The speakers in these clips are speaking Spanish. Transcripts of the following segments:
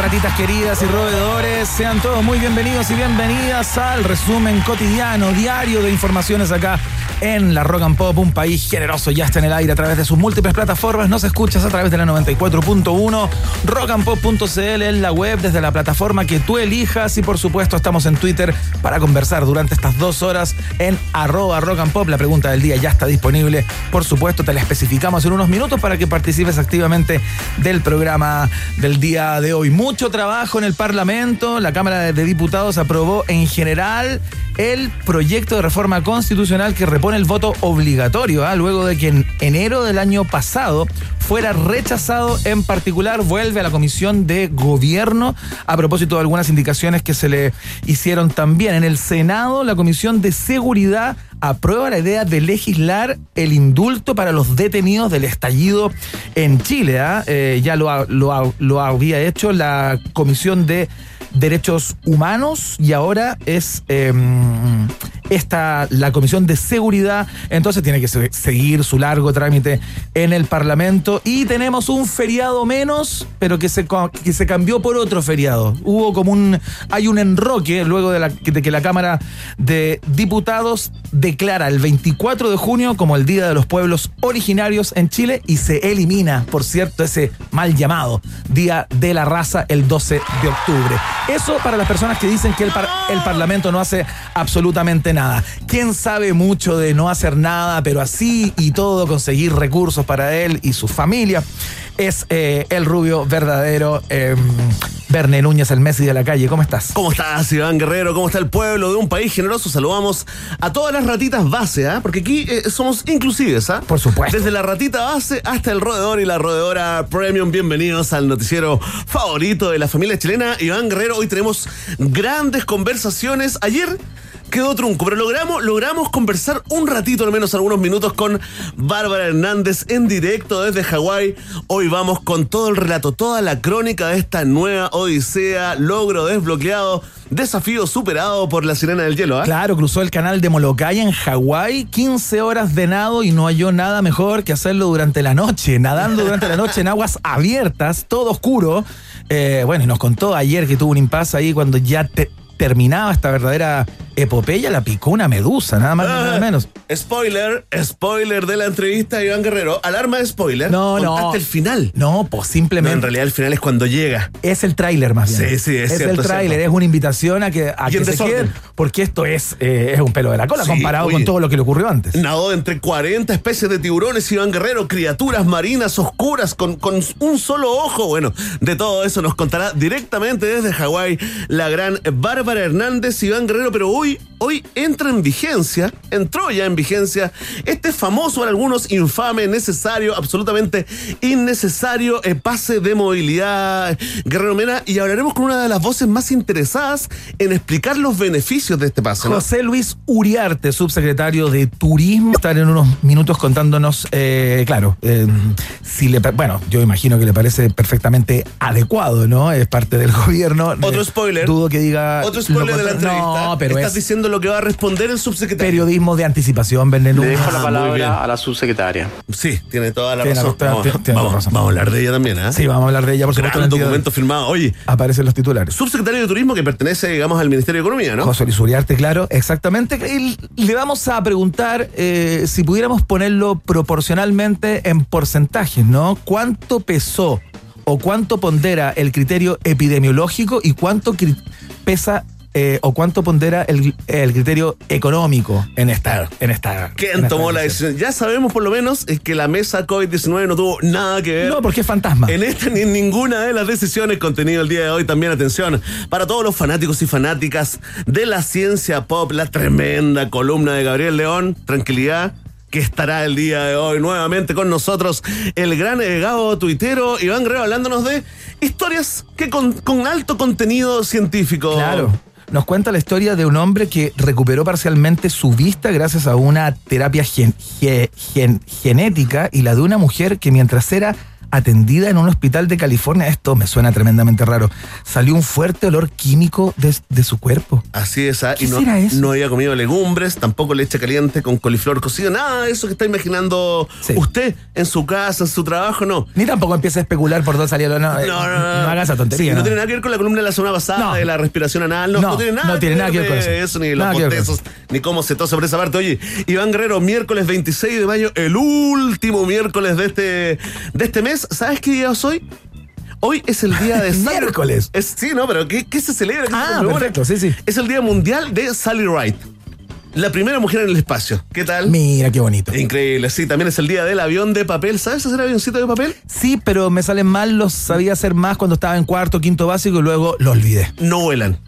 Ratitas queridas y roedores? Sean todos muy bienvenidos y bienvenidas al resumen cotidiano, diario de informaciones acá en la Rock and Pop, un país generoso, ya está en el aire a través de sus múltiples plataformas. Nos escuchas a través de la 94.1, rockandpop.cl en la web, desde la plataforma que tú elijas. Y por supuesto, estamos en Twitter para conversar durante estas dos horas en arroba rock pop. La pregunta del día ya está disponible. Por supuesto, te la especificamos en unos minutos para que participes activamente del programa del día de hoy. Mucho trabajo en el Parlamento. La Cámara de Diputados aprobó en general el proyecto de reforma constitucional que repone el voto obligatorio, ¿ah? luego de que en enero del año pasado fuera rechazado. En particular, vuelve a la Comisión de Gobierno a propósito de algunas indicaciones que se le hicieron también. En el Senado, la Comisión de Seguridad aprueba la idea de legislar el indulto para los detenidos del estallido en Chile. ¿ah? Eh, ya lo, lo ha- lo había hecho la Comisión de Derechos Humanos y ahora es eh, esta la Comisión de Seguridad. Entonces tiene que se- seguir su largo trámite en el Parlamento y tenemos un feriado menos, pero que se, que se cambió por otro feriado. Hubo como un hay un enroque luego de, que la Cámara de Diputados declara el 24 de junio como el Día de los Pueblos Originarios en Chile y se elimina, por cierto, ese mal llamado Día de la Raza el 12 de octubre. Eso para las personas que dicen que el, el Parlamento no hace absolutamente nada. ¿Quién sabe mucho de no hacer nada, pero así y todo conseguir recursos para él y su familia? Es eh, el rubio verdadero eh, Verne Núñez, el Messi de la calle. ¿Cómo estás? ¿Cómo estás, Iván Guerrero? ¿Cómo está el pueblo de un país generoso? Saludamos a todas las ratitas base, ¿ah? Porque aquí eh, somos inclusives, ¿ah? Por supuesto. Desde la ratita base hasta el roedor y la roedora premium. Bienvenidos al noticiero favorito de la familia chilena. Iván Guerrero, hoy tenemos grandes conversaciones. Ayer quedó trunco, pero logramos, logramos conversar un ratito, al menos algunos minutos, con Bárbara Hernández en directo desde Hawái. Hoy vamos con todo el relato, toda la crónica de esta nueva odisea, logro desbloqueado, desafío superado por la sirena del hielo. ¿ah? Claro, cruzó el canal de Molokai en Hawái, 15 horas de nado y no halló nada mejor que hacerlo durante la noche, nadando durante la noche en aguas abiertas, todo oscuro. Eh, bueno, y nos contó ayer que tuvo un impasse ahí cuando ya te- terminaba esta verdadera epopeya, la picó una medusa, nada más ni nada Ah, menos. Spoiler, spoiler de la entrevista de Iván Guerrero. Alarma de spoiler. No, no. Contaste el final. No, pues No, simplemente en realidad el final es cuando llega. es el tráiler más bien. Sí, sí, es cierto, el es tráiler, es una invitación a que, a que se queden, porque esto es, eh, es un pelo de la cola Sí, comparado oye. con todo lo que le ocurrió antes. Nadó entre 40 especies de tiburones, Iván Guerrero, criaturas marinas oscuras con, con un solo ojo. Bueno, de todo eso nos contará directamente desde Hawái la gran Bárbara Hernández, Iván Guerrero, pero hoy, hoy entra en vigencia, entró ya en vigencia, este famoso para algunos infame, necesario, absolutamente innecesario eh, pase de movilidad, Guerrero Mena, y hablaremos con una de las voces más interesadas en explicar los beneficios de este pase. ¿no? José Luis Uriarte, subsecretario de Turismo, estar en unos minutos contándonos, eh, claro, eh, si le, bueno, yo imagino que le parece perfectamente adecuado, ¿no? Es parte del gobierno. Otro spoiler. Dudo que diga. Otro spoiler lo de la contra- entrevista. No, pero Estás es diciendo lo que va a responder el subsecretario. periodismo de anticipación, Benelú. Le dejo Ah, la bien. palabra a la subsecretaria. Sí, tiene toda la Tiene razón. vamos, tiene- tiene vamos- razón. vamos a hablar de ella también, ¿eh? Sí, vamos a hablar de ella, por supuesto. de- documento firmado. Oye, Aparecen los titulares. subsecretario de Turismo que pertenece, digamos, al Ministerio de Economía, ¿no? José Luis Uriarte, claro, exactamente. Y le vamos a preguntar eh, si pudiéramos ponerlo proporcionalmente en porcentajes, ¿no? ¿Cuánto pesó o cuánto pondera el criterio epidemiológico y cuánto pesa eh, o cuánto pondera el, el criterio económico en esta. En esta ¿Quién en esta tomó la decisión? decisión? Ya sabemos por lo menos es que la mesa COVID-19 no tuvo nada que ver. No, porque es fantasma. En esta ni en ninguna de las decisiones contenido el día de hoy. También atención para todos los fanáticos y fanáticas de la ciencia pop, la tremenda columna de Gabriel León. Tranquilidad. Que estará el día de hoy nuevamente con nosotros el gran eh, Gabo tuitero Iván Guerrero hablándonos de historias que con, alto contenido científico. Claro. Nos cuenta la historia de un hombre que recuperó parcialmente su vista gracias a una terapia gen- ge- gen- genética y la de una mujer que mientras era atendida en un hospital de California, esto me suena tremendamente raro, salió un fuerte olor químico de, de su cuerpo. Así es, ¿ah? ¿Qué y no, será eso? no había comido legumbres, tampoco leche caliente con coliflor cocido, nada de eso que está imaginando Sí. usted en su casa, en su trabajo, no. Ni tampoco empiece a especular por dónde olor. No, eh, No, no, no. no haga esa tontería. Sí, no tiene nada que ver con la columna de la semana pasada de la respiración anal. No, No, no tiene nada, no tiene nada que ver con eso. ni los bostezos, ni cómo se tose por esa parte. Oye, Iván Guerrero, miércoles 26 de mayo, el último miércoles de este, de este mes. ¿Sabes qué día es hoy? Hoy es el día de Sally- Miércoles. Es, sí, no, pero ¿qué, qué se celebra? ¿Qué se Ah, conmemora? perfecto, sí, sí. Es el Día Mundial de Sally Ride. La primera mujer en el espacio. ¿Qué tal? Mira qué bonito. Increíble, sí, también es el día del avión de papel. ¿Sabes hacer avioncito de papel? Sí, pero me salen mal, los sabía hacer más cuando estaba en cuarto, quinto básico y luego lo olvidé. No vuelan.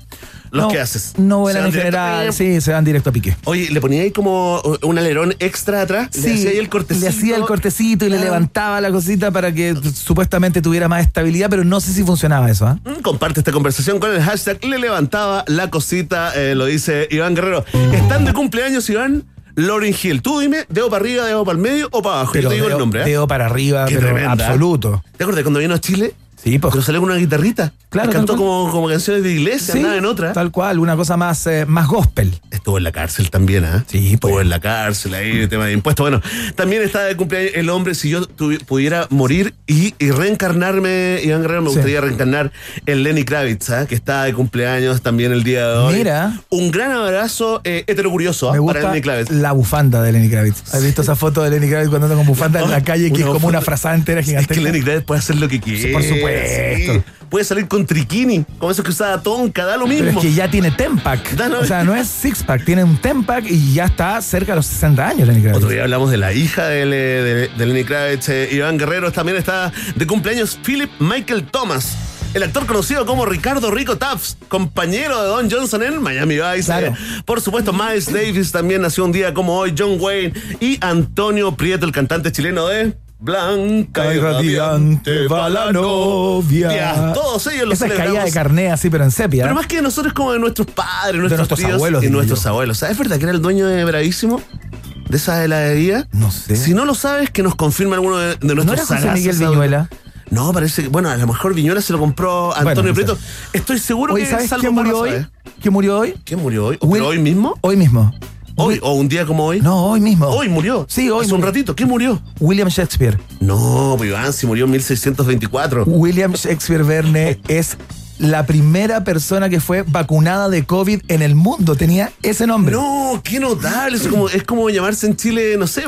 Los no, que haces. No vuelan en directo- general, sí, se van directo a pique. Oye, ¿le ponía ahí como un alerón extra atrás? Sí, ¿Le hacía ahí el cortecito? Le hacía el cortecito y le Ah. levantaba la cosita para que supuestamente tuviera más estabilidad, pero no sé si funcionaba eso, ¿ah? Mm, Comparte esta conversación con el hashtag Le levantaba la cosita, eh, lo dice Iván Guerrero. Están de cumpleaños, Iván. Lauren Hill. Tú dime, ¿dedo para arriba, dedo para el medio o para abajo? Yo te digo dedo, el nombre, ¿eh? dedo para arriba, Qué pero tremenda. absoluto. ¿Te acuerdas cuando vino a Chile? Sí, pues. Pero salió con una guitarrita. Claro, Cantó como, como canciones de iglesia, Sí, nada en otra. Tal cual, una cosa más, eh, más gospel. Estuvo en la cárcel también, ¿ah? Sí, Estuvo pues. en la cárcel ahí, el tema de impuestos. Bueno, también está de cumpleaños el hombre. Si yo pudiera morir y, y reencarnarme, Iván Guerrero, me Sí. gustaría reencarnar en Lenny Kravitz, ¿ah? que está de cumpleaños también el día de hoy. Mira. Un gran abrazo eh, heterocurioso ¿ah? Para Lenny Kravitz. la bufanda de Lenny Kravitz. ¿Has visto esa foto de Lenny Kravitz cuando anda con bufanda en la calle que es como una frazada entera Es gigantesca? que Lenny Kravitz puede hacer lo que quiera. Por supuesto. Sí. Puede salir con triquini, como eso que usaba Tonka, da lo mismo. Pero es que ya tiene no, o sea, no es Sixpack, tiene un Tempack y ya está cerca de los 60 años Lenny Kravitz. Otro día hablamos de la hija de, de, de Lenny Kravitz, eh, Iván Guerrero. También está de cumpleaños Philip Michael Thomas. El actor conocido como Ricardo Rico Taps, compañero de Don Johnson en Miami Vice. Claro. Eh, por supuesto, Miles Davis también nació un día como hoy, John Wayne y Antonio Prieto, el cantante chileno de Blanca y radiante va la novia. Todos ellos los Esa es caída de carné así, pero en sepia. Pero más que nosotros como de nuestros padres, nuestros, nuestros tíos abuelos, y nuestros yo. abuelos. ¿Sabes verdad que era el dueño de Bravísimo? De esa heladería. No sé. Si no lo sabes, que nos confirme alguno de, de nuestros ¿No era José Miguel. Viñuela? No, parece que, bueno, a lo mejor Viñuela se lo compró Antonio Bueno, no Prieto. Estoy seguro que ¿sabes es algo quién murió hoy? ¿Quién murió hoy? ¿Quién murió hoy? Will- ¿Pero hoy mismo? Hoy mismo. ¿Hoy? ¿O un día como hoy? No, hoy mismo. Hoy murió. Sí, hoy Hace un ratito. ¿Quién murió? William Shakespeare. No, pues Iván, si murió en 1624. William Shakespeare Verne es la primera persona que fue vacunada de COVID en el mundo. Tenía ese nombre. No, qué notable. Es como, es como llamarse en Chile, no sé,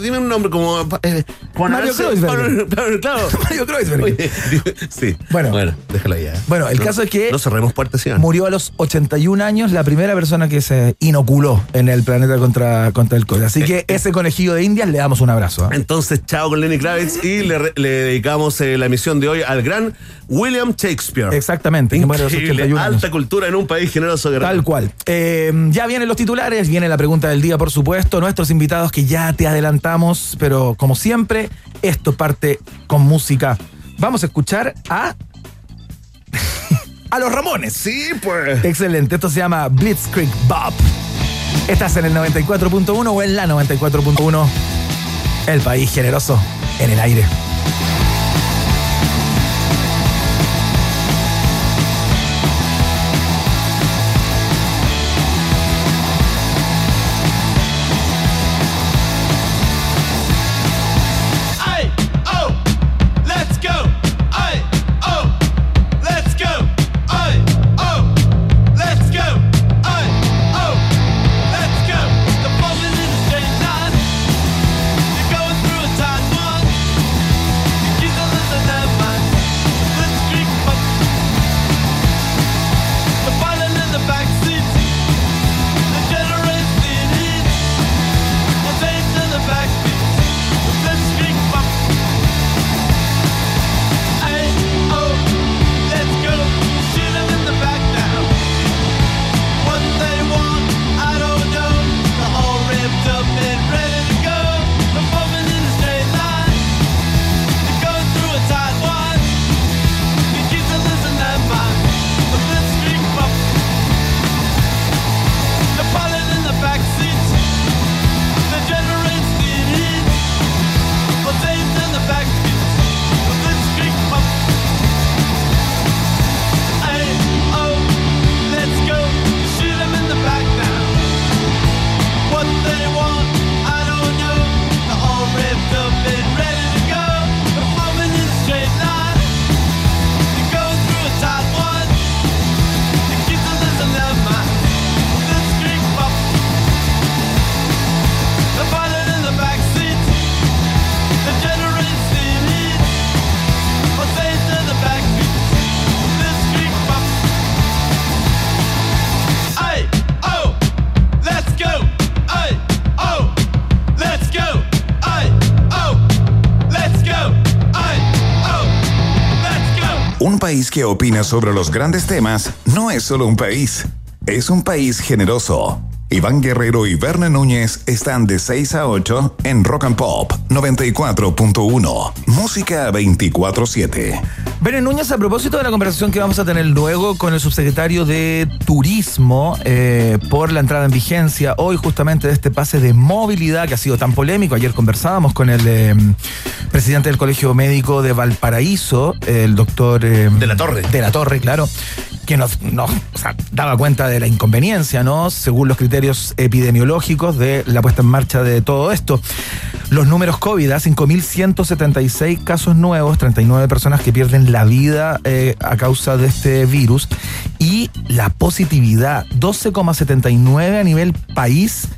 dime un nombre como. eh, Juan Mario. Pablo- Claro. Mario. Oye, dime- sí. Bueno. bueno, déjalo ahí. ¿eh? Bueno, el No- caso es que- No cerremos puertas. Murió a los 81 años la primera persona que se inoculó en el planeta contra, contra el COVID. Así que ese conejillo de Indias le damos un abrazo. ¿eh? Entonces, chao con Lenny Kravitz y le, dedicamos eh, la emisión de hoy al gran William Shakespeare. Exactamente, que los Increíble, 81 años. alta cultura en un país generoso. guerrero. Tal cual. Eh, ya vienen los titulares, viene la pregunta del día, por supuesto. Nuestros invitados que ya te adelantamos, pero como siempre, esto parte con música. Vamos a escuchar a. a los Ramones. Sí, pues. Excelente, esto se llama Blitzkrieg Bob. Estás en el 94.1 o en la 94.1. El país generoso en el aire. País que opina sobre los grandes temas no es solo un país, es un país generoso. Iván Guerrero y Verne Núñez están de 6 a 8 en Rock and Pop 94.1. Música 24-7. Verne Núñez, a propósito de la conversación que vamos a tener luego con el subsecretario de Turismo eh, por la entrada en vigencia hoy justamente de este pase de movilidad que ha sido tan polémico. Ayer conversábamos con el eh, presidente del Colegio Médico de Valparaíso, el doctor... eh, De la Torre. De la Torre, claro que nos, daba cuenta de la inconveniencia, ¿no? Según los criterios epidemiológicos de la puesta en marcha de todo esto. Los números COVID, ¿ah? 5.176 casos nuevos, 39 personas que pierden la vida eh, a causa de este virus y la positividad, 12,79 a nivel país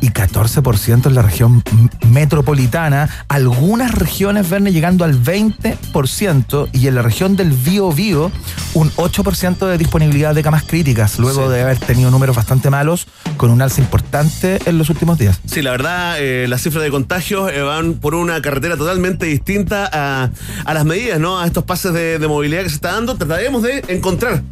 y 14% en la región metropolitana, algunas regiones Verne llegando al 20% y en la región del Bío Bío un 8% de disponibilidad de camas críticas, luego Sí. de haber tenido números bastante malos con un alza importante en los últimos días. Sí, la verdad, eh, las cifras de contagios eh, van por una carretera totalmente distinta a, a las medidas, ¿no? A estos pases de, de movilidad que se está dando. Trataremos de encontrar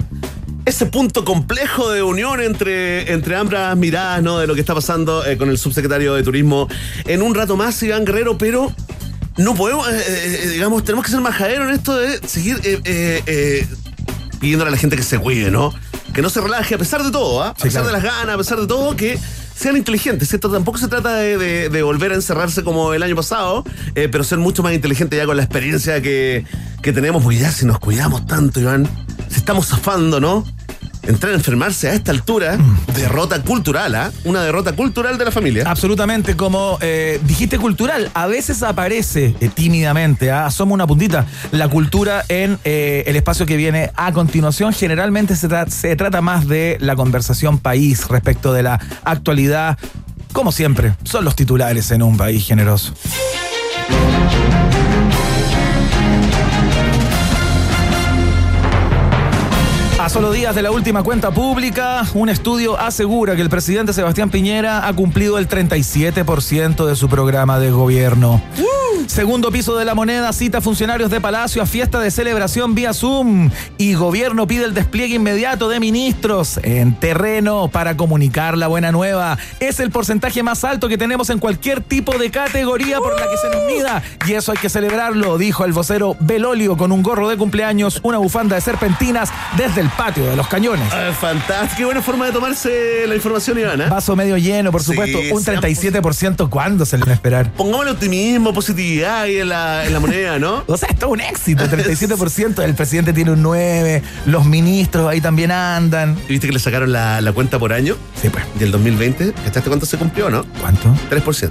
ese punto complejo de unión entre, entre ambas miradas, ¿no? De lo que está pasando eh, con el subsecretario de Turismo en un rato más, Iván Guerrero, pero no podemos, eh, eh, digamos, tenemos que ser majaderos en esto de seguir eh, pidiéndole a la gente que se cuide, ¿no? Que no se relaje a pesar de todo, ¿ah? A Sí, pesar claro. de las ganas, a pesar de todo, que sean inteligentes. Esto tampoco se trata de, de- volver a encerrarse como el año pasado, eh, pero ser mucho más inteligentes ya con la experiencia que, que tenemos, porque ya si nos cuidamos tanto, Iván, si estamos zafando, ¿no? Entrar a enfermarse a esta altura, Mm. derrota cultural, ¿ah? Una derrota cultural de la familia. Absolutamente, como eh, dijiste cultural, a veces aparece eh, tímidamente, ¿ah? asoma una puntita, la cultura en eh, el espacio que viene a continuación. Generalmente se, tra- se trata más de la conversación país respecto de la actualidad. Como siempre, son los titulares en un país generoso. Solo días de la última cuenta pública, un estudio asegura que el presidente Sebastián Piñera ha cumplido el 37% de su programa de gobierno. Segundo piso de la moneda cita funcionarios de Palacio a fiesta de celebración vía Zoom y gobierno pide el despliegue inmediato de ministros en terreno para comunicar la buena nueva. Es el porcentaje más alto que tenemos en cualquier tipo de categoría por la que se nos mida y eso hay que celebrarlo, dijo el vocero Belolio con un gorro de cumpleaños, una bufanda de serpentinas desde el patio de los cañones. Ah, fantástico, qué buena forma de tomarse la información, Iván. ¿ah? Vaso medio lleno, por Sí, supuesto. Un seamos 37%, ¿cuándo se le va a esperar? Pongámosle optimismo, positividad ahí en la, en la moneda, ¿no? O sea, es todo un éxito, 37%. El presidente tiene un 9%, los ministros ahí también andan. ¿Y ¿Viste que le sacaron la, la cuenta por año? Sí, pues. Del 2020, ¿cachaste cuánto se cumplió, no? ¿Cuánto? 3%. Sí,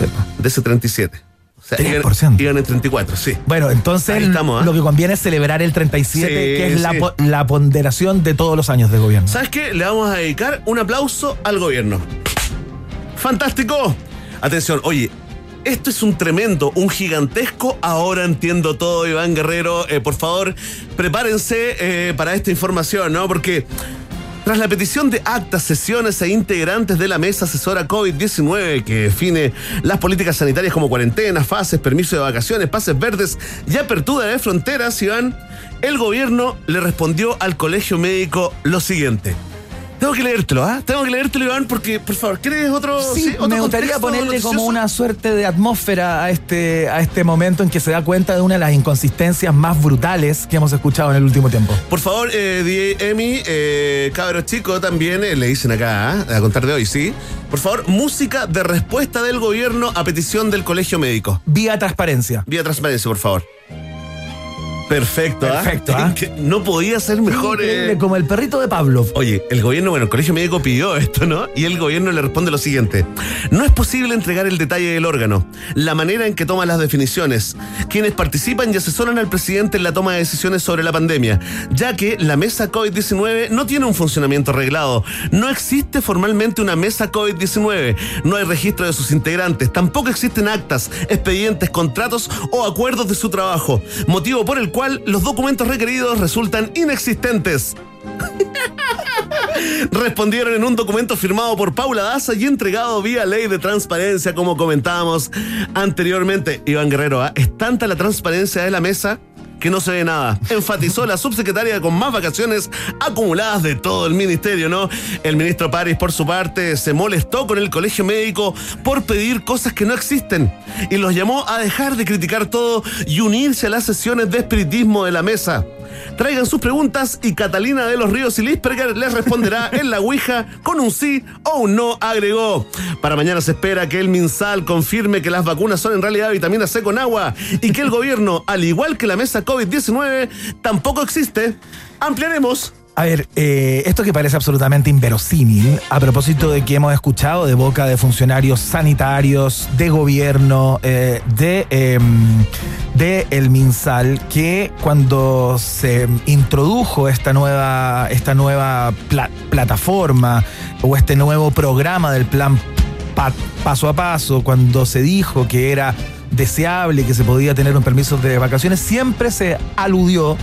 pues. De ese 37. Sea, iban- 3%. Iban en 34, sí. Bueno, entonces estamos, ¿ah? lo que conviene es celebrar el 37, Sí, que es la, sí. po- la ponderación de todos los años de gobierno. ¿Sabes qué? Le vamos a dedicar un aplauso al gobierno. ¡Fantástico! Atención, oye, esto es un tremendo, un gigantesco. Ahora entiendo todo, Iván Guerrero. Eh, por favor, prepárense eh, para esta información, ¿no? Porque tras la petición de actas, sesiones e integrantes de la mesa asesora COVID-19 que define las políticas sanitarias como cuarentena, fases, permiso de vacaciones, pases verdes y apertura de fronteras, Iván, el gobierno le respondió al colegio médico lo siguiente. Tengo que leértelo, ¿ah? Tengo que leértelo, Iván, porque, por favor, ¿quieres otro? Sí, otro me gustaría ponerle noticioso? como una suerte de atmósfera a este, a este momento en que se da cuenta de una de las inconsistencias más brutales que hemos escuchado en el último tiempo. Por favor, eh, DJ Emi, eh, cabros chicos, también eh, le dicen acá, ¿ah? a contar de hoy, ¿sí? Por favor, música de respuesta del gobierno a petición del colegio médico. Vía transparencia. Vía transparencia, por favor. Perfecto, ¿ah? Perfecto, ¿ah? No podía ser mejor. eh. Como el perrito de Pavlov. Oye, el gobierno, bueno, el colegio médico pidió esto, ¿no? Y el gobierno le responde lo siguiente. No es posible entregar el detalle del órgano, la manera en que toma las definiciones, quienes participan y asesoran al presidente en la toma de decisiones sobre la pandemia, ya que la mesa COVID-19 no tiene un funcionamiento arreglado. No existe formalmente una mesa COVID-19, no hay registro de sus integrantes, tampoco existen actas, expedientes, contratos o acuerdos de su trabajo, motivo por el cual los documentos requeridos resultan inexistentes respondieron en un documento firmado por Paula Daza y entregado vía ley de transparencia, como comentábamos anteriormente. Iván Guerrero, ¿ah? es tanta la transparencia de la mesa que no se ve nada. Enfatizó la subsecretaria con más vacaciones acumuladas de todo el ministerio, ¿no? El ministro París, por su parte, se molestó con el colegio médico por pedir cosas que no existen y los llamó a dejar de criticar todo y unirse a las sesiones de espiritismo de la mesa. Traigan sus preguntas y Catalina de los Ríos y Lisperger les responderá en la Ouija con un sí o un no, agregó. Para mañana se espera que el MinSal confirme que las vacunas son en realidad vitamina C con agua y que el gobierno, al igual que la mesa COVID-19, tampoco existe. Ampliaremos. A ver, eh, esto que parece absolutamente inverosímil, a propósito de que hemos escuchado de boca de funcionarios sanitarios, de gobierno, eh, de, em, de el MinSal, que cuando se introdujo esta nueva, esta nueva pla- plataforma o este nuevo programa del plan pa- paso a paso, cuando se dijo que era deseable que se podía tener un permiso de vacaciones, siempre se aludió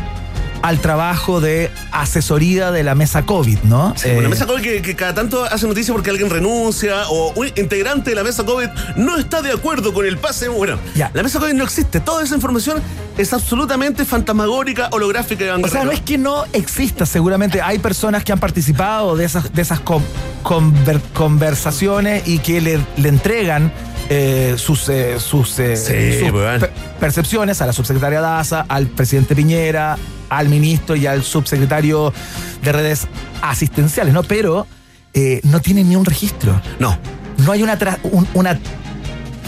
al trabajo de asesoría de la mesa COVID, ¿no? Sí, Eh, una mesa COVID que, que cada tanto hace noticia porque alguien renuncia o un integrante de la mesa COVID no está de acuerdo con el pase. Bueno, Ya. la mesa COVID no existe. Toda esa información es absolutamente fantasmagórica, holográfica. Iván O sea, no es que no exista, seguramente hay personas que han participado de esas, de esas con- conver- conversaciones y que le, le entregan eh, sus, eh, sus, eh, Sí, sus per- percepciones a la subsecretaria Daza, al presidente Piñera, al ministro y al subsecretario de redes asistenciales, ¿no? Pero no tienen ni un registro. No. No hay una, tra- un- una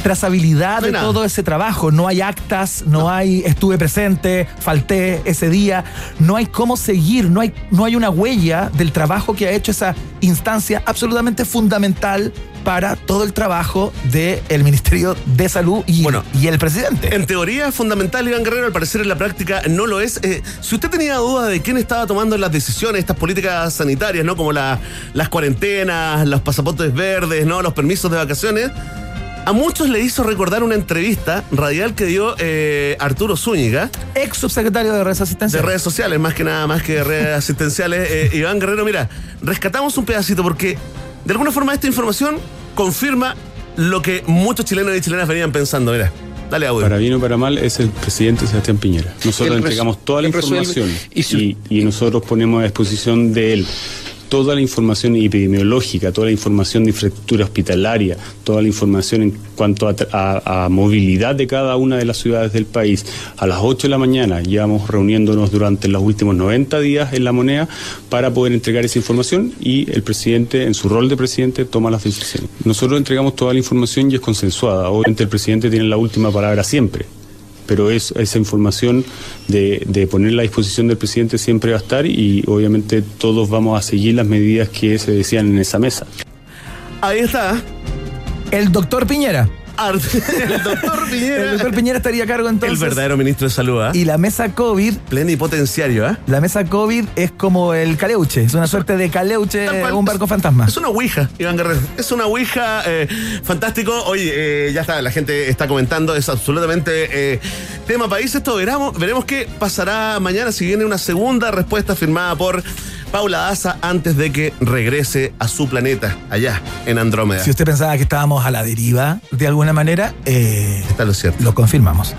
trazabilidad No de nada. todo ese trabajo. No hay actas, no, hay estuve presente, falté ese día. No hay cómo seguir, no hay, no hay una huella del trabajo que ha hecho esa instancia absolutamente fundamental para todo el trabajo del Ministerio de Salud y, Bueno. y el presidente. En teoría es fundamental, Iván Guerrero, al parecer en la práctica no lo es. Eh, si usted tenía dudas de quién estaba tomando las decisiones, estas políticas sanitarias, ¿no? Como la- las cuarentenas, los pasaportes verdes, ¿no? Los permisos de vacaciones. A muchos le hizo recordar una entrevista radial que dio eh, Arturo Zúñiga Ex subsecretario de redes de asistenciales. redes sociales, más que nada, más que de redes asistenciales. Eh, Iván Guerrero, mira, rescatamos un pedacito porque de alguna forma esta información confirma lo que muchos chilenos y chilenas venían pensando. Mira, dale audio. Para bien o para mal es el presidente Sebastián Piñera. Nosotros entregamos toda la información Y si- y, y nosotros ponemos a disposición de él toda la información epidemiológica, toda la información de infraestructura hospitalaria, toda la información en cuanto a, a- a movilidad de cada una de las ciudades del país. A las 8 de la mañana llevamos reuniéndonos durante los últimos 90 días en la moneda para poder entregar esa información y el presidente, en su rol de presidente, toma las decisiones. Nosotros entregamos toda la información y es consensuada. Obviamente el presidente tiene la última palabra siempre pero es, esa información de ponerla a disposición del presidente siempre va a estar y obviamente todos vamos a seguir las medidas que se decían en esa mesa. Ahí está. El doctor Piñera. Art- el doctor El Piñera. doctor Piñera estaría a cargo entonces. el verdadero ministro de salud, ¿ah? Y la mesa COVID Plenipotenciario, ¿ah? La mesa COVID es como el caleuche, es una suerte de caleuche, cual. un barco fantasma. Es una ouija, Iván Guerrero. Es una ouija eh, fantástico. Oye, eh, ya está, la gente está comentando. Es absolutamente eh, tema país. Esto veremos, veremos qué pasará mañana si viene una segunda respuesta firmada por Paula Daza antes de que regrese a su planeta, allá en Andrómeda. Si usted pensaba que estábamos a la deriva de alguna manera, eh, Está lo cierto. lo confirmamos.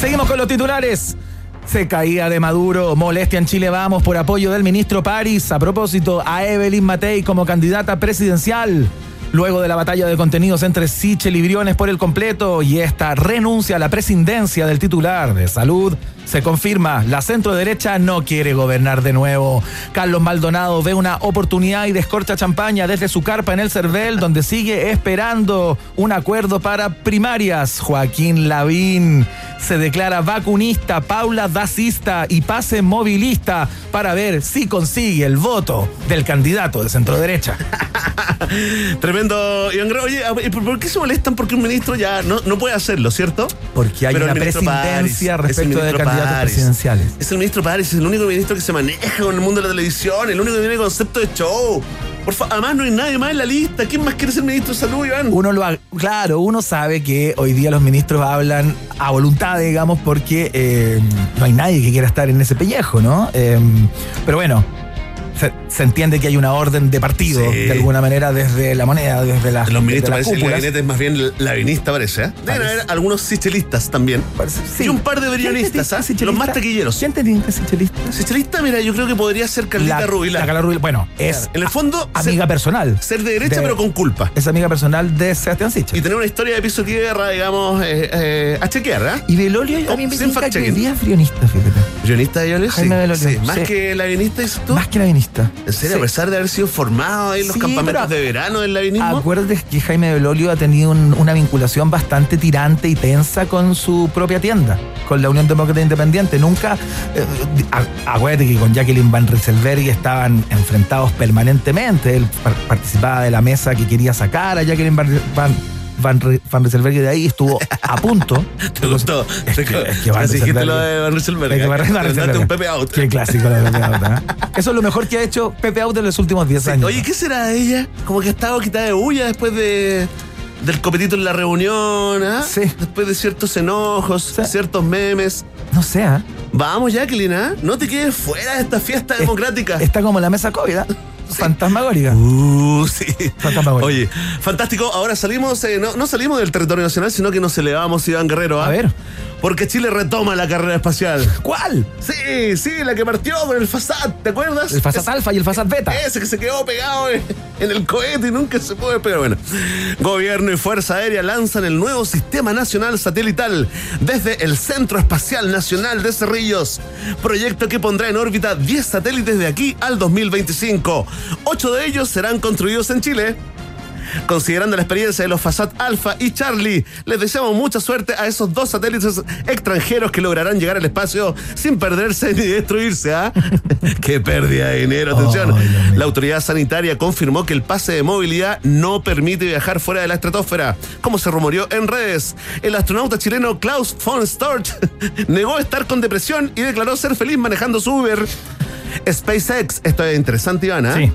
Seguimos con los titulares. Se caía de Maduro, molestia en Chile Vamos por apoyo del ministro París. A propósito, a Evelyn Matei como candidata presidencial. Luego de la batalla de contenidos entre Sichel y Briones por el completo y esta renuncia a la presidencia del titular de salud, se confirma, la centro derecha no quiere gobernar de nuevo. Carlos Maldonado ve una oportunidad y descorcha champaña desde su carpa en el Cervel, donde sigue esperando un acuerdo para primarias. Joaquín Lavín se declara vacunista, Paula dacista y pase movilista para ver si consigue el voto del candidato de centro derecha. Tremendo, Iván Guerrero. Oye, ¿y ¿por qué se molestan? Porque un ministro ya no, no puede hacerlo, ¿cierto? Porque hay Pero una presidencia respecto de ministro candidatos presidenciales. Es el ministro París, es el único ministro que se maneja con el mundo de la televisión, el único que tiene concepto de show. Por fa- además, no hay nadie más en la lista. ¿Quién más quiere ser ministro de salud, Iván? Uno lo ha- claro, uno sabe que hoy día los ministros hablan a voluntad, digamos, porque eh, no hay nadie que quiera estar en ese pellejo, ¿no? Eh, pero bueno, se, se entiende que hay una orden de partido, Sí. de alguna manera, desde la moneda, desde la. Los ministros desde las parecen, el gabinete es más bien lavinista, parece, ¿eh? Deben Parece. haber algunos sichelistas también. Parece- sí. Y un par de ¿Quién te brionistas, ¿ah? Los más taquilleros. ¿Quién te sichelista? Sichelista, mira, yo creo que podría ser Carlita La- Rubilar. la Carla Rubilar. Bueno, es En el fondo, amiga ser, personal. ser de derecha, de- pero con culpa. Es amiga personal de Sebastián Y Sichel. tener una historia de piso tierra, digamos, eh, eh, a chequear, ¿ah? Y Belolio a mí me que fact-checking. hoy día es brionista, fíjate. ¿Brionista de Yolio? Jaime sí. Belolio, Sí, Más sí. que lavinista, dices tú. Más que lavinista. ¿En serio? A pesar de haber sido formado ahí en los campamentos de verano del lavinismo. Acuerdes que Jaime Belolio ha tenido un- una vinculación bastante tirante y tensa con su propia tienda, con la Unión Demócrata Independiente. Nunca. eh, acuérdate que con Jacqueline Van Rieselberg estaban enfrentados permanentemente. Él par- participaba de la mesa que quería sacar a Jacqueline Van. Van Van, Rie- Van Rieselberg de ahí estuvo a punto. ¿Te gustó? Es que, es que Van Casi dijiste Rieselberg- lo de Van Rieselberg. es que. Van Rieselberg- un Pepe Out. Qué clásico lo de Pepe Out, ¿eh? Eso es lo mejor que ha hecho Pepe Out en los últimos 10 años. Oye, ¿qué será de ella? Como que ha estado quitada de bulla después de del copetito en la reunión, ¿ah? Sí. Después de ciertos enojos, Sí. ciertos memes. No sé, ¿ah? Vamos, Jacqueline, ¿ah? No te quedes fuera de esta fiesta democrática. Está como la mesa COVID, ¿ah? Fantasmagórica. Uh, sí. Fantasmagórica. Oye, fantástico. Ahora salimos, eh, no, no salimos del territorio nacional, sino que nos elevamos, Iván Guerrero. ¿ah? A ver. Porque Chile retoma la carrera espacial. ¿Cuál? Sí, sí, la que partió con el Fasad, ¿te acuerdas? El Fasat Alfa y el Fasat Beta. Ese que se quedó pegado en, en el cohete y nunca se puede pegar. Bueno, Gobierno y Fuerza Aérea lanzan el nuevo Sistema Nacional Satelital desde el Centro Espacial Nacional de Cerrillos. Proyecto que pondrá en órbita 10 satélites de aquí al 2025. Ocho de ellos serán construidos en Chile. Considerando la experiencia de los Fasat Alpha y Charlie, les deseamos mucha suerte a esos dos satélites extranjeros que lograrán llegar al espacio sin perderse ni destruirse. ¿ah? ¡Qué pérdida de dinero! Atención. La autoridad sanitaria confirmó que el pase de movilidad no permite viajar fuera de la estratosfera, como se rumoreó en redes. El astronauta chileno Klaus von Storch negó estar con depresión y declaró ser feliz manejando su Uber. SpaceX, esto es interesante, Ivana. Sí.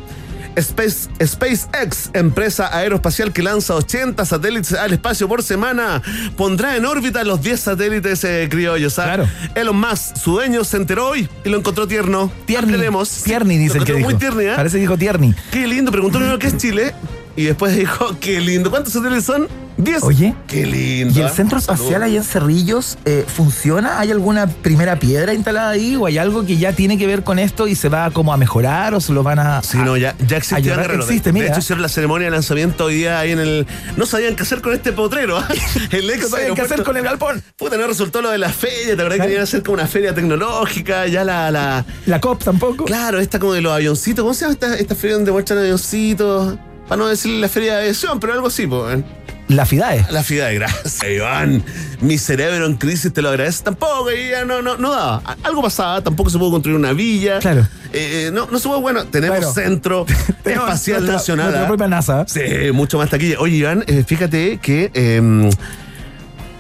Space, SpaceX, empresa aeroespacial que lanza 80 satélites al espacio por semana, pondrá en órbita los 10 satélites eh, criollos. ¿ah? Claro. Elon Musk, su dueño, se enteró hoy y lo encontró tierno. Tierni. Hablemos. Tierni, dice Lo que dijo. muy tierni, ¿ah? Parece que dijo Tierni. Qué lindo. Preguntó primero qué es Chile y después dijo, qué lindo. ¿Cuántos satélites son? 10. Oye. Qué lindo. ¿Y el ¿ah? centro espacial ahí en Cerrillos eh, funciona? ¿Hay alguna primera piedra instalada ahí? ¿O hay algo que ya tiene que ver con esto y se va como a mejorar o se lo van a... Sí, no, ya, ya existe. ayudar? Guerrero. De- Existe, de, mira. hecho, hicieron la ceremonia de lanzamiento hoy día ahí en el. No sabían qué hacer con este potrero. ¿ah? El ex ¿Qué saben qué hacer con el galpón? Puta, no resultó lo de la feria. ¿Te acordás que a hacer como una feria tecnológica? Ya la. la La COP tampoco. claro, esta como de los avioncitos. ¿Cómo se llama esta, esta feria donde muestran avioncitos? Para no decirle la feria de aviación, pero algo así, pues. La FIDAE. La FIDA, gracias, Iván. Mi cerebro en crisis te lo agradece tampoco. Ya no, no, no daba. Algo pasaba, tampoco se pudo construir una villa. Claro. Eh, eh, no, no se pudo, bueno, tenemos centro Tenemos espacial nuestra- nacional. nuestra ¿ah? propia NASA. Sí, mucho más taquilla. Oye, Iván, eh, fíjate que eh,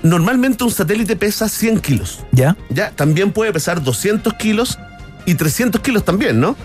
normalmente un satélite pesa 100 kilos. ¿Ya? Ya, también puede pesar 200 kilos y 300 kilos también, ¿no?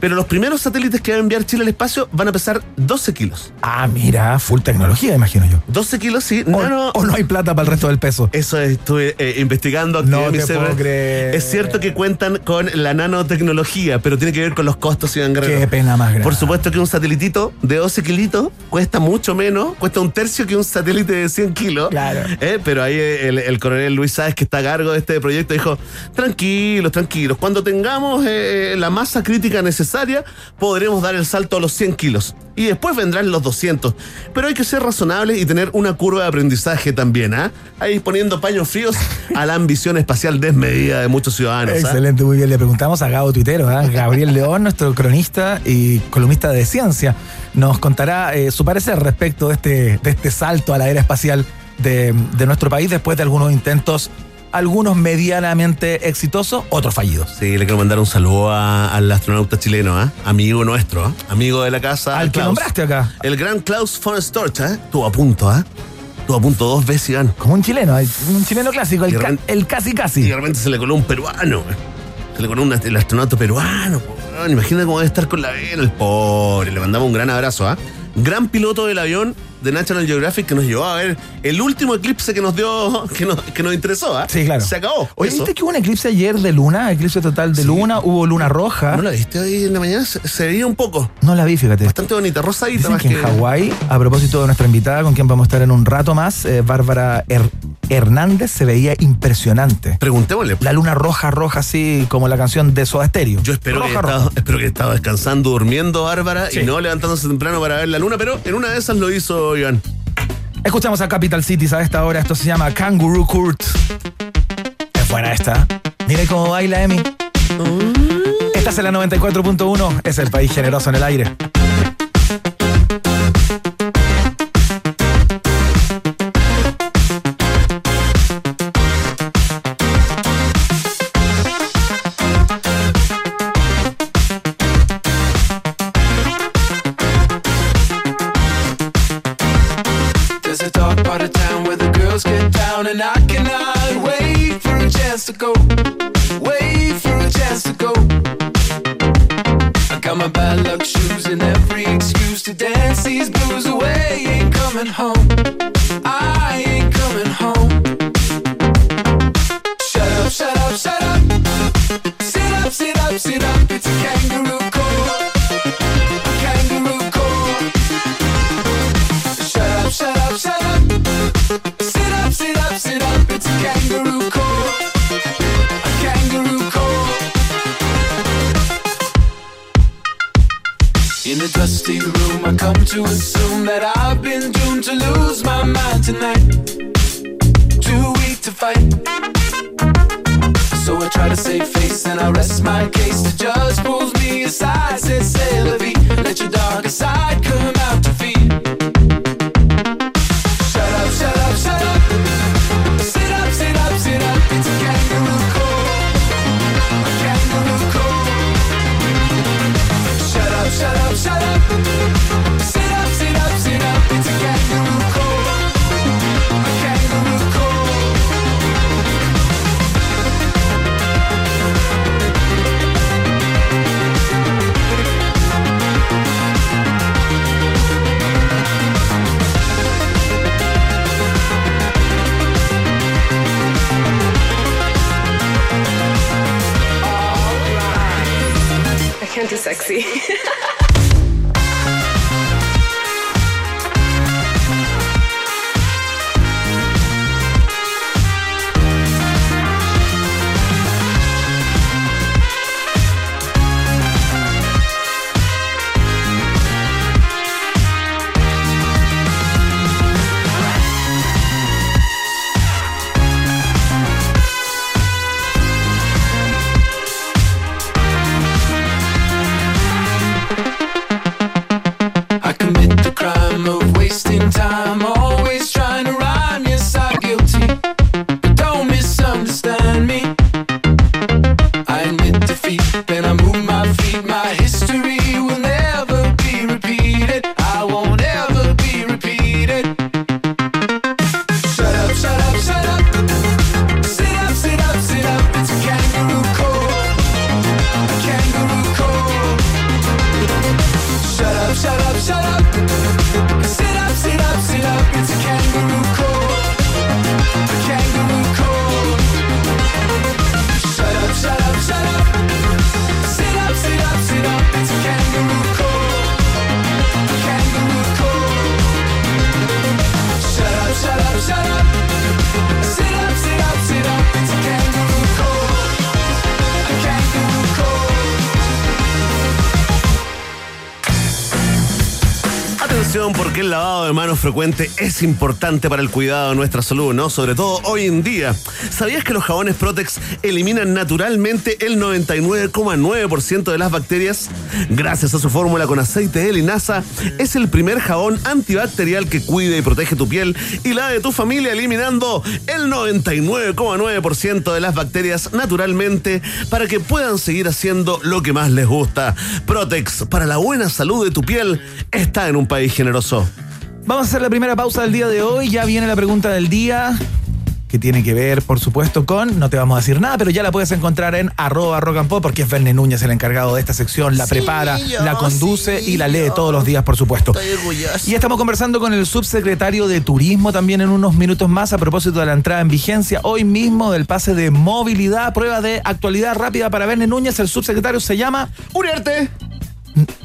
Pero los primeros satélites que va a enviar Chile al espacio van a pesar 12 kilos. Ah, mira, full tecnología, imagino yo. 12 kilos, sí. O, nano- o no hay plata para el resto del peso. Eso estuve eh, investigando. activé No mi te cerebro. puedo creer. Es cierto que cuentan con la nanotecnología, pero tiene que ver con los costos, Iván Guerrero. Qué pena más grande. Por supuesto que un satelitito de 12 kilitos cuesta mucho menos, cuesta un tercio que un satélite de 100 kilos. Claro. Eh, Pero ahí el, el coronel Luis Sáez, que está a cargo de este proyecto, dijo, tranquilos, tranquilos, cuando tengamos eh, la masa crítica necesaria, podremos dar el salto a los 100 kilos. Y después vendrán los 200. Pero hay que ser razonables y tener una curva de aprendizaje también, ¿ah? Ahí poniendo paños fríos a la ambición espacial desmedida de muchos ciudadanos. ¿ah? Excelente, muy bien. Le preguntamos a Gabo Tuitero, ¿ah? Gabriel León, nuestro cronista y columnista de ciencia, nos contará eh, su parecer respecto de este, de este salto a la era espacial de, de nuestro país después de algunos intentos, algunos medianamente exitosos, otros fallidos. Sí, le quiero mandar un saludo a- al astronauta chileno, ¿ah? amigo nuestro, ¿ah? amigo de la casa. Al que Klaus. nombraste acá, El gran Klaus von Storch, ¿eh? Estuvo a punto, ¿ah? Estuvo a punto dos veces, Iván. como un chileno, un chileno clásico, el, Y ca- realmente- el casi Y casi. de repente se le coló un peruano, ¿eh? Se le coló un, el astronauta peruano. Imagina cómo debe estar con la vena, el pobre. Le mandamos un gran abrazo, ¿ah? gran piloto del avión de National Geographic que nos llevó a ver el último eclipse que nos dio, que nos, que nos interesó. ¿ah? Sí, claro. Se acabó. Oye. ¿viste que hubo un eclipse ayer de luna? Eclipse total de luna, hubo luna roja. ¿No la viste hoy en la mañana? Se, se veía un poco. No la vi, fíjate. Bastante bonita, rosadita Dicen más que en Hawái, a propósito de nuestra invitada, con quien vamos a estar en un rato más, eh, Bárbara Her- Hernández, se veía impresionante. Preguntémosle. La luna roja, roja, así como la canción de Soda Stereo. Yo espero que, roja, estado, espero que estado descansando, durmiendo, Bárbara, Sí. y no levantándose temprano para ver la luna, pero en una de esas lo hizo Iván. Escuchamos a Capital Cities a esta hora. Esto se llama Kangaroo Court. Es buena esta. Mire cómo baila Emi. Esta es la 94.1. Es el país generoso en el aire. Porque el lavado de manos frecuente es importante para el cuidado de nuestra salud, ¿no? Sobre todo hoy en día. ¿Sabías que los jabones Protex eliminan naturalmente el 99,9% de las bacterias? Gracias a su fórmula con aceite de linaza, es el primer jabón antibacterial que cuida y protege tu piel y la de tu familia, eliminando el 99,9% de las bacterias naturalmente para que puedan seguir haciendo lo que más les gusta. Protex, para la buena salud de tu piel, está en un país generoso. Vamos a hacer la primera pausa del día de hoy. Ya viene la pregunta del día. Que tiene que ver, por supuesto, con, no te vamos a decir nada, pero ya la puedes encontrar en arroba rock and pop, porque es Verne Núñez el encargado de esta sección, la prepara, yo, la conduce sí, y la lee yo. todos los días, por supuesto. Estoy orgulloso. Y estamos conversando con el subsecretario de Turismo también en unos minutos más a propósito de la entrada en vigencia hoy mismo del pase de movilidad, prueba de actualidad rápida para Verne Núñez. El subsecretario se llama, Uriarte.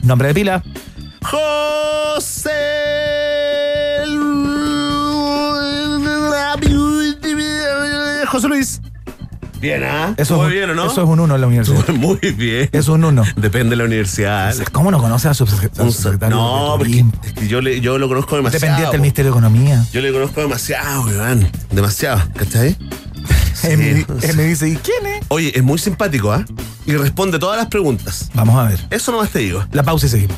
nombre de pila, José. José Luis. Bien, ¿ah? Eso Muy es, bien, ¿o no? Eso es un uno en la universidad. Muy bien. Es un uno. Depende de la universidad. ¿Cómo no conoce al subsecre- al Un- subsecretario no, porque es que yo, le, yo lo conozco demasiado. Dependiente del Ministerio de Economía. Yo le conozco demasiado, Iván. Demasiado. ¿Cachai? Él, me, Sí, él me dice, ¿y quién es? Oye, es muy simpático, ¿ah? Y responde todas las preguntas. Vamos a ver. Eso nomás te digo. La pausa y seguimos.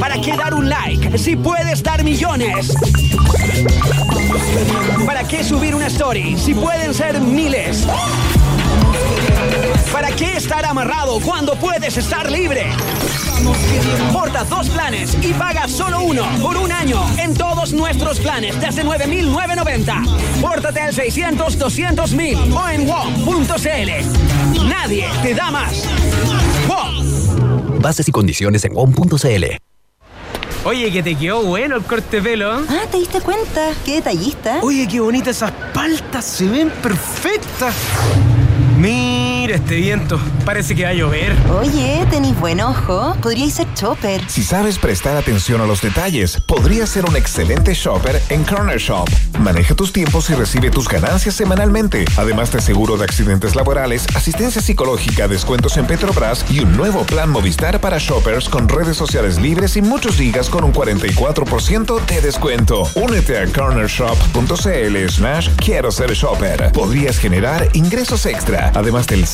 ¿Para qué dar un like si puedes dar millones? ¿Para qué subir una story si pueden ser miles? ¿Para qué estar amarrado cuando puedes estar libre? Porta dos planes y paga solo uno por un año en todos nuestros planes desde 9.990. Pórtate al 600-200.000 o en WOM.cl. Nadie te da más. WOM. Bases y condiciones en WOM.cl. Oye, que te quedó bueno el corte de pelo. Ah, ¿te diste cuenta? Qué detallista. Oye, qué bonitas esas paltas, se ven perfectas. Mira este viento, parece que va a llover. Oye, tenés buen ojo. Podríais ser chopper. Si sabes prestar atención a los detalles, podrías ser un excelente shopper en Corner Shop. Maneja tus tiempos y recibe tus ganancias semanalmente. Además de seguro de accidentes laborales, asistencia psicológica, descuentos en Petrobras y un nuevo plan Movistar para shoppers con redes sociales libres y muchos gigas con un 44% de descuento. Únete a cornershop.cl slash quiero ser shopper. Podrías generar ingresos extra, además del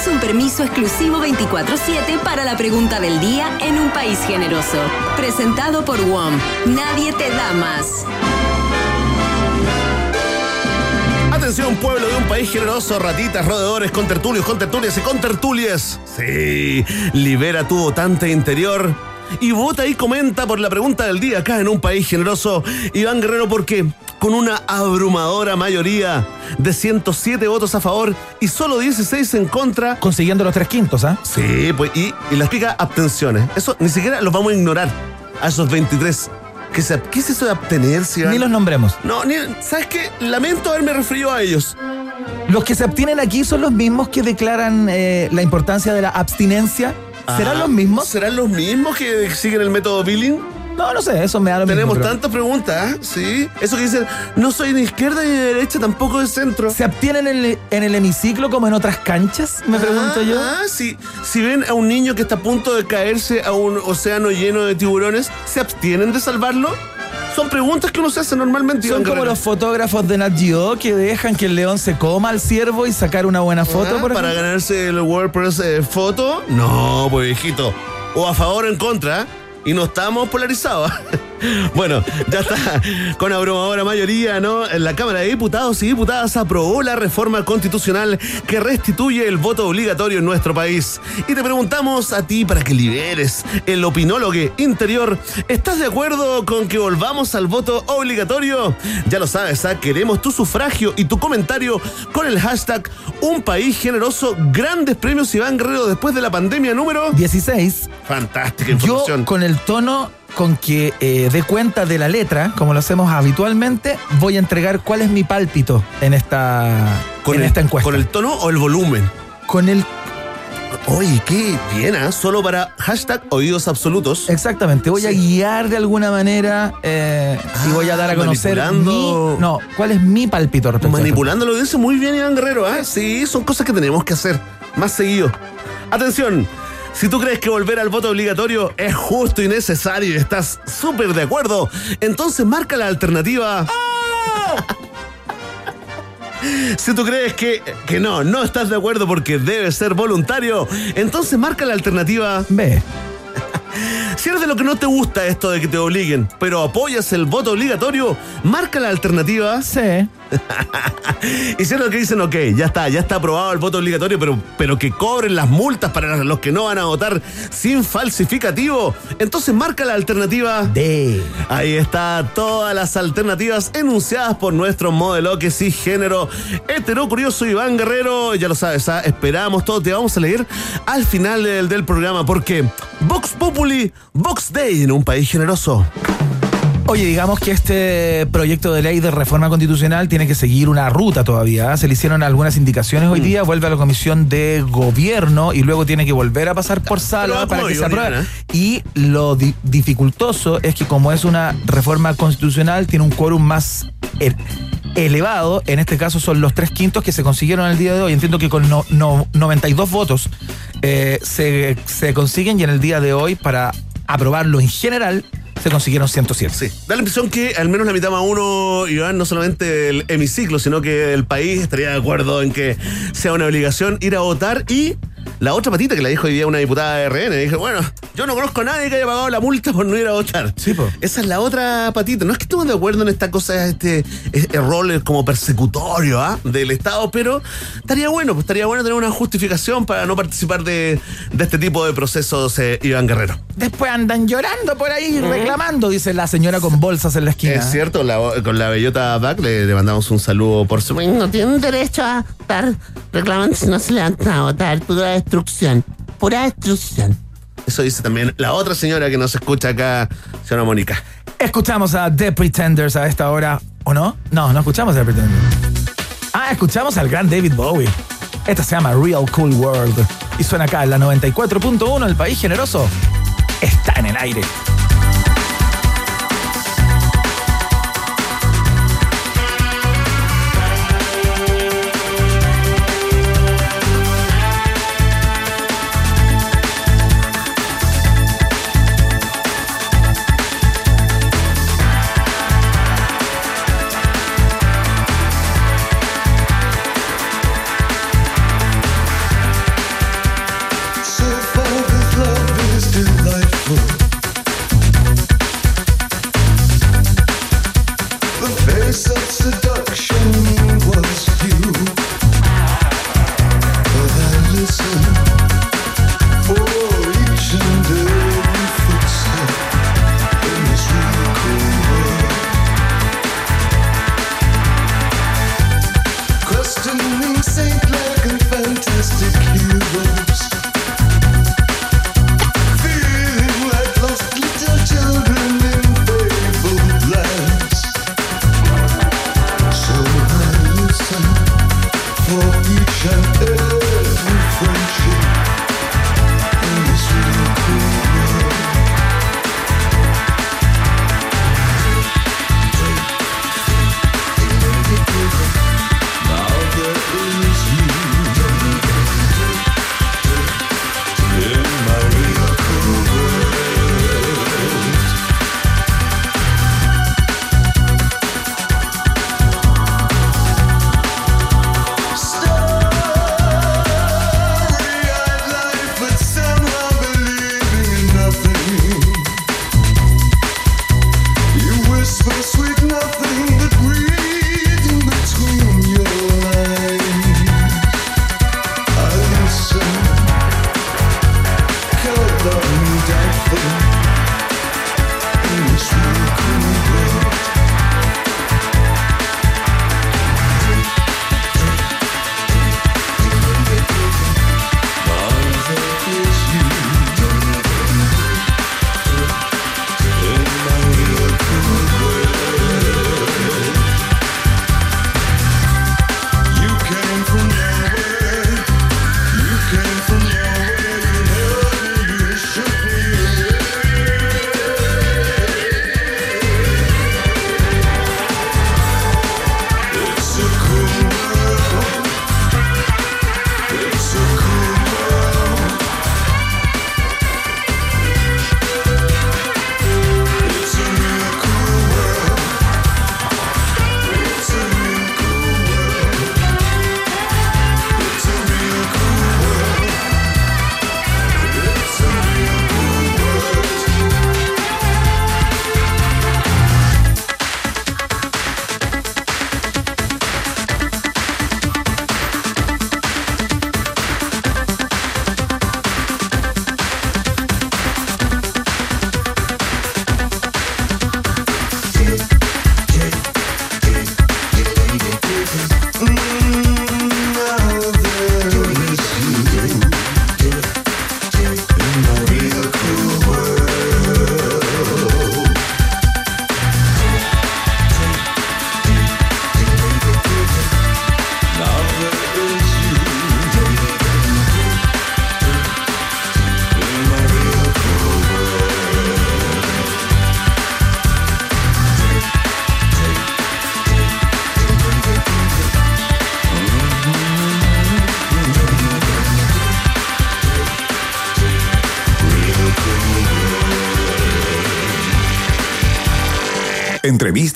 Tienes un permiso exclusivo 24-7 para la pregunta del día en un país generoso. Presentado por WOM. Nadie te da más. Atención, pueblo de un país generoso, ratitas, roedores, contertulios, contertulias y contertulias. Sí, libera tu votante interior. Y vota y comenta por la pregunta del día acá en un país generoso. Iván Guerrero, porque con una abrumadora mayoría de 107 votos a favor y solo 16 en contra. Consiguiendo los tres quintos, ¿ah? Sí, pues, y, y las pica abstenciones. Eso ni siquiera los vamos a ignorar a esos 23. ¿Qué, se, qué es eso de abstenerse? Ni los nombremos. No, ni, ¿sabes qué? Lamento haberme referido a ellos. Los que se abstienen aquí son los mismos que declaran eh, la importancia de la abstinencia. ¿Serán Ah, los mismos? ¿Serán los mismos que siguen el método Billing? No, no sé, eso me da lo Tenemos mismo. pero- tantas preguntas, ¿eh? ¿sí? Eso que dicen, no soy ni izquierda ni de derecha, tampoco de centro. ¿Se abstienen en el, en el hemiciclo como en otras canchas? Me pregunto Ah, yo. Ah, sí. Si ven a un niño que está a punto de caerse a un océano lleno de tiburones, ¿se abstienen de salvarlo? Son preguntas que uno se hace normalmente. Son como los fotógrafos de Nat Geo que dejan que el león se coma al ciervo y sacar una buena foto. Ah, por para ejemplo. ganarse el WordPress eh, foto. No, pues viejito. O a favor o en contra. Y no estamos polarizados. Bueno, ya está. Con abrumadora mayoría, ¿no? En la Cámara de Diputados y Diputadas aprobó la reforma constitucional que restituye el voto obligatorio en nuestro país. Y te preguntamos a ti para que liberes el opinólogo interior. ¿Estás de acuerdo con que volvamos al voto obligatorio? Ya lo sabes, ¿ah? queremos tu sufragio y tu comentario con el hashtag Un País Generoso. Grandes premios Iván Guerrero después de la pandemia número 16. Fantástica Yo, información. con el tono con que eh, dé cuenta de la letra, como lo hacemos habitualmente, voy a entregar cuál es mi pálpito en esta, con en el, esta encuesta. ¿Con el tono o el volumen? Con el Oye, qué bien, ¿ah? Solo para hashtag oídos absolutos. Exactamente, voy a guiar de alguna manera eh, y voy a dar a conocer manipulando. mi- no, cuál es mi palpito respecto. Manipulando lo dice muy bien Iván Guerrero, ¿ah? Sí, son cosas que tenemos que hacer más seguido. Atención, si tú crees que volver al voto obligatorio es justo y necesario y estás súper de acuerdo, entonces marca la alternativa. Si tú crees que, que no, no estás de acuerdo porque debe ser voluntario, entonces marca la alternativa. B. Si eres de lo que no te gusta esto de que te obliguen, pero apoyas el voto obligatorio, marca la alternativa. C. y si eres los que dicen, ok, ya está, ya está aprobado el voto obligatorio, pero, pero que cobren las multas para los que no van a votar sin falsificativo, entonces marca la alternativa. D. Ahí está, todas las alternativas enunciadas por nuestro modelo que sí género hetero curioso Iván Guerrero. Ya lo sabes, ¿ah? esperamos todo, te vamos a leer al final del, del programa porque Vox Populi, Vox Day en un país generoso. Oye, digamos que este proyecto de ley de reforma constitucional tiene que seguir una ruta todavía. ¿eh? Se le hicieron algunas indicaciones Mm. hoy día, vuelve a la comisión de gobierno y luego tiene que volver a pasar por sala para que se apruebe. Y lo di- dificultoso es que como es una reforma constitucional, tiene un quórum más elevado. En este caso son los tres quintos que se consiguieron el día de hoy. Entiendo que con no- no- 92 votos eh, se, se consiguen y en el día de hoy para aprobarlo en general se consiguieron 107. Sí, da la impresión que al menos la mitad más uno, Iván, no solamente el hemiciclo, sino que el país estaría de acuerdo en que sea una obligación ir a votar y la otra patita que la dijo hoy día una diputada de RN, dije, bueno, yo no conozco a nadie que haya pagado la multa por no ir a votar. Sí, po. Esa es la otra patita. No es que estemos de acuerdo en esta cosa, este, este rol como persecutorio ¿ah? del Estado, pero estaría bueno, pues estaría bueno tener una justificación para no participar de, de este tipo de procesos, eh, Iván Guerrero. Después andan llorando por ahí, reclamando, dice la señora con bolsas en la esquina. Es cierto, la- con la bellota Back le, le mandamos un saludo por su. No tienen derecho a estar reclamando si no se levantan a votar. Pura destrucción. Pura destrucción. Eso dice también la otra señora que nos escucha acá, señora Mónica. Escuchamos a The Pretenders a esta hora, ¿o no? No, no escuchamos a The Pretenders. Ah, escuchamos al gran David Bowie. Esta se llama Real Cool World y suena acá en la 94.1, el país generoso. Está en el aire.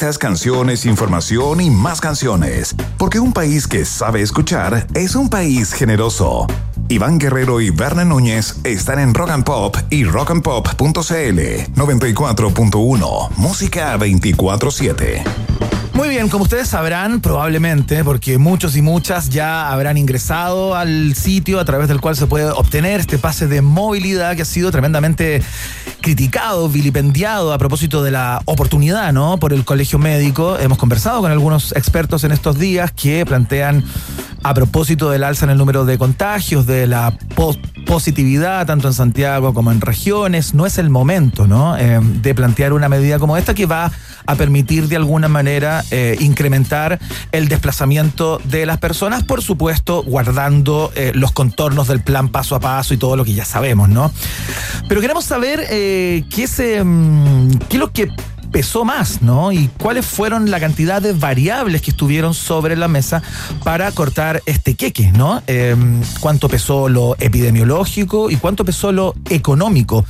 Canciones, información y más canciones. Porque un país que sabe escuchar es un país generoso. Iván Guerrero y Berna Núñez están en Rock and Pop y rockandpop.cl 94.1. Música 24-7. Muy bien, como ustedes sabrán, probablemente, porque muchos y muchas ya habrán ingresado al sitio a través del cual se puede obtener este pase de movilidad que ha sido tremendamente criticado, vilipendiado a propósito de la oportunidad, ¿no? Por el colegio médico. Hemos conversado con algunos expertos en estos días que plantean a propósito del alza en el número de contagios, de la po- positividad, tanto en Santiago como en regiones, no es el momento, ¿no? Eh, de plantear una medida como esta que va a permitir de alguna manera eh, incrementar el desplazamiento de las personas, por supuesto, guardando eh, los contornos del plan paso a paso y todo lo que ya sabemos, ¿no? Pero queremos saber eh, qué, se, mm, qué es lo que pesó más, ¿no? Y cuáles fueron la cantidad de variables que estuvieron sobre la mesa para cortar este queque, ¿no? Eh, cuánto pesó lo epidemiológico y cuánto pesó lo económico.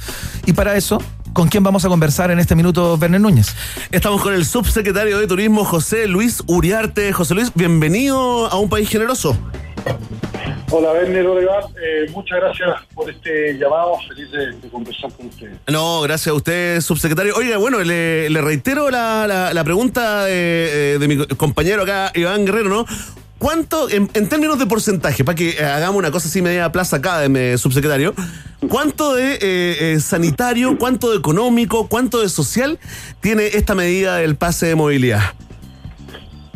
Y para eso, ¿con quién vamos a conversar en este minuto, Berner Núñez? Estamos con el subsecretario de Turismo, José Luis Uriarte. José Luis, bienvenido a un país generoso. Hola, Werner, hola, Iván. Eh, muchas gracias por este llamado. Feliz de, de conversar con ustedes. No, gracias a usted, subsecretario. Oiga, bueno, le, le reitero la, la- la pregunta de, eh, de mi compañero acá, Iván Guerrero, ¿no? ¿Cuánto, en, en términos de porcentaje, para que eh, hagamos una cosa así media plaza acá, me- subsecretario, cuánto de eh, eh, sanitario, cuánto de económico, cuánto de social tiene esta medida del pase de movilidad?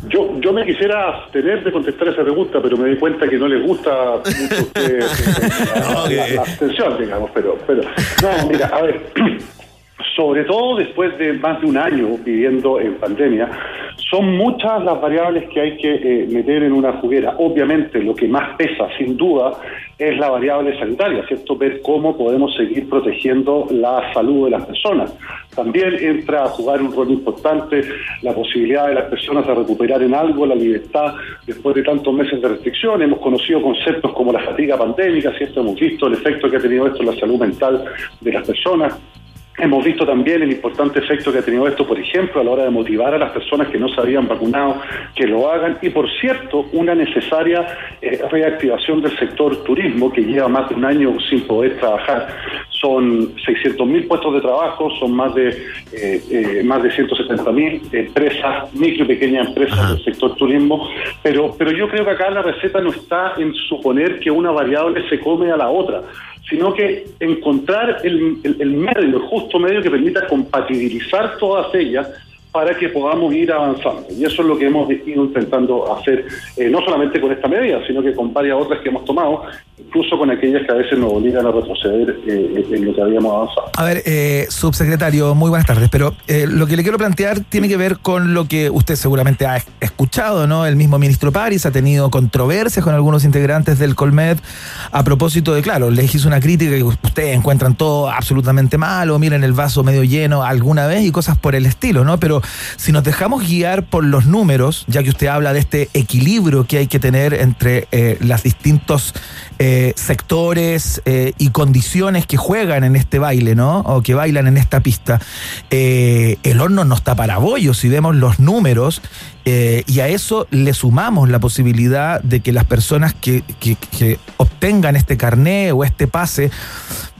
Yo, yo me quisiera abstener de contestar esa pregunta, pero me di cuenta que no les gusta mucho eh, la, la- la abstención, digamos. Pero, pero, no, mira, a ver, sobre todo después de más de un año viviendo en pandemia, son muchas las variables que hay que eh, meter en una juguera. Obviamente, lo que más pesa, sin duda, es la variable sanitaria, ¿cierto? Ver cómo podemos seguir protegiendo la salud de las personas. También entra a jugar un rol importante la posibilidad de las personas de recuperar en algo la libertad después de tantos meses de restricción. Hemos conocido conceptos como la fatiga pandémica, ¿cierto? Hemos visto el efecto que ha tenido esto en la salud mental de las personas. Hemos visto también el importante efecto que ha tenido esto, por ejemplo, a la hora de motivar a las personas que no se habían vacunado que lo hagan. Y, por cierto, una necesaria eh, reactivación del sector turismo que lleva más de un año sin poder trabajar. Son 600 mil puestos de trabajo, son más de eh, eh, más de 170 mil empresas, micro y pequeñas empresas del sector turismo, pero, pero yo creo que acá la receta no está en suponer que una variable se come a la otra sino que encontrar el, el- el medio, el justo medio que permita compatibilizar todas ellas para que podamos ir avanzando. Y eso es lo que hemos ido intentando hacer, eh, no solamente con esta medida, sino que con varias otras que hemos tomado, incluso con aquellas que a veces nos obligan a retroceder eh, en lo que habíamos avanzado. A ver, eh, subsecretario, muy buenas tardes, pero eh, lo que le quiero plantear tiene que ver con lo que usted seguramente ha es- escuchado, ¿no? El mismo ministro París ha tenido controversias con algunos integrantes del Colmed a propósito de, claro, les hizo una crítica que ustedes encuentran todo absolutamente malo, miren el vaso medio lleno alguna vez y cosas por el estilo, ¿no? Pero si nos dejamos guiar por los números, ya que usted habla de este equilibrio que hay que tener entre eh, los distintos eh, sectores eh, y condiciones que juegan en este baile, ¿no? O que bailan en esta pista. Eh, el horno no está para bollos si vemos los números eh, y a eso le sumamos la posibilidad de que las personas que, obtengan este carné o este pase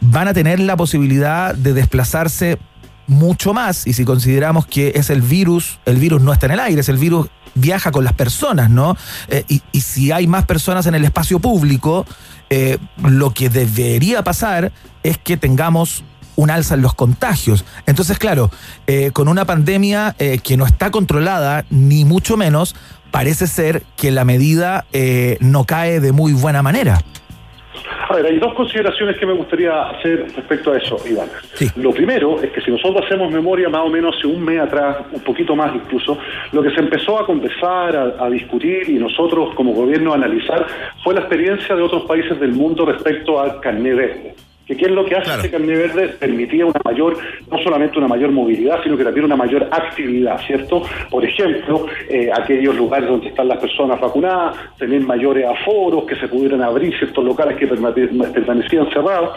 van a tener la posibilidad de desplazarse mucho más y si consideramos que es el virus, el virus no está en el aire, es el virus viaja con las personas, ¿no? Eh, y si hay más personas en el espacio público, eh, lo que debería pasar es que tengamos un alza en los contagios. Entonces, claro, eh, con una pandemia eh, que no está controlada, ni mucho menos, parece ser que la medida eh, no cae de muy buena manera. A ver, hay dos consideraciones que me gustaría hacer respecto a eso, Iván. Lo primero es que si nosotros hacemos memoria más o menos hace un mes atrás, un poquito más incluso, lo que se empezó a conversar, a, a discutir y nosotros como gobierno a analizar fue la experiencia de otros países del mundo respecto al carné verde. Que qué es lo que hace este carné verde permitía una mayor, no solamente una mayor movilidad, sino que también una mayor actividad, ¿cierto? Por ejemplo, eh, aquellos lugares donde están las personas vacunadas, tener mayores aforos, que se pudieran abrir ciertos locales que permane- permanecían cerrados.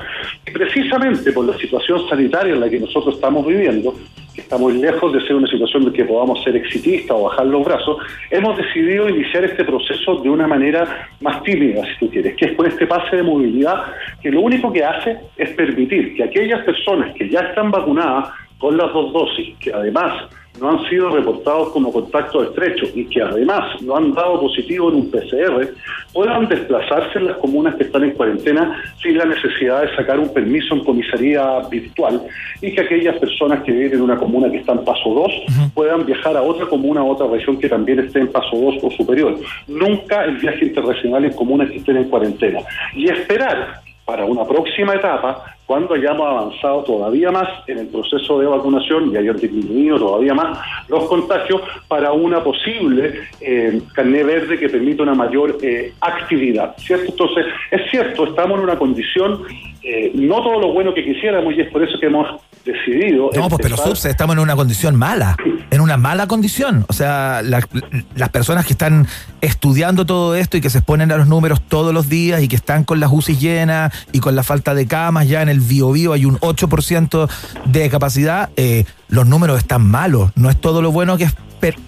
Y precisamente por la situación sanitaria en la que nosotros estamos viviendo, que está muy lejos de ser una situación de que podamos ser exitistas o bajar los brazos, hemos decidido iniciar este proceso de una manera más tímida, si tú quieres, que es con este pase de movilidad, que lo único que hace es permitir que aquellas personas que ya están vacunadas con las dos dosis, que además no han sido reportados como contactos estrechos y que además no han dado positivo en un PCR, puedan desplazarse en las comunas que están en cuarentena sin la necesidad de sacar un permiso en comisaría virtual y que aquellas personas que viven en una comuna que está en paso 2 puedan viajar a otra comuna, o otra región que también esté en paso 2 o superior. Nunca el viaje internacional en comunas que estén en cuarentena. Y esperar para una próxima etapa, cuando hayamos avanzado todavía más en el proceso de vacunación y hayan disminuido todavía más los contagios para una posible eh, carné verde que permita una mayor eh, actividad. ¿cierto? Entonces, es cierto, estamos en una condición eh, no todo lo bueno que quisiéramos y es por eso que hemos decidido... No, pues pero Subse, estamos en una condición mala, en una mala condición. O sea, la- las personas que están estudiando todo esto y que se exponen a los números todos los días y que están con las UCI llenas y con la falta de camas, ya en el biobío hay un 8% de capacidad, eh, los números están malos. No es todo lo bueno que,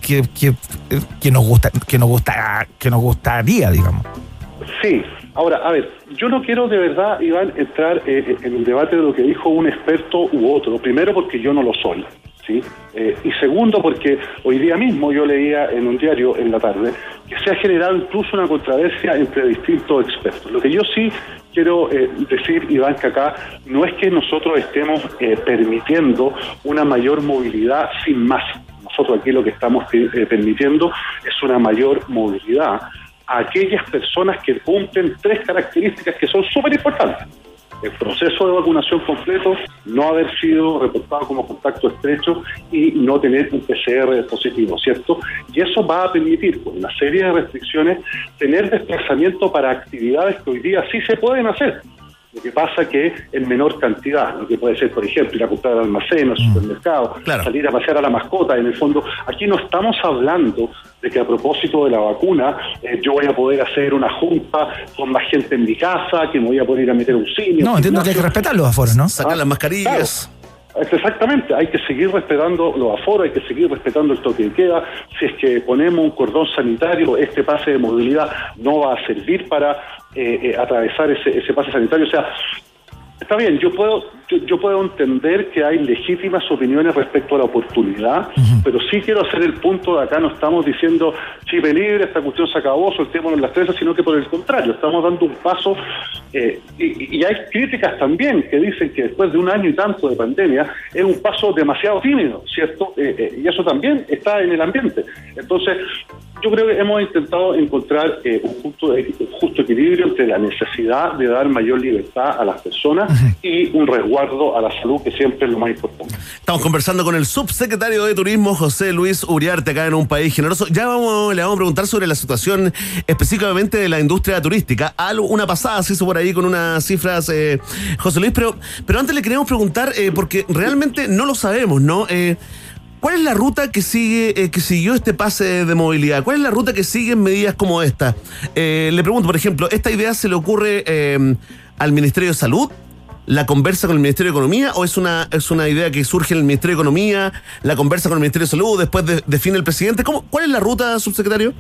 que, que, que nos gusta, que nos gusta, que nos gustaría, digamos. Sí, ahora, a ver, yo no quiero de verdad, Iván, entrar eh, en el debate de lo que dijo un experto u otro. Primero porque yo no lo soy, ¿sí? Eh, y segundo porque hoy día mismo yo leía en un diario en la tarde que se ha generado incluso una controversia entre distintos expertos. Lo que yo sí quiero eh, decir, Iván, que acá no es que nosotros estemos eh, permitiendo una mayor movilidad sin más. Nosotros aquí lo que estamos eh, permitiendo es una mayor movilidad a aquellas personas que cumplen tres características que son súper importantes. El proceso de vacunación completo, no haber sido reportado como contacto estrecho y no tener un PCR positivo, ¿cierto? Y eso va a permitir, con una serie de restricciones, tener desplazamiento para actividades que hoy día sí se pueden hacer. Lo que pasa que en menor cantidad, lo que puede ser, por ejemplo, ir a comprar al almacén, al supermercado, salir a pasear a la mascota. En el fondo, aquí no estamos hablando de que a propósito de la vacuna eh, yo voy a poder hacer una junta con más gente en mi casa, que me voy a poder ir a meter un cine. No, entiendo que hay que respetar los aforos, ¿no? Sacar las mascarillas. Exactamente, hay que seguir respetando los aforos, hay que seguir respetando el toque de queda. Si es que ponemos un cordón sanitario, este pase de movilidad no va a servir para eh, eh, atravesar ese, ese pase sanitario. O sea, está bien, yo puedo, yo, yo puedo entender que hay legítimas opiniones respecto a la oportunidad, pero sí quiero hacer el punto de acá, no estamos diciendo chip libre, esta cuestión se acabó, soltémonos las tres, sino que por el contrario, estamos dando un paso, eh, y, y hay críticas también que dicen que después de un año y tanto de pandemia es un paso demasiado tímido, ¿cierto? Eh, eh, y eso también está en el ambiente. Entonces, yo creo que hemos intentado encontrar un, punto de- un justo equilibrio entre la necesidad de dar mayor libertad a las personas y un resguardo a la salud, que siempre es lo más importante. Estamos conversando con el subsecretario de Turismo, José Luis Uriarte, acá en un país generoso. Ya vamos, le vamos a preguntar sobre la situación específicamente de la industria turística. Algo, una pasada se hizo por ahí con unas cifras, eh, José Luis, pero, pero antes le queremos preguntar, eh, porque realmente no lo sabemos, ¿no? Eh, ¿Cuál es la ruta que sigue, que siguió este pase de movilidad? ¿Cuál es la ruta que siguen medidas como esta? Le pregunto, por ejemplo, ¿esta idea se le ocurre al Ministerio de Salud? ¿La conversa con el Ministerio de Economía o es una, es una idea que surge en el Ministerio de Economía, la conversa con el Ministerio de Salud, después de- define el presidente? ¿Cómo, ¿Cuál es la ruta, subsecretario?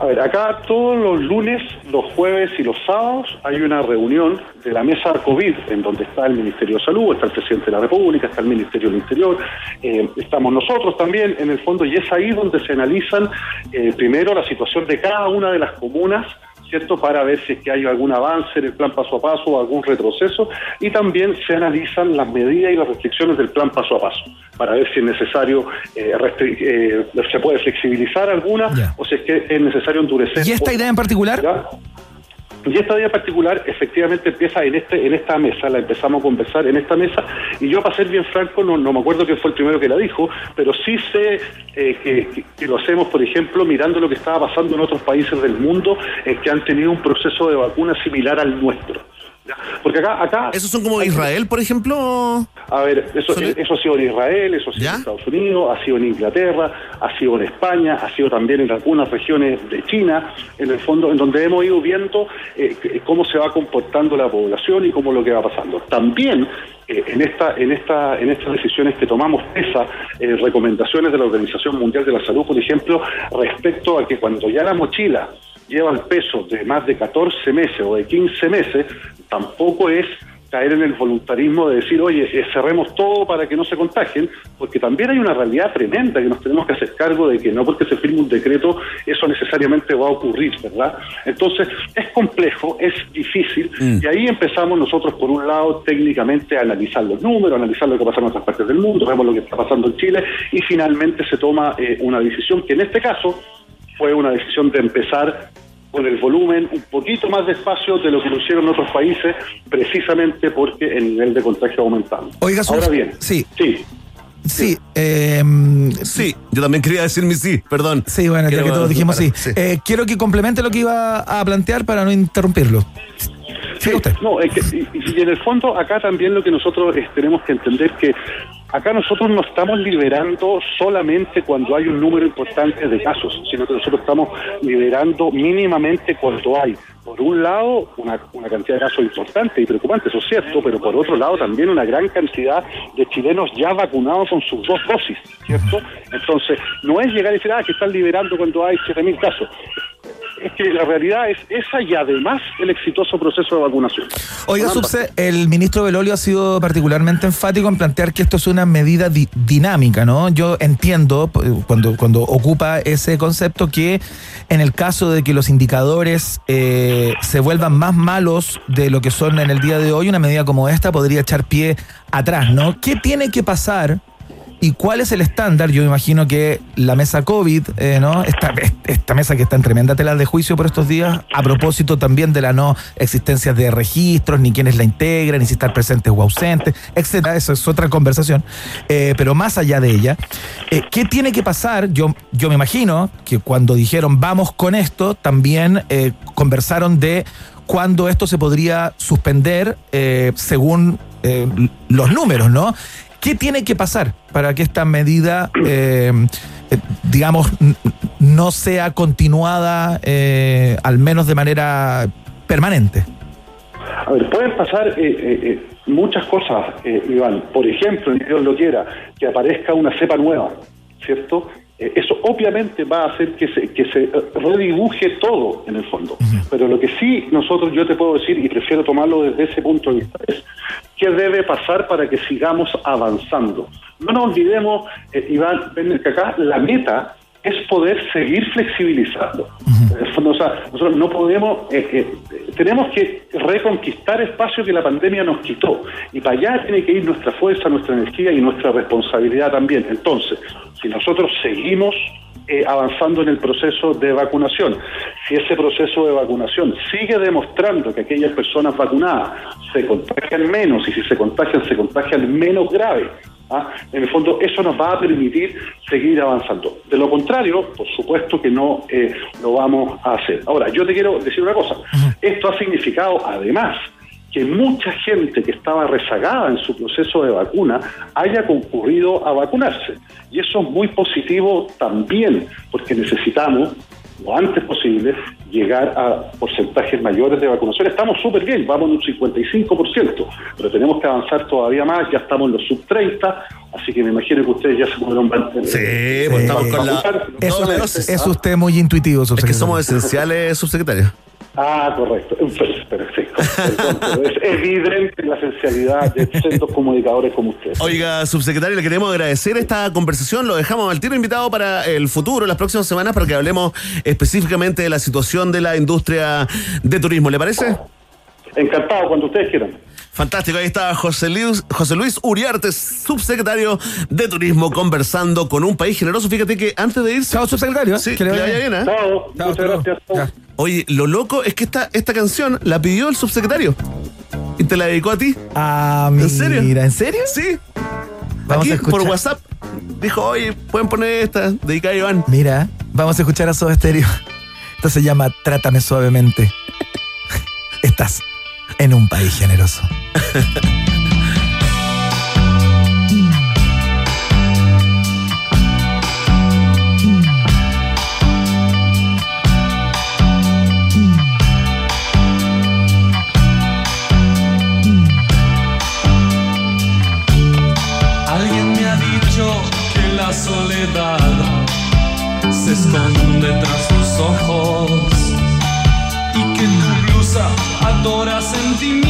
A ver, acá todos los lunes, los jueves y los sábados hay una reunión de la mesa COVID en donde está el Ministerio de Salud, está el presidente de la República, está el Ministerio del Interior, eh, estamos nosotros también en el fondo y es ahí donde se analizan eh, primero la situación de cada una de las comunas. ¿Cierto? Para ver si es que hay algún avance en el plan paso a paso o algún retroceso y también se analizan las medidas y las restricciones del plan paso a paso para ver si es necesario, eh, eh, se puede flexibilizar alguna o si es que es necesario endurecer. ¿Y esta idea en particular? ¿Ya? Y esta idea particular efectivamente empieza en este en esta mesa, la empezamos a conversar en esta mesa, y yo para ser bien franco, no, me acuerdo quién fue el primero que la dijo, pero sí sé eh, que lo hacemos, por ejemplo, mirando lo que estaba pasando en otros países del mundo eh, que han tenido un proceso de vacuna similar al nuestro. Porque acá, acá. ¿Esos son como Israel, por ejemplo? A ver, eso, eso ha sido en Israel, eso ha sido en Estados Unidos, ha sido en Inglaterra, ha sido en España, ha sido también en algunas regiones de China, en el fondo, en donde hemos ido viendo eh, que- cómo se va comportando la población y cómo lo que va pasando. También eh, en esta, en esta, en estas decisiones que tomamos esas eh, recomendaciones de la Organización Mundial de la Salud, por ejemplo, respecto a que cuando ya la mochila lleva el peso de más de 14 meses o de 15 meses, tampoco es caer en el voluntarismo de decir, oye, eh, cerremos todo para que no se contagien, porque también hay una realidad tremenda que nos tenemos que hacer cargo de que no porque se firme un decreto eso necesariamente va a ocurrir, ¿verdad? Entonces, es complejo, es difícil, y ahí empezamos nosotros, por un lado, técnicamente a analizar los números, a analizar lo que pasa en otras partes del mundo, vemos lo que está pasando en Chile, y finalmente se toma eh, una decisión que en este caso fue una decisión de empezar con el volumen un poquito más despacio de lo que lo hicieron otros países, precisamente porque el nivel de contagio ha aumentado. Oiga, Ahora bien, sí. sí. Sí, eh, sí, yo también quería decir mi sí, perdón. Sí, bueno, ya que todos dijimos sí. sí. Eh, quiero que complemente lo que iba a plantear para no interrumpirlo. Sí, no, es que, y, y en el fondo acá también lo que nosotros eh, tenemos que entender que acá nosotros no estamos liberando solamente cuando hay un número importante de casos, sino que nosotros estamos liberando mínimamente cuando hay, por un lado, una, cantidad de casos importante y preocupante, eso es cierto, pero por otro lado también una gran cantidad de chilenos ya vacunados con sus dos dosis, ¿cierto? Entonces, no es llegar y decir, ah, que están liberando cuando hay 7.000 casos. Es que la realidad es esa y además el exitoso proceso de vacunación. Oiga. Subse, el ministro Belolio ha sido particularmente enfático en plantear que esto es una medida di- dinámica, ¿no? Yo entiendo, cuando, cuando ocupa ese concepto, que en el caso de que los indicadores eh, se vuelvan más malos de lo que son en el día de hoy, una medida como esta podría echar pie atrás, ¿no? ¿Qué tiene que pasar? ¿Y cuál es el estándar? Yo imagino que la mesa COVID, eh, ¿no? Esta, mesa que está en tremenda tela de juicio por estos días, a propósito también de la no existencia de registros, ni quiénes la integran, ni si estar presentes o ausentes, etcétera. Eso es otra conversación. Eh, pero más allá de ella, eh, ¿qué tiene que pasar? Yo, yo me imagino que cuando dijeron vamos con esto, también conversaron de cuándo esto se podría suspender según los números, ¿no? ¿Qué tiene que pasar para que esta medida, eh, eh, digamos, no sea continuada, eh, al menos de manera permanente? A ver, pueden pasar eh, muchas cosas, Iván. Por ejemplo, ni Dios lo quiera, que aparezca una cepa nueva, ¿cierto? Eh, eso obviamente va a hacer que se, que se eh, redibuje todo en el fondo. Pero lo que sí nosotros, yo te puedo decir, y prefiero tomarlo desde ese punto de vista, es qué debe pasar para que sigamos avanzando. No nos olvidemos, eh, Iván, ven que acá la meta es poder seguir flexibilizando. O sea, nosotros no podemos, eh, eh, tenemos que reconquistar espacios que la pandemia nos quitó. Y para allá tiene que ir nuestra fuerza, nuestra energía y nuestra responsabilidad también. Entonces, si nosotros seguimos eh, avanzando en el proceso de vacunación, si ese proceso de vacunación sigue demostrando que aquellas personas vacunadas se contagian menos y si se contagian, se contagian menos grave, ¿ah? En el fondo, eso nos va a permitir seguir avanzando. De lo contrario, por supuesto que no eh, lo vamos a hacer. Ahora, yo te quiero decir una cosa. Esto ha significado, además, que mucha gente que estaba rezagada en su proceso de vacuna haya concurrido a vacunarse. Y eso es muy positivo también, porque necesitamos lo antes posible llegar a porcentajes mayores de vacunación. Estamos súper bien, vamos en un 55%, pero tenemos que avanzar todavía más, ya estamos en los sub 30, así que me imagino que ustedes ya se pudieron Sí, pues estamos con la Eso doble es, es usted muy intuitivo, Es que subsecretario. somos esenciales, subsecretario. Ah, correcto. Perfecto. Es evidente la esencialidad de centros comunicadores como ustedes. Oiga, subsecretario, le queremos agradecer esta conversación. Lo dejamos al tiro invitado para el futuro, las próximas semanas, para que hablemos específicamente de la situación de la industria de turismo. ¿Le parece? Encantado, cuando ustedes quieran. Fantástico, ahí está José Luis, José Luis Uriarte, subsecretario de Turismo, conversando con un país generoso. Fíjate que antes de irse. Chao, subsecretario. Sí, Que le vaya bien, ¿eh? Chao, muchas gracias. Oye, lo loco es que esta, esta canción la pidió el subsecretario. Y te la dedicó a ti. Ah, ¿En serio? mira, ¿en serio? Sí. Vamos Aquí, a escuchar. por WhatsApp. Dijo, oye, pueden poner esta, dedicada a Iván. Mira, vamos a escuchar a Soda Stereo. Esto se llama Trátame suavemente. Estás en un país generoso. Alguien me ha dicho que la soledad se esconde 曾经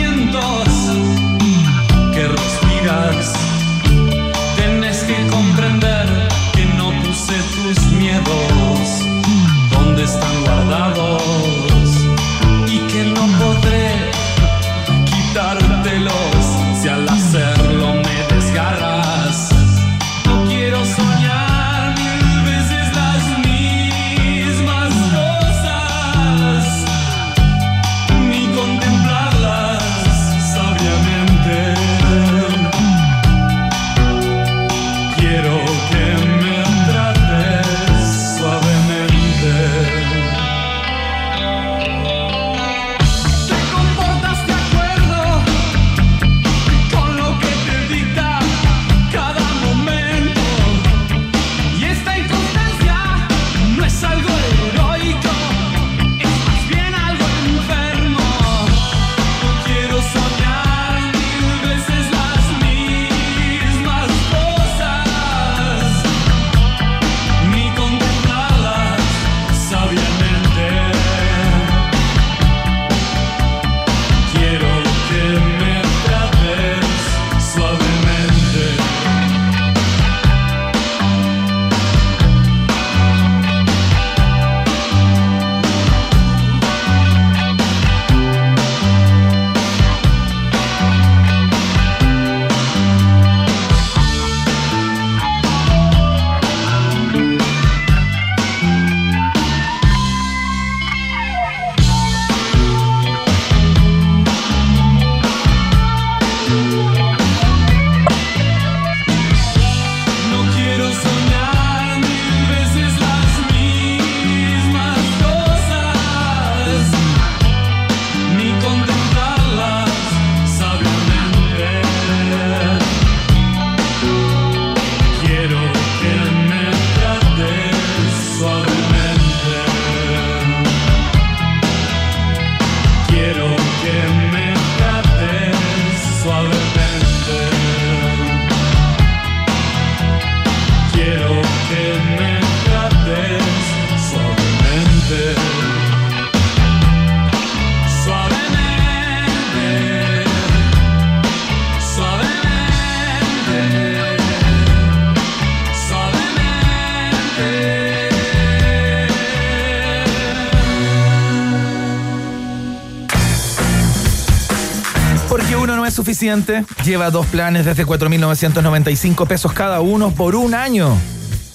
Porque uno no es suficiente. Lleva dos planes desde 4.995 pesos cada uno por un año.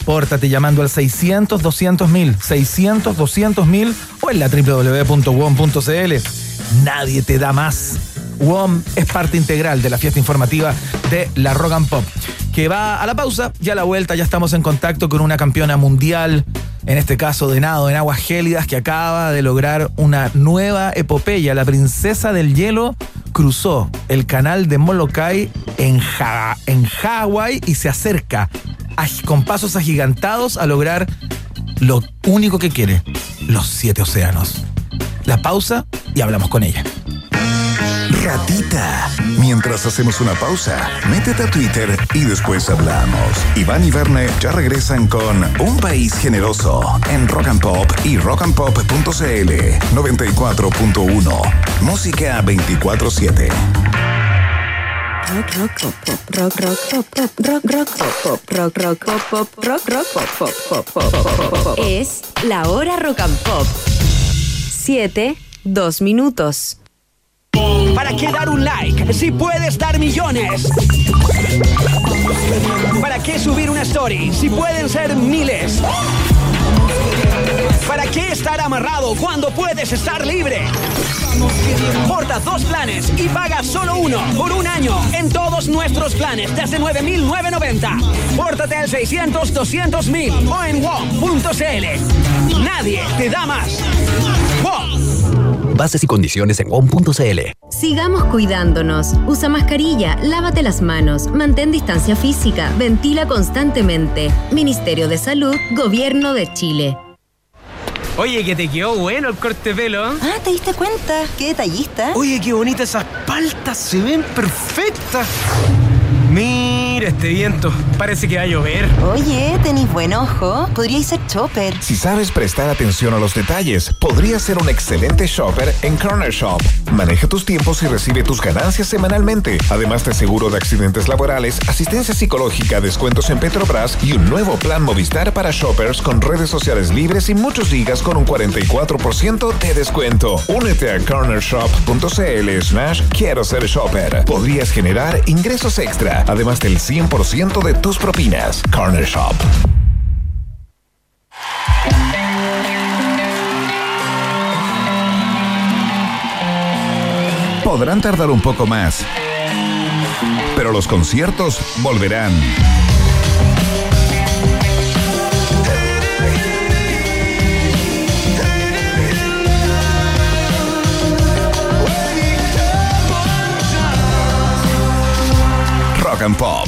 Pórtate llamando al 600 200 mil, 600 200 mil o en la www.wom.cl. Nadie te da más. WOM es parte integral de la fiesta informativa de la Rock and Pop, que va a la pausa y a la vuelta ya estamos en contacto con una campeona mundial, en este caso de nado en aguas gélidas, que acaba de lograr una nueva epopeya. La princesa del hielo cruzó el canal de Molokai en, Ja- en Hawái y se acerca con pasos agigantados a lograr lo único que quiere, los siete océanos. La pausa y hablamos con ella. Mientras hacemos una pausa, métete a Twitter y después hablamos. Iván y Verne ya regresan con Un País Generoso en Rock and Pop y rockandpop.cl 94.1. Música 24-7. Rock, rock, pop, rock, rock, pop, rock, rock, pop, rock, pop, rock, pop. Es la hora rock and pop. 7, 2 minutos. ¿Para qué dar un like si puedes dar millones? ¿Para qué subir una story si pueden ser miles? ¿Para qué estar amarrado cuando puedes estar libre? Porta dos planes y paga solo uno por un año en todos nuestros planes desde 9.990. Pórtate al 600 200 mil o en WOM.cl. Nadie te da más. Bases y condiciones en WOM.cl. Sigamos cuidándonos. Usa mascarilla, lávate las manos, mantén distancia física, ventila constantemente. Ministerio de Salud, Gobierno de Chile. Oye, que te quedó bueno el corte de pelo. Ah, ¿te diste cuenta? Qué detallista. Oye, qué bonitas esas paltas, se ven perfectas. Mira este viento, parece que va a llover. Oye, tenés buen ojo. Podríais ser chopper. Si sabes prestar atención a los detalles, podrías ser un excelente shopper en Corner Shop. Maneja tus tiempos y recibe tus ganancias semanalmente. Además de seguro de accidentes laborales, asistencia psicológica, descuentos en Petrobras y un nuevo plan Movistar para shoppers con redes sociales libres y muchos gigas con un 44% de descuento. Únete a cornershop.cl slash quiero ser shopper. Podrías generar ingresos extra, además del 100% de tus propinas. Corner Shop. Podrán tardar un poco más, pero los conciertos volverán. Rock and Pop,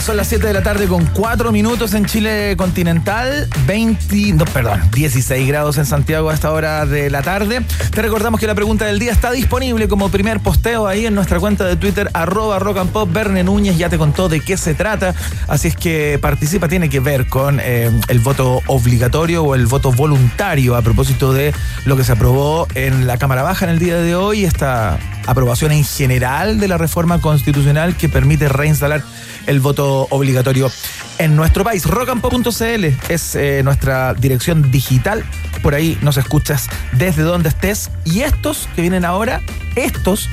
Ya, son las 7 de la tarde con 4 minutos en Chile continental, 20, no, perdón, 16 grados en Santiago a esta hora de la tarde. Te recordamos que la pregunta del día está disponible como primer posteo ahí en nuestra cuenta de Twitter, arroba rock and pop. Verne Núñez ya te contó de qué se trata, así es que participa, tiene que ver con eh, el voto obligatorio o el voto voluntario a propósito de lo que se aprobó en la Cámara Baja en el día de hoy, esta aprobación en general de la reforma constitucional que permite reinstalar el voto obligatorio en nuestro país. Rockandpop.cl es eh, nuestra dirección digital. Por ahí nos escuchas desde donde estés. Y estos que vienen ahora, estos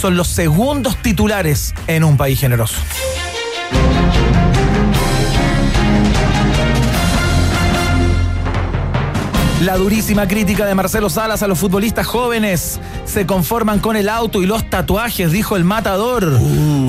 son los segundos titulares en un país generoso. La durísima crítica de Marcelo Salas a los futbolistas jóvenes. Se conforman con el auto y los tatuajes, dijo el matador.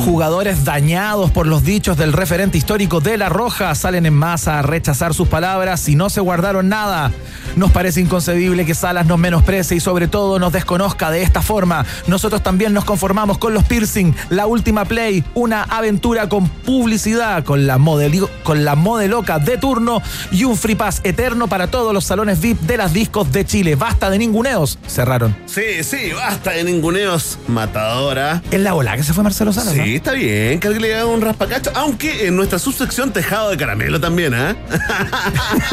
Jugadores dañados por los dichos del referente histórico de La Roja salen en masa a rechazar sus palabras y no se guardaron nada. Nos parece inconcebible que Salas nos menosprecie y sobre todo nos desconozca de esta forma. Nosotros también nos conformamos con los piercing, la última play, una aventura con publicidad, con la, modeli- con la modeloca de turno y un free pass eterno para todos los salones VIP de las discos de Chile. Basta de ninguneos. Cerraron. Sí, sí, basta de ninguneos. Matadora. Es la bola que se fue Marcelo Salas. Sí, ¿no? está bien, que alguien le haga un raspacacho. Aunque en nuestra subsección tejado de caramelo también, ¿ah?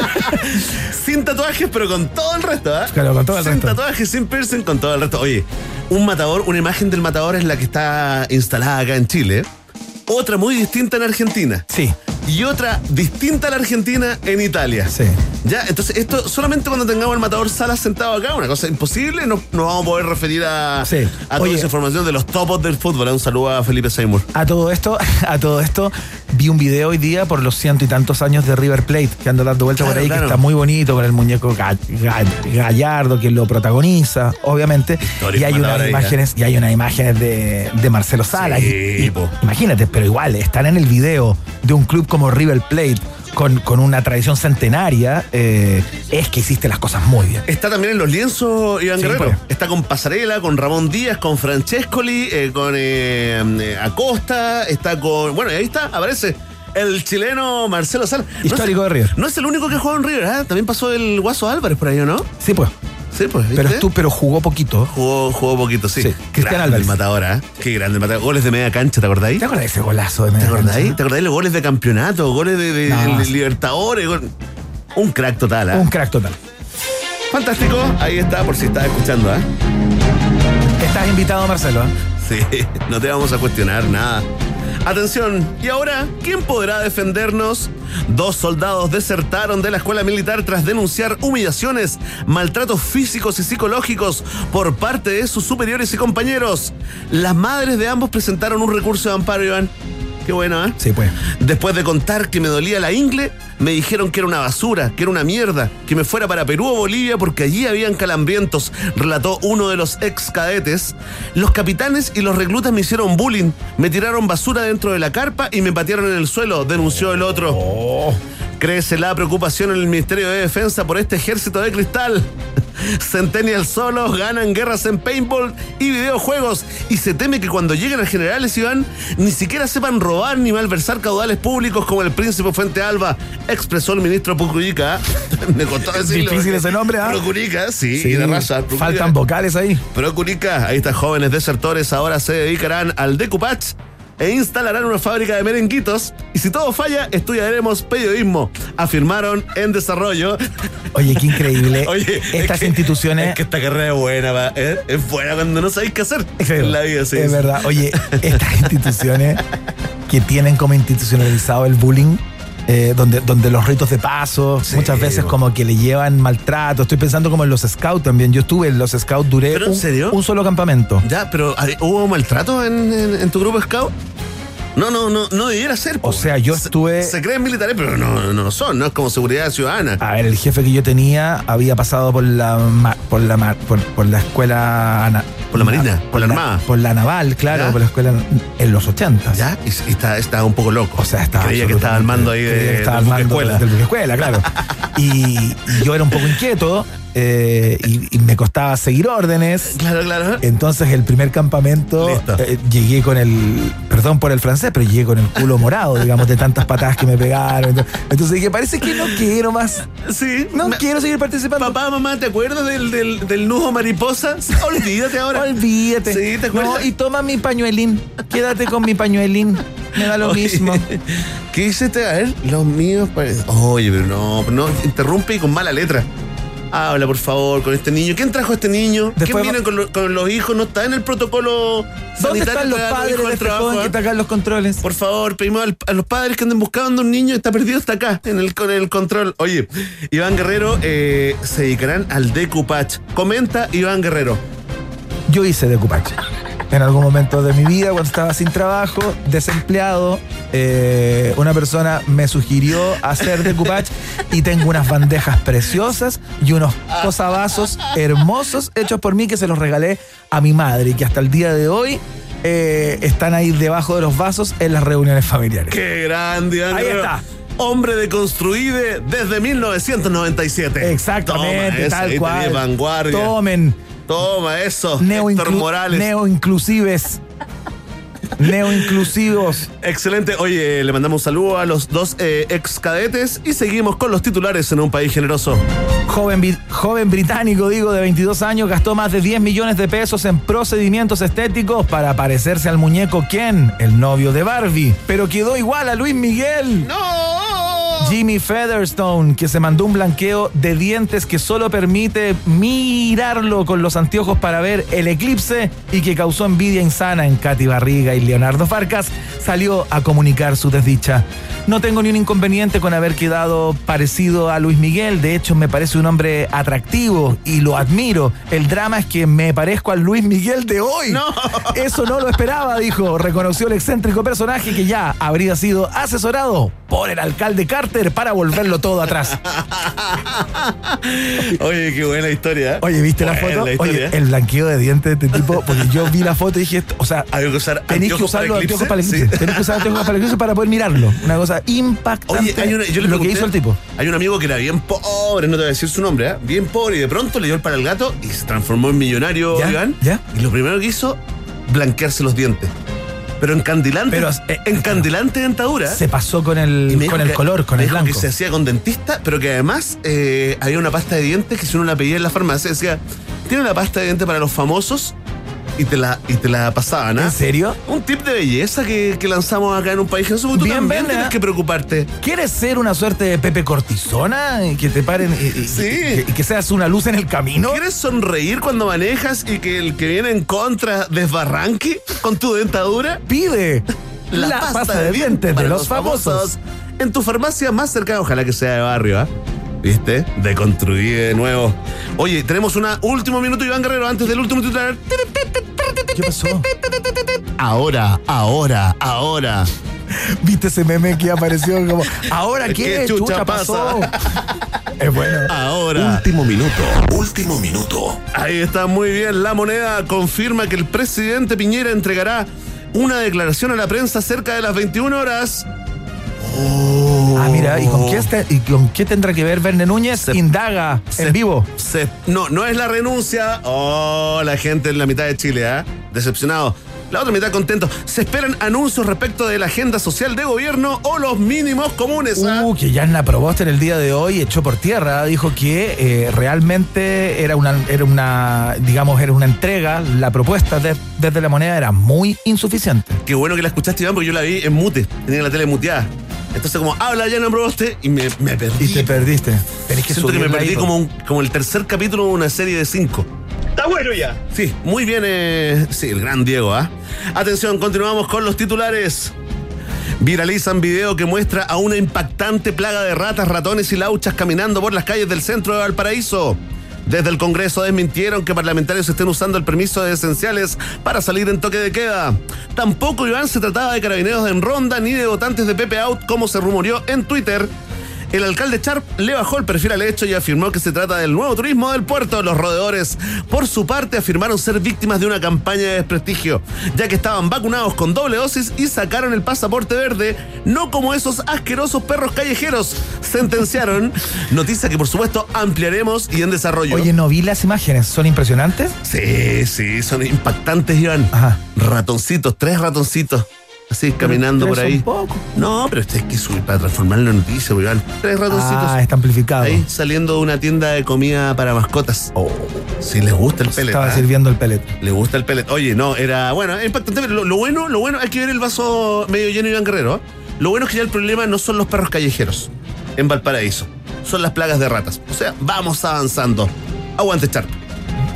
sin tatuajes, pero con todo el resto, ¿ah? Claro, con todo el sin resto. tatuajes, sin piercing, con todo el resto. Oye, un matador, una imagen del matador es la que está instalada acá en Chile. Otra muy distinta en Argentina. Sí. Y otra distinta a la Argentina en Italia. Sí. Ya, entonces esto solamente cuando tengamos el matador Salas sentado acá, una cosa imposible, no nos vamos a poder referir a, Sí. a toda Oye. esa información de los topos del fútbol. Un saludo a Felipe Seymour. A todo esto, a todo esto, vi un video hoy día por los ciento y tantos años de River Plate, que anda dando vueltas por Claro, ahí, claro. que está muy bonito con el muñeco Ga- Ga- Gallardo, que lo protagoniza, obviamente. Y hay unas ahí, imágenes, y hay unas imágenes de, de Marcelo Salas. Sí, Y- y- imagínate, pero igual, están en el video de un club como River Plate, con, con una tradición centenaria, eh, es que hiciste las cosas muy bien. Está también en los lienzos Iván Sí, Guerrero. pues. Está con Pasarela, con Ramón Díaz, con Francescoli, eh, con eh, Acosta, está con. Bueno, y ahí está, aparece. El chileno Marcelo. No es- Histórico de River. No es el único que juega en River. También pasó el Guaso Álvarez por ahí, ¿o no? Sí, pues. Sí, pues. Pero, tú, pero jugó poquito. Jugó, jugó poquito, sí. Sí, Cristian Álvarez. El matador, ¿ah? Qué grande el matador. Goles de media cancha, ¿te acordáis? ¿Te de ese golazo de ¿Te media acordáis? cancha? ¿Te acordáis los goles de campeonato? Goles de, de- No. de Libertadores. gol- Un crack total, ¿ah? Un crack total. Fantástico. Ahí está, por si estás escuchando, ¿ah? Estás invitado, Marcelo. ¿eh? Sí, no te vamos a cuestionar nada. Atención, ¿y ahora quién podrá defendernos? Dos soldados desertaron de la escuela militar tras denunciar humillaciones, maltratos físicos y psicológicos por parte de sus superiores y compañeros. Las madres de ambos presentaron un recurso de amparo. Qué bueno, ¿eh? Sí, pues. Después de contar que me dolía la ingle, me dijeron que era una basura, que era una mierda, que me fuera para Perú o Bolivia porque allí habían calambrientos, relató uno de los ex cadetes. Los capitanes y los reclutas me hicieron bullying, me tiraron basura dentro de la carpa y me patearon en el suelo, denunció el otro. Crece la preocupación en el Ministerio de Defensa por este ejército de cristal. Centennial solos ganan guerras en paintball y videojuegos y se teme que cuando lleguen a generales Iván ni siquiera sepan robar ni malversar caudales públicos como el príncipe Fuente Alba, expresó el ministro Pucurica. Me costó decirlo. Difícil ese nombre, ¿ah? Procurica, sí, Sí, de raza. Procurica. Faltan vocales ahí. Procurica, ahí está, jóvenes desertores ahora se dedicarán al decoupage e instalarán una fábrica de merenguitos. Y si todo falla, estudiaremos periodismo, afirmaron en desarrollo. Oye, qué increíble. Oye, Estas es que- instituciones. Es que esta carrera es buena, va, ¿eh? es buena cuando no sabéis qué hacer en la vida. Sí, es verdad. Oye, estas instituciones que tienen como institucionalizado el bullying, eh, donde, donde los ritos de paso, muchas veces como que le llevan maltrato. Estoy pensando como en los scouts también. Yo estuve en los scouts, duré ¿Pero en un, solo campamento. Ya, pero ¿hay- ¿hubo maltrato en, en- en tu grupo scout? No, no, no, no debiera ser. O sea, yo estuve. Se creen militares, pero no, no son, no es como seguridad ciudadana. A ver, el jefe que yo tenía había pasado por la por la por, por la escuela Por la marina, por la armada. por la naval, claro, ¿Ya? por la escuela en los 80. ¿Ya? Y, y está, está un poco loco. O sea, estaba Creía que estaba al mando ahí de, que estaba del al buque mando escuela. del escuela, claro. y, y yo era un poco inquieto eh, y, y me costaba seguir órdenes. Claro, claro. Entonces el primer campamento eh, llegué con el, perdón por el francés, pero llegué con el culo morado, digamos, de tantas patadas que me pegaron. Entonces dije, parece que no quiero más. Sí. No quiero seguir participando. Papá, mamá, ¿te acuerdas del, del, del nudo mariposa? Olvídate ahora. Olvídate. Sí, ¿te acuerdas? No, y toma mi pañuelín. Quédate con mi pañuelín. Me da lo Oye, mismo. ¿Qué hiciste? A ver, los míos. pare- Oye, pero no, no, interrumpe y con mala letra. Habla, por favor, con este niño. ¿Quién trajo a este niño? Después ¿Quién viene con, lo- con los hijos? ¿No está en el protocolo ¿Dónde sanitario están los padres de este trabajo, joven que está acá en los controles? Por favor, pedimos al- a los padres que anden buscando un niño está perdido hasta acá, en el, con el control. Oye, Iván Guerrero eh, se dedicarán al decoupage. Comenta Iván Guerrero. Yo hice decoupage. En algún momento de mi vida, cuando estaba sin trabajo, desempleado, eh, una persona me sugirió hacer decoupage y tengo unas bandejas preciosas y unos posavasos hermosos hechos por mí que se los regalé a mi madre y que hasta el día de hoy eh, están ahí debajo de los vasos en las reuniones familiares. ¡Qué grande, Ahí está. Hombre de Construide desde 1997. Exactamente, Toma, tal cual. vanguardia. Tomen. Toma eso, Neo, Héctor Morales. neo inclusives. Neo inclusivos. Excelente. Oye, le mandamos un saludo a los dos eh, ex cadetes y seguimos con los titulares en un país generoso. Joven, joven británico, digo, de 22 años, gastó más de 10 millones de pesos en procedimientos estéticos para parecerse al muñeco Ken, el novio de Barbie. Pero quedó igual a Luis Miguel. ¡No! Jimmy Featherstone, que se mandó un blanqueo de dientes que solo permite mirarlo con los anteojos para ver el eclipse y que causó envidia insana en Katy Barriga y Leonardo Farcas, salió a comunicar su desdicha. No tengo ni un inconveniente con haber quedado parecido a Luis Miguel, de hecho me parece un hombre atractivo y lo admiro. El drama es que me parezco al Luis Miguel de hoy. No. Eso no lo esperaba, dijo. Reconoció el excéntrico personaje que ya habría sido asesorado por el alcalde Carter para volverlo todo atrás. Oye, qué buena historia. ¿eh? Oye, ¿viste la foto? la. Oye, el blanqueo de dientes de este tipo, porque yo vi la foto y dije, esto- o sea, que usar tenéis que usar para los anteojos para el Sí. eclipse. Tenéis que usar anteojos para el eclipse para poder mirarlo. Una cosa impactante Oye, hay una, yo le lo que hizo el tipo. Hay un amigo que era bien pobre, no te voy a decir su nombre, ¿eh? bien pobre, y de pronto le dio el para el gato y se transformó en millonario, ¿Ya? Iván. ¿Ya? Y lo primero que hizo, blanquearse los dientes. Pero encandilante, Pero, eh, encandilante dentadura. Se pasó con el, con el que- color, con el blanco. que se hacía con dentista, pero que además eh, había una pasta de dientes que si uno la pedía en la farmacia decía, tiene una pasta de dientes para los famosos y te la, y te la pasaban, ¿ah? ¿En serio? Un tip de belleza que, que lanzamos acá en un país que tú Bien, también tienes ¿eh? que preocuparte. ¿Quieres ser una suerte de Pepe Cortisona? Y que te paren y, y- Sí. y que, y que seas una luz en el camino. ¿Quieres sonreír cuando manejas y que el que viene en contra desbarranque con tu dentadura? Pide. La pasta de dientes de para los famosos. En tu farmacia más cercana, ojalá que sea de barrio, ¿ah? ¿Viste? De construir de nuevo. Oye, tenemos un último minuto, Iván Guerrero, antes del último titular. ¿Qué pasó? Ahora, ahora, ahora. ¿Viste ese meme que apareció como, ¿ahora qué, ¿Qué chucha chucha pasó? es bueno. Ahora. Último minuto. Último minuto. Ahí está muy bien. La moneda confirma que el presidente Piñera entregará una declaración a la prensa cerca de las 21 horas. Ah, mira, ¿y con, qué este- ¿y con qué tendrá que ver Verne Núñez? Indaga en vivo. Se- no, no es la renuncia. Oh, la gente en la mitad de Chile, ¿ah? Decepcionado. La otra mitad contento. Se esperan anuncios respecto de la agenda social de gobierno o los mínimos comunes. ¿ah? Uh, que Yanna Proboste en el día de hoy echó por tierra, dijo que eh, realmente era una, era una, digamos, era una entrega, la propuesta de- desde la moneda era muy insuficiente. Qué bueno que la escuchaste, Iván, porque yo la vi en mute. Tenía la tele muteada. Entonces, como habla Yana Proboste y me, me perdí. Y te perdiste. Tenés que Siento que me perdí ahí, como, un- como el tercer capítulo de una serie de cinco. Está bueno ya. Sí, muy bien, eh, sí, el gran Diego, ¿ah? Atención, continuamos con los titulares. Viralizan video que muestra a una impactante plaga de ratas, ratones y lauchas caminando por las calles del centro de Valparaíso. Desde el Congreso desmintieron que parlamentarios estén usando el permiso de esenciales para salir en toque de queda. Tampoco, Iván, se trataba de carabineros en ronda ni de votantes de Pepe Out, como se rumoreó en Twitter. El alcalde Sharp le bajó el perfil al hecho y afirmó que se trata del nuevo turismo del puerto. Los rodeadores, por su parte, afirmaron ser víctimas de una campaña de desprestigio, ya que estaban vacunados con doble dosis y sacaron el pasaporte verde, no como esos asquerosos perros callejeros, sentenciaron. Noticia que, por supuesto, ampliaremos y en desarrollo. Oye, no vi las imágenes, ¿son impresionantes? Sí, sí, son impactantes, Iván. Ajá. Ratoncitos, tres ratoncitos. Así, caminando por ahí. pocos. No, pero este hay que subir para transformarlo en noticia, Iván. Tres ratoncitos. Ah, está amplificado. Ahí, saliendo de una tienda de comida para mascotas. Oh. Si les gusta el pellet. Estaba ¿ah? sirviendo el pellet. Le gusta el pellet. Oye, no, era bueno, es impactante, pero lo, lo bueno, lo bueno, hay que ver el vaso medio lleno, Iván Guerrero. ¿eh? Lo bueno es que ya el problema no son los perros callejeros en Valparaíso, son las plagas de ratas. O sea, vamos avanzando. Aguante, Charp.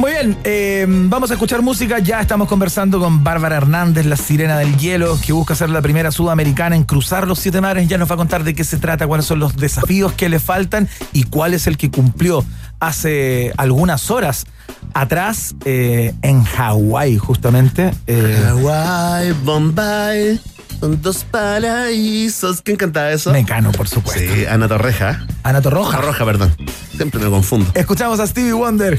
Muy bien, eh, vamos a escuchar música. Ya estamos conversando con Bárbara Hernández, la sirena del hielo, que busca ser la primera sudamericana en cruzar los siete mares. Ya nos va a contar de qué se trata, cuáles son los desafíos que le faltan y cuál es el que cumplió hace algunas horas atrás eh, en Hawái, justamente. Eh, Hawaii, Bombay, son dos paraísos. ¿Quién cantaba eso? Mecano, por supuesto. Sí, Ana Torreja. Ana Torroja. Roja, perdón. Siempre me confundo. Escuchamos a Stevie Wonder.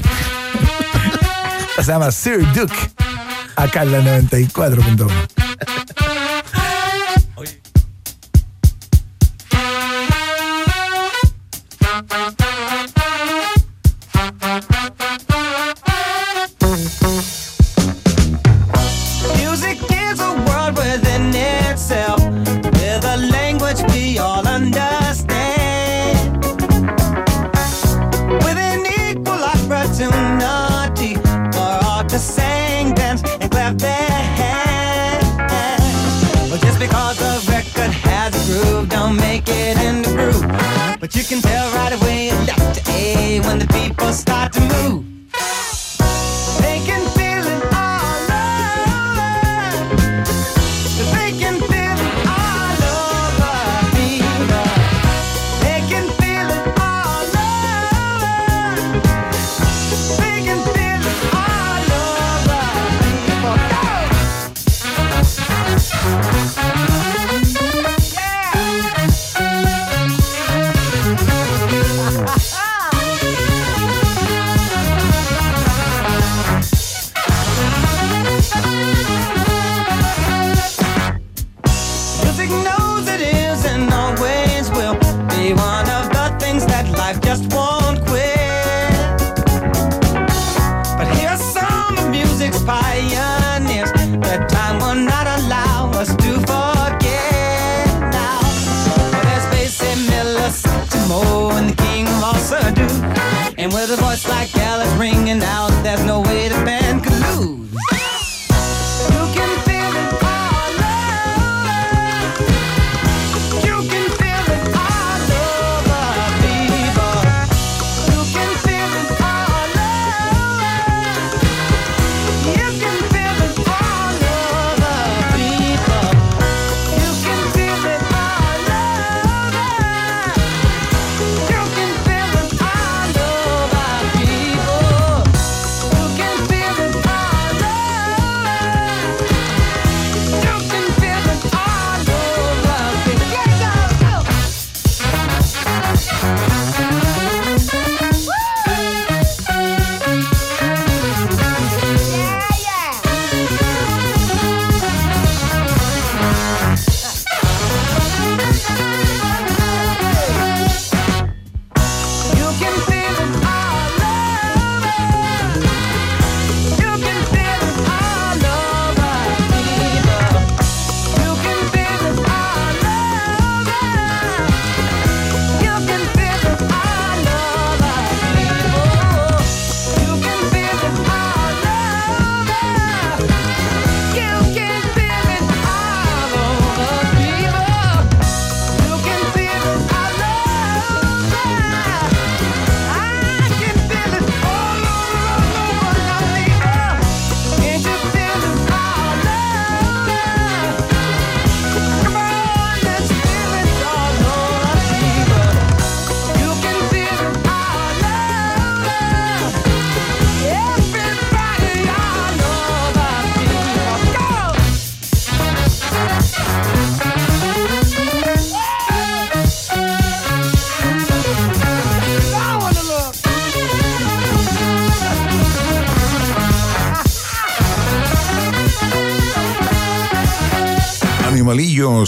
Se llama Sir Duke. Acá en la 94.1. But you can tell right away, to A, when the people start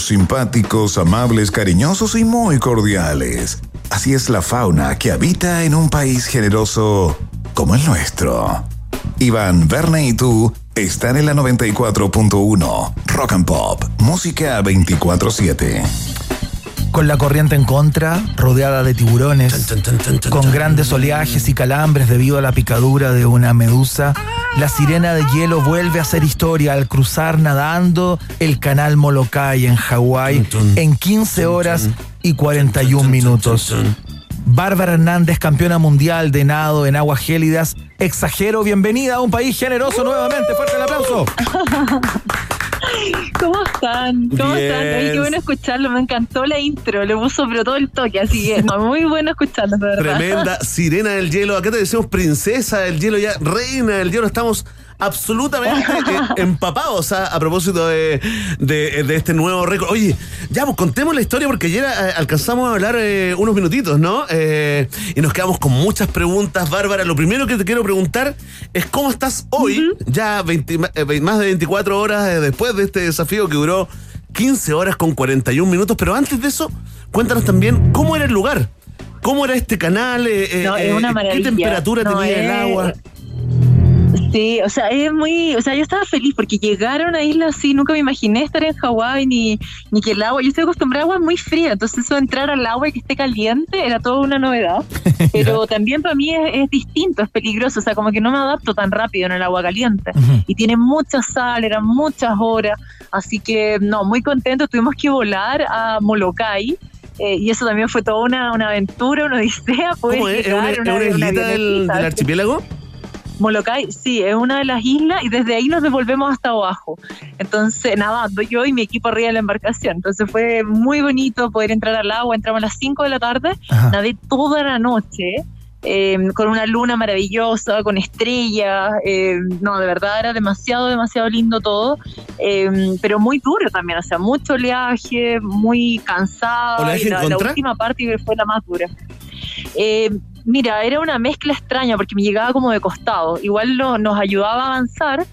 simpáticos, amables, cariñosos y muy cordiales. Así es la fauna que habita en un país generoso como el nuestro. Iván, Verne y tú están en la 94.1 Rock and Pop, música 24/7. Con la corriente en contra, rodeada de tiburones, con grandes oleajes y calambres debido a la picadura de una medusa, la sirena de hielo vuelve a hacer historia al cruzar nadando el canal Molokai en Hawái en 15 horas y 41 minutos. Bárbara Hernández, campeona mundial de nado en aguas gélidas. Exagero, bienvenida a un país generoso nuevamente. Fuerte el aplauso. ¿Cómo están? ¿Cómo están? Ay, qué bueno escucharlo, me encantó la intro, le puso pero todo el toque, así que muy bueno escucharlo, de verdad. Tremenda sirena del hielo. Acá te decimos princesa del hielo, ya reina del hielo. Estamos absolutamente eh, empapados ¿ah? a propósito de, de- de este nuevo récord. Oye, ya, pues contemos la historia porque ayer eh, alcanzamos a hablar eh, unos minutitos, ¿no? Eh, y nos quedamos con muchas preguntas, Bárbara. Lo primero que te quiero preguntar es cómo estás hoy, ya 20 ma- eh, ve- más de 24 horas después de este desafío que duró 15 horas con 41 minutos. Pero antes de eso, cuéntanos también cómo era el lugar. ¿Cómo era este canal? Eh, No, es una ¿Qué temperatura No, tenía el agua? Sí, o sea, es muy, o sea, yo estaba feliz porque llegar a una isla así, nunca me imaginé estar en Hawái ni, ni que el agua, yo estoy acostumbrada a agua muy fría, entonces eso de entrar al agua y que esté caliente era toda una novedad, pero también para mí es, es distinto, es peligroso, o sea, como que no me adapto tan rápido en el agua caliente y tiene mucha sal, eran muchas horas, así que no, muy contento, tuvimos que volar a Molokai. eh, y eso también fue toda una, una aventura, una odisea. poder ¿Cómo es? ¿Es llegar una, una en islita del, del archipiélago? Molokai, sí, es una de las islas y desde ahí nos devolvemos hasta abajo. Entonces, nadando yo y mi equipo arriba de la embarcación. Entonces fue muy bonito poder entrar al agua. Entramos a las 5 de la tarde, Ajá. nadé toda la noche. eh, con una luna maravillosa, con estrellas, eh, no, de verdad era demasiado, demasiado lindo todo, eh, pero muy duro también, o sea, mucho oleaje, muy cansado, ¿Oleaje y en la, la última parte fue la más dura. Mira, era una mezcla extraña porque me llegaba como de costado. Igual no- nos ayudaba a avanzar,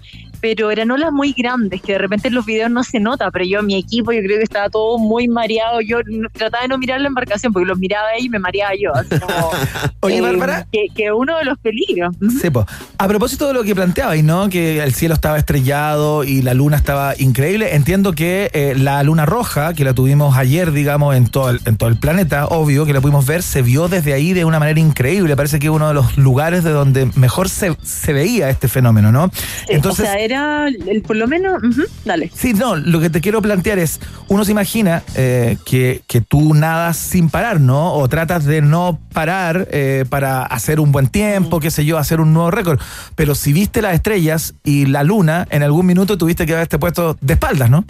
pero eran olas muy grandes que de repente en los videos no se nota. Pero yo, mi equipo, yo creo que estaba todo muy mareado. Yo trataba de no mirar la embarcación porque los miraba ahí y me mareaba yo. así como, Oye, eh, Bárbara. Que, que uno de los peligros. Sí, po. A propósito de lo que planteabais, ¿no? Que el cielo estaba estrellado y la luna estaba increíble. Entiendo que eh, la luna roja, que la tuvimos ayer, digamos, en todo, el, en todo el planeta, obvio, que la pudimos ver, se vio desde ahí de una manera increíble. Parece que es uno de los lugares de donde mejor se, se veía este fenómeno, ¿no? Entonces, o sea, era el, por lo menos. dale. Sí, no, lo que te quiero plantear es, uno se imagina eh, que, que tú nadas sin parar, ¿no? O tratas de no parar eh, para hacer un buen tiempo, qué sé yo, hacer un nuevo récord. Pero si viste las estrellas y la luna, en algún minuto tuviste que haberte puesto de espaldas, ¿no?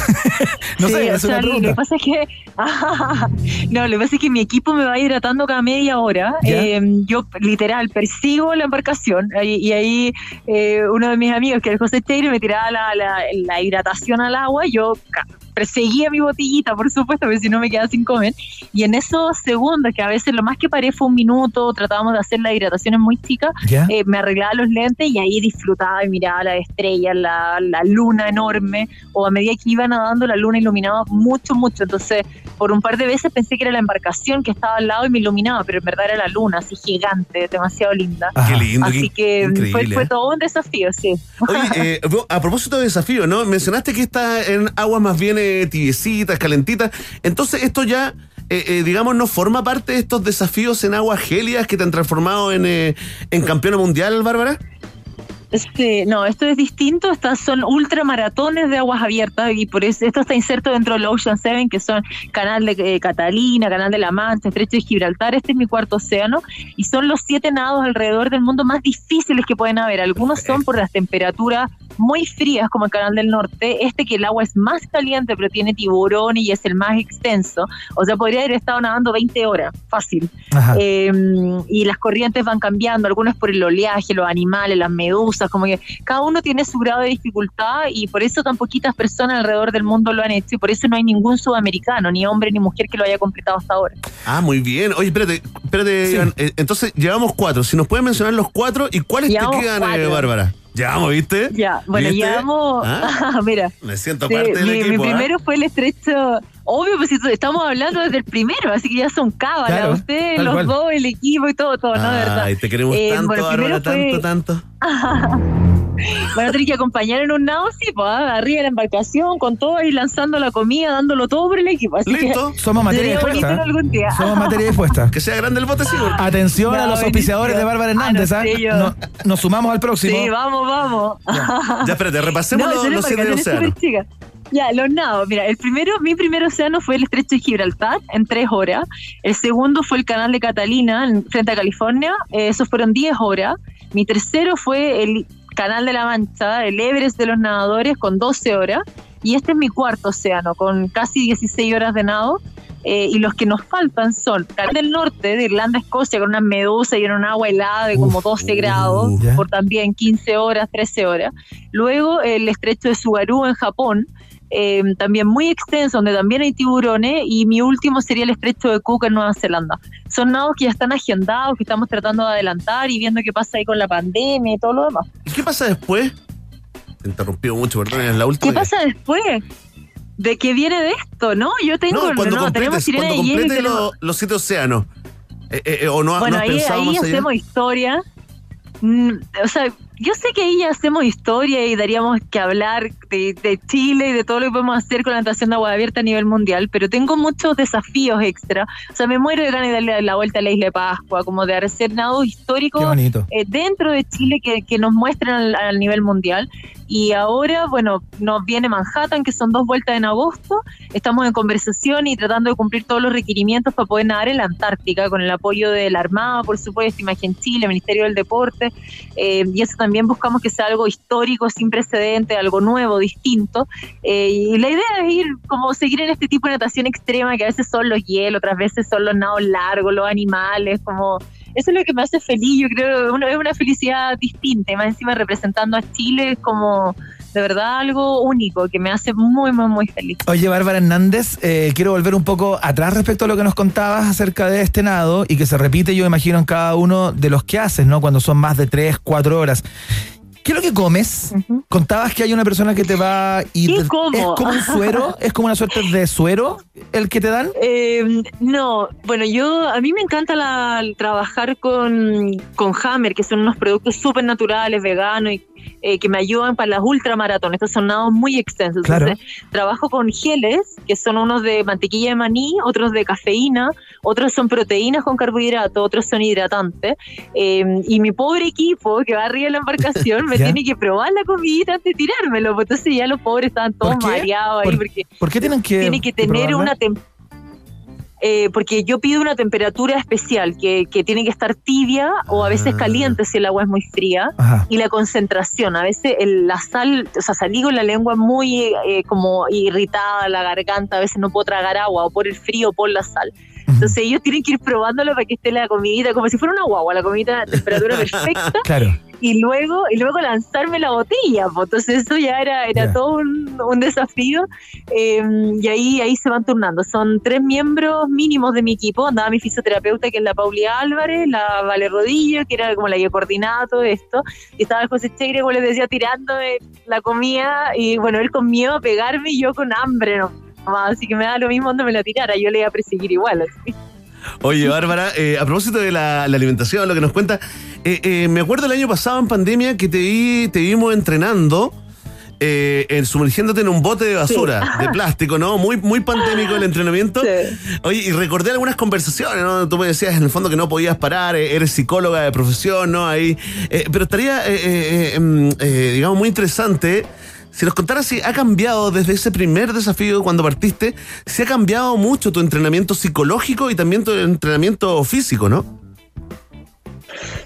no Sí, sé, o es una sea, lo pregunta. que pasa es que no, lo que pasa es que mi equipo me va hidratando cada media hora. Eh, yo literal persigo la embarcación y, y ahí eh, uno de mis amigos, que es José Cheire, me tiraba la, la- la hidratación al agua. y Yo perseguía mi botellita, por supuesto, porque si no me quedaba sin comer. Y en esos segundos, que a veces lo más que paré fue un minuto, tratábamos de hacer las hidrataciones muy chicas, ¿Ya? eh, me arreglaba los lentes y ahí disfrutaba y miraba las estrellas, la, la luna enorme, o a medida que iba nadando la luna iluminaba mucho, mucho, entonces por un par de veces pensé que era la embarcación que estaba al lado y me iluminaba, pero en verdad era la luna, así gigante, demasiado linda. Qué lindo, Así qué que fue, fue ¿eh? todo un desafío, sí. Oye, eh, a propósito de desafío, ¿no? Mencionaste que está en aguas más bien tibiecitas, calentitas. Entonces, esto ya, eh, eh, digamos, no forma parte de estos desafíos en aguas gélidas que te han transformado en, eh, en campeona mundial, Bárbara. Este, no, esto es distinto, estas son ultramaratones de aguas abiertas y por eso esto está inserto dentro del Ocean 7, que son Canal de eh, Catalina, Canal de la Mancha, Estrecho de Gibraltar, este es mi cuarto océano, y son los siete nados alrededor del mundo más difíciles que pueden haber. Algunos son por las temperaturas muy frías, como el Canal del Norte, este que el agua es más caliente, pero tiene tiburones y es el más extenso. O sea, podría haber estado nadando 20 horas, fácil. Eh, y las corrientes van cambiando, algunas por el oleaje, los animales, las medusas, como que cada uno tiene su grado de dificultad y por eso tan poquitas personas alrededor del mundo lo han hecho y por eso no hay ningún sudamericano, ni hombre ni mujer que lo haya completado hasta ahora. Ah, muy bien. Oye, espérate, espérate, Iván. Eh, entonces, llevamos cuatro. Si nos pueden mencionar los cuatro y cuáles Llevamos te quedan, eh. Bárbara. Llevamos, ¿viste? Ya, bueno, ¿Viste? llevamos. ¿Ah? Mira. Me siento Sí, parte del mi, mi equipo. ¿ah? primero fue el estrecho. Obvio, pues estamos hablando desde el primero, así que ya son cábalas. Claro, Ustedes, los cual. dos, el equipo y todo, todo, ¿no? De verdad. Ay, te queremos Eh, tanto, bueno, Bárbara, primero tanto, fue- tanto. Van a tener que acompañar en un nado, sí, pues, arriba de la embarcación, con todo ahí lanzando la comida, dándolo todo por el equipo. Así Listo. Que Somos materia dispuesta. Somos materia dispuesta. Que sea grande el bote, sí. Atención a Ya, los auspiciadores de Bárbara Hernández. Ah, no ¿ah? No- nos sumamos al próximo. Sí, vamos, vamos. Ya, espérate, repasemos No, los, los siete océanos. Ya, los nados. Mira, el primero, mi primer océano fue el estrecho de Gibraltar en tres horas. El segundo fue el canal de Catalina en- frente a California. Eh, esos fueron 10 horas. Mi tercero fue el canal de la Mancha, el Everest de los nadadores con 12 horas. Y este es mi cuarto océano con casi 16 horas de nado. Eh, y los que nos faltan son Canal del Norte, de Irlanda, Escocia, con una medusa y en un agua helada de como 12 grados, ya. por también 15 horas, 13 horas. Luego el estrecho de Subaru en Japón, eh, también muy extenso, donde también hay tiburones. Y mi último sería el estrecho de Cook en Nueva Zelanda. Son nados que ya están agendados, que estamos tratando de adelantar y viendo qué pasa ahí con la pandemia y todo lo demás. ¿Y qué pasa después? Te interrumpió mucho, perdón, es la última. ¿Qué pasa después? ¿De qué viene de esto? No, yo tengo. No, cuando no, tenemos completes, cuando de completes tenemos- los, siete océanos. Eh, eh, eh, ¿O no, bueno, no ahí, ahí hacemos historia. Mm, o sea, yo sé que ahí ya hacemos historia y daríamos que hablar de, de Chile y de todo lo que podemos hacer con la natación de agua abierta a nivel mundial, pero tengo muchos desafíos extra. O sea, me muero de ganas de darle la vuelta a la isla de Pascua, como de hacer históricos bonito. eh, dentro de Chile que, que nos muestren al, al nivel mundial. Y ahora, bueno, nos viene Manhattan, que son dos vueltas en agosto. Estamos en conversación y tratando de cumplir todos los requerimientos para poder nadar en la Antártica, con el apoyo de la Armada, por supuesto, Imagen Chile, Ministerio del Deporte. Eh, y eso también buscamos que sea algo histórico, sin precedente, algo nuevo, distinto. Eh, y la idea es ir, como seguir en este tipo de natación extrema, que a veces son los hielos, otras veces son los nados largos, los animales, como eso es lo que me hace feliz, yo creo, uno, es una felicidad distinta, más encima representando a Chile como de verdad algo único, que me hace muy, muy, muy feliz. Oye, Bárbara Hernández, eh, quiero volver un poco atrás respecto a lo que nos contabas acerca de este nado y que se repite, yo imagino, en cada uno de los que haces, ¿no? Cuando son más de tres, cuatro horas. ¿Qué es lo que comes? Contabas que hay una persona que te va y ¿Qué te- como? es como un suero, es como una suerte de suero el que te dan. Eh, no, bueno, yo a mí me encanta la, trabajar con, con Hammer, que son unos productos súper naturales, veganos y eh, que me ayudan para las ultramaratones. Estos son nados muy extensos. Claro. Entonces, trabajo con geles, que son unos de mantequilla de maní, otros de cafeína, otros son proteínas con carbohidratos, otros son hidratantes. Eh, y mi pobre equipo que va arriba de la embarcación me tiene que probar la comidita antes de tirármelo. pues entonces ya los pobres estaban todos mareados ahí ¿Por- porque ¿Por qué tienen que tiene que que tener probarla? una tem- eh, porque yo pido una temperatura especial que, que tiene que estar tibia o a veces Ah. caliente si el agua es muy fría Ajá. y la concentración a veces el- la sal o sea salí con la lengua muy eh, como irritada la garganta a veces no puedo tragar agua o por el frío o por la sal entonces ellos tienen que ir probándolo para que esté la comidita como si fuera una guagua la comidita a temperatura perfecta Claro. Y luego y luego lanzarme la botella pues. entonces eso ya era era todo un, un desafío. Eh, y ahí ahí se van turnando. Son tres miembros mínimos de mi equipo. Andaba mi fisioterapeuta que es la Pauli Álvarez la Vale Rodillo que era como la que coordinaba todo esto. Y estaba José Chegre como les decía tirándome la comida. Y bueno él con miedo a pegarme y yo con hambre no así que me da lo mismo donde me la tirara. Yo le iba a perseguir igual así. Oye, Bárbara, eh, a propósito de la, la alimentación, lo que nos cuenta, eh, eh, me acuerdo el año pasado en pandemia que te, vi, te vimos entrenando. eh, en- sumergiéndote en un bote de basura, Sí. de plástico, ¿no? Muy, muy pandémico el entrenamiento. Oye, y recordé algunas conversaciones, ¿no? Tú me decías en el fondo que no podías parar, eres psicóloga de profesión, ¿no? Ahí, eh, pero estaría, eh, digamos, muy interesante si nos contaras si ha cambiado desde ese primer desafío cuando partiste, si ha cambiado mucho tu entrenamiento psicológico y también tu entrenamiento físico, ¿no?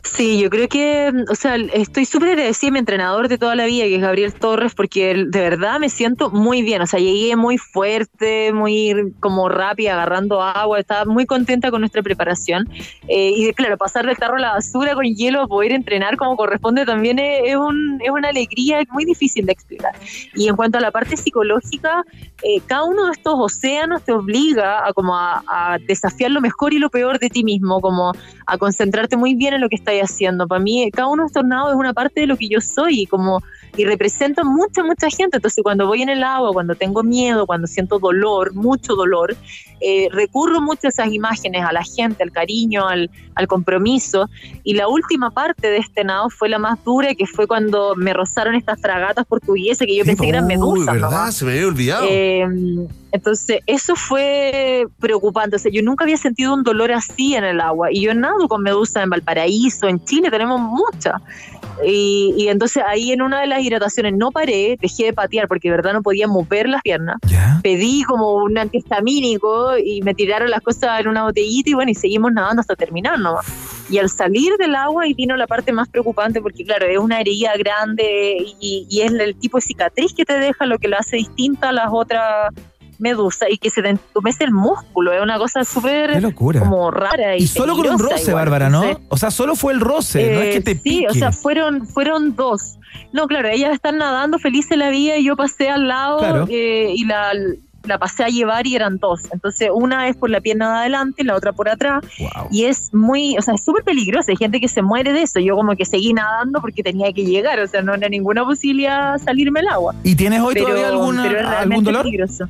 Sí, yo creo que, o sea, estoy súper agradecida a mi entrenador de toda la vida, que es Gabriel Torres, porque de verdad me siento muy bien. O sea, llegué muy fuerte, muy como rápida, agarrando agua, estaba muy contenta con nuestra preparación. Eh, y claro, pasar del carro a la basura con hielo poder entrenar como corresponde también es un- es una alegría muy difícil de explicar. Y en cuanto a la parte psicológica, eh, cada uno de estos océanos te obliga a como a, a desafiar lo mejor y lo peor de ti mismo, como a concentrarte muy bien en lo que estáis haciendo. Para mí, cada uno de es una parte de lo que yo soy como y represento a mucha, mucha gente. Entonces, cuando voy en el agua, cuando tengo miedo, cuando siento dolor, mucho dolor, eh, recurro mucho a esas imágenes, a la gente, al cariño, al, al compromiso. Y la última parte de este nado fue la más dura, que fue cuando me rozaron estas fragatas portuguesas que yo pensé que eran medusas. ¿verdad? nomás. Se me había olvidado. Eh, entonces, eso fue preocupante. O sea, yo nunca había sentido un dolor así en el agua. Y yo nado con medusa en Valparaíso, en Chile tenemos muchas. Y, y entonces ahí en una de las hidrataciones no paré, dejé de patear porque de verdad no podía mover las piernas. Pedí como un antihistamínico y me tiraron las cosas en una botellita y bueno, y seguimos nadando hasta terminar nomás. Y al salir del agua ahí vino la parte más preocupante porque claro, es una herida grande y, y es el tipo de cicatriz que te deja lo que lo hace distinta a las otras medusas y que se te entumece el músculo, es una cosa súper como rara. Y, Y solo con un roce, igual. Bárbara, ¿no? O sea, solo fue el roce, no es que te eh, Sí, pique. o sea, fueron, fueron dos. No, claro, ellas están nadando felices la vida y yo pasé al lado Claro. eh, y la, la pasé a llevar y eran dos. Entonces, una es por la pierna de adelante, la otra por atrás. Y es muy, o sea, es súper peligroso. Hay gente que se muere de eso. Yo como que seguí nadando porque tenía que llegar, o sea, no era ninguna posibilidad salirme al agua. ¿Y tienes hoy Pero- todavía alguna- pero es algún dolor? peligroso.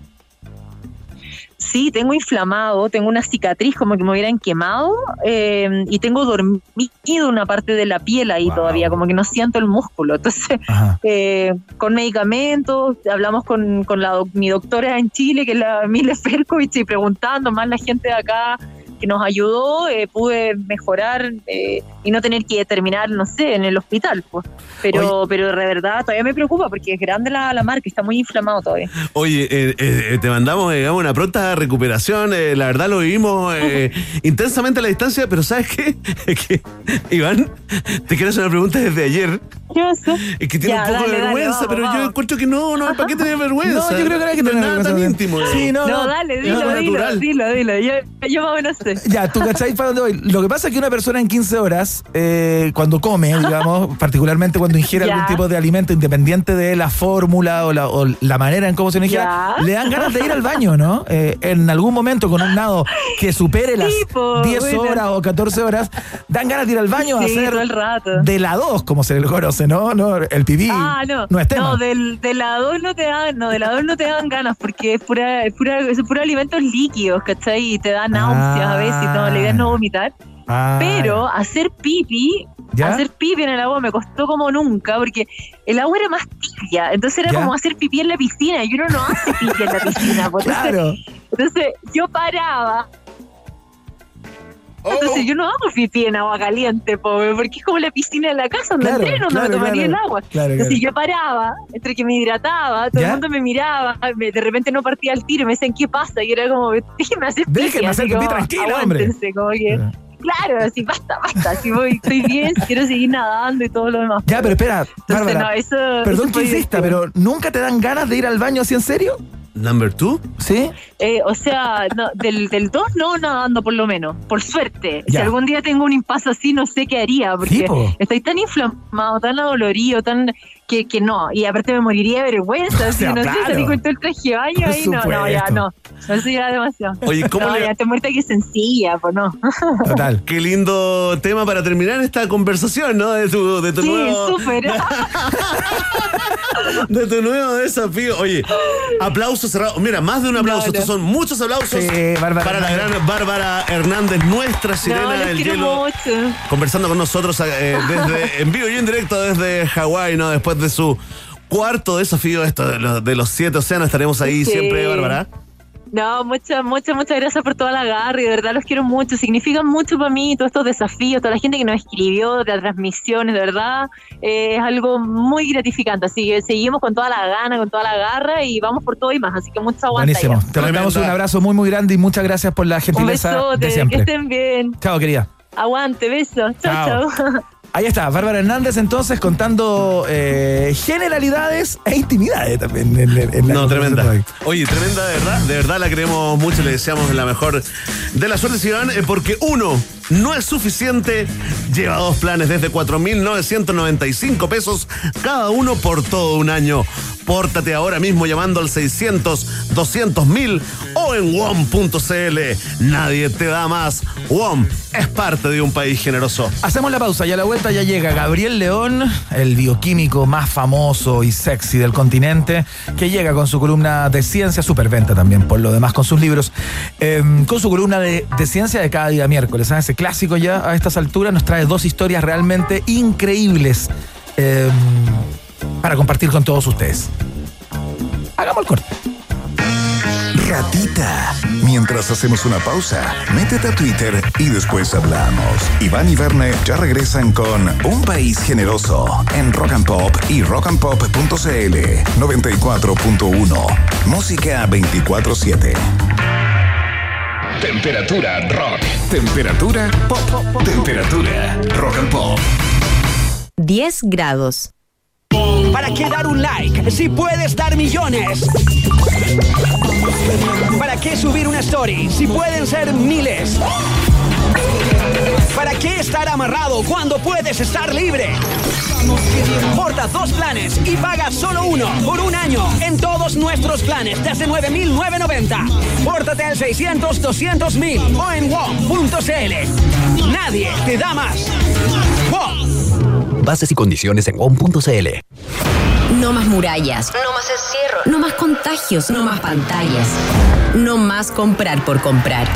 Sí, tengo inflamado, tengo una cicatriz como que me hubieran quemado eh, y tengo dormido una parte de la piel ahí todavía, como que no siento el músculo. Entonces, eh, con medicamentos, hablamos con, con la, mi doctora en Chile, que es la Mile Ferkovich, y preguntando más la gente de acá que nos ayudó, eh, pude mejorar eh, y no tener que terminar, no sé, en el hospital. Pues. Pero, pero de verdad todavía me preocupa porque es grande la, la marca, está muy inflamado todavía. Oye, eh, te mandamos digamos, una pronta recuperación. la verdad lo vivimos intensamente a la distancia, pero ¿sabes qué? Que, Iván, te quiero hacer una pregunta desde ayer. Es que tiene Ya, un poco dale, de dale, vergüenza, vamos, pero yo encuentro que no, no, ¿para qué tener vergüenza? No, yo creo que no hay que No es tener nada tan íntimo. Sí, no, No, no. dale, dilo, dilo, natural. dilo, dilo. Yo, yo más o menos sé. Ya, tú cachai para dónde voy. Lo que pasa es que una persona en 15 horas, eh, cuando come, digamos, particularmente cuando ingiere algún tipo de alimento, independiente de la fórmula o la, o la manera en cómo se ingiera, le dan ganas de ir al baño, ¿no? Eh, en algún momento con un nado que supere las Sí, po, 10 bueno. horas o 14 horas, dan ganas de ir al baño a Sí, hacer todo el rato. de la 2, como se le conoce, ¿no? no el pipí Ah, no. no es tema. No, del, de la 2 no te dan, no, de la 2 no te dan ganas porque es pura, es pura, es puro alimentos líquidos, ¿cachai? Y te da náuseas a veces y todo, la idea es no vomitar. Ah, Pero hacer pipi, ¿Ya? hacer pipi en el agua me costó como nunca, porque el agua era más tibia, entonces era ¿Ya? como hacer pipí en la piscina, y uno no hace pipi en la piscina. pues, entonces- Claro. Entonces yo paraba. Oh. Entonces yo no hago pipí en agua caliente, pobre, porque es como la piscina de la casa donde Claro, entreno, donde claro, me tomaría claro. el agua. Entonces yo paraba, entre que me hidrataba, todo ¿Ya? el mundo me miraba, me- de repente no partía el tiro, me decían, ¿qué pasa? Y era como, déjeme hacer pipi. Déjeme hacer pipí tranquila, hombre. aguántense, como que, Claro, así basta, basta, así voy, estoy bien, quiero seguir nadando y todo lo demás. Ya, pero espera, Entonces, Bárbara, no, eso, perdón eso que insista, pero ¿nunca te dan ganas de ir al baño así en serio? ¿Number two? ¿Sí? Eh, o sea, no, del, del 2 no nadando por lo menos, por suerte. Si algún día tengo un impasse así, no sé qué haría, porque Sí, po. estoy tan inflamado, tan adolorido, tan que, que no. Y aparte me moriría de vergüenza, sea, no sé, salí con todo el traje de baño ahí, no, no, ya no. No, eso ya demasiado. Oye, ¿cómo no, le- ya te muerta que sencilla, pues no. Total. Qué lindo tema para terminar esta conversación, ¿no? De tu, de tu Sí, nuevo. súper. De tu nuevo desafío. Oye, aplausos cerrados. Mira, más de un aplauso. No, no. Estos son muchos aplausos Sí, Bárbara para la gran Bárbara Hernández, nuestra sirena no, del quiero hielo. mucho. conversando con nosotros eh, desde en vivo y en directo desde Hawái, ¿no? Después de su cuarto desafío, esto de los, de los siete océanos, estaremos ahí Sí. siempre, Bárbara. No, muchas, muchas, muchas gracias por toda la garra y de verdad los quiero mucho. Significan mucho para mí todos estos desafíos, toda la gente que nos escribió, de las transmisiones, de verdad. eh, es algo muy gratificante. Así que seguimos con toda la gana, con toda la garra y vamos por todo y más. Así que mucha aguanta. Buenísimo. ya. Te mandamos un abrazo muy, muy grande y muchas gracias por la Un gentileza besote, de que siempre. estén bien. Chao, querida. Aguante, besos. Chao. Chao, chao. Ahí está, Bárbara Hernández entonces contando eh, generalidades e intimidades también. en- en- en la No, tremenda. Oye, tremenda de verdad. De verdad la queremos mucho. Le deseamos la mejor de la suerte, eh, porque uno no es suficiente. Lleva dos planes desde 4.995 pesos cada uno por todo un año. Pórtate ahora mismo llamando al 600 200 mil o en WOM.cl. Nadie te da más. WOM es parte de un país generoso. Hacemos la pausa y a la vuelta ya llega Gabriel León, el bioquímico más famoso y sexy del continente, que llega con su columna de ciencia, superventa también por lo demás con sus libros, eh, con su columna de, ciencia de cada día miércoles. ¿sabes? Ese clásico ya a estas alturas nos trae dos historias realmente increíbles eh, para compartir con todos ustedes. Hagamos el corte. Ratita. Mientras hacemos una pausa, métete a Twitter y después hablamos. Iván y Verne ya regresan con Un País Generoso en Rock and Pop y rockandpop.cl 94.1. Música 24-7. Temperatura rock. Temperatura pop. Temperatura rock and pop. 10 grados. ¿Para qué dar un like si puedes dar millones? ¿Para qué subir una story si pueden ser miles? ¿Para qué estar amarrado cuando puedes estar libre? Porta dos planes y paga solo uno por un año en todos nuestros planes desde 9.990. Pórtate al 600 200 mil o en WOM.cl. Nadie te da más. WOM. Bases y condiciones en WOM.cl. No más murallas. No más encierro. No más contagios. No más pantallas. No más comprar por comprar.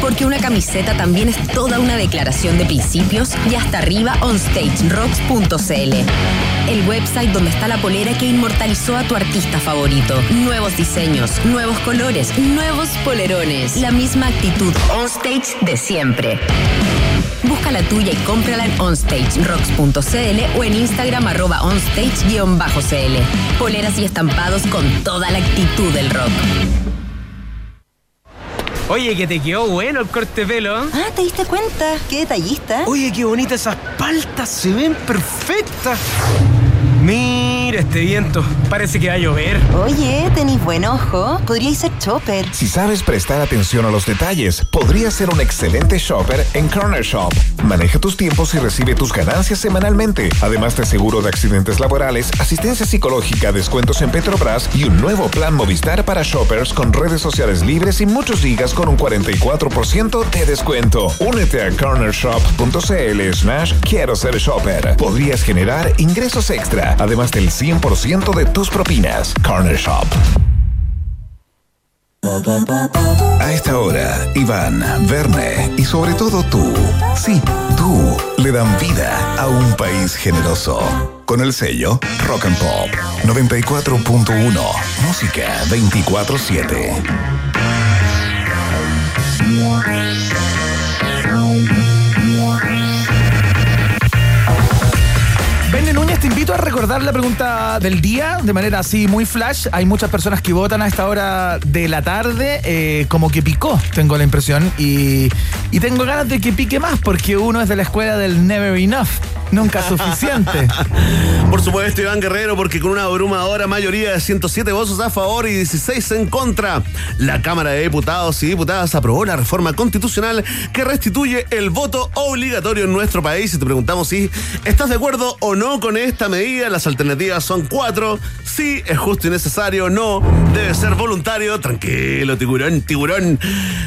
Porque una camiseta también es toda una declaración de principios y hasta arriba onstagerocks.cl. El website donde está la polera que inmortalizó a tu artista favorito. Nuevos diseños, nuevos colores, nuevos polerones. La misma actitud onstage de siempre. Busca la tuya y cómprala en onstagerocks.cl o en Instagram arroba onstage-cl. Poleras y estampados con toda la actitud del rock. Oye, que te quedó bueno el corte de pelo. Ah, ¿te diste cuenta? Qué detallista. Oye, qué bonitas esas paltas, se ven perfectas. Mira este viento, parece que va a llover. Oye, tenéis buen ojo. Podríais ser chopper. Si sabes prestar atención a los detalles, podrías ser un excelente shopper en Corner Shop. Maneja tus tiempos y recibe tus ganancias semanalmente. Además de seguro de accidentes laborales, asistencia psicológica, descuentos en Petrobras y un nuevo plan Movistar para shoppers con redes sociales libres y muchos gigas con un 44% de descuento. Únete a cornershop.cl slash quiero ser shopper. Podrías generar ingresos extra, además del 100% de tus propinas. Corner Shop. A esta hora, Iván, Verne y sobre todo tú, sí, tú, le dan vida a un país generoso. Con el sello Rock and Pop 94.1, música 24-7. Te invito a recordar la pregunta del día de manera así muy flash. Hay muchas personas que votan a esta hora de la tarde, eh, como que picó, tengo la impresión. Y, y tengo ganas de que pique más, porque uno es de la escuela del never enough, nunca suficiente. Por supuesto, Iván Guerrero, porque con una abrumadora mayoría de 107 votos a favor y 16 en contra, la Cámara de Diputados y Diputadas aprobó la reforma constitucional que restituye el voto obligatorio en nuestro país. Y te preguntamos si estás de acuerdo o no con esta medida. Las alternativas son cuatro. Sí, es justo y necesario. No, debe ser voluntario. Tranquilo, tiburón, tiburón.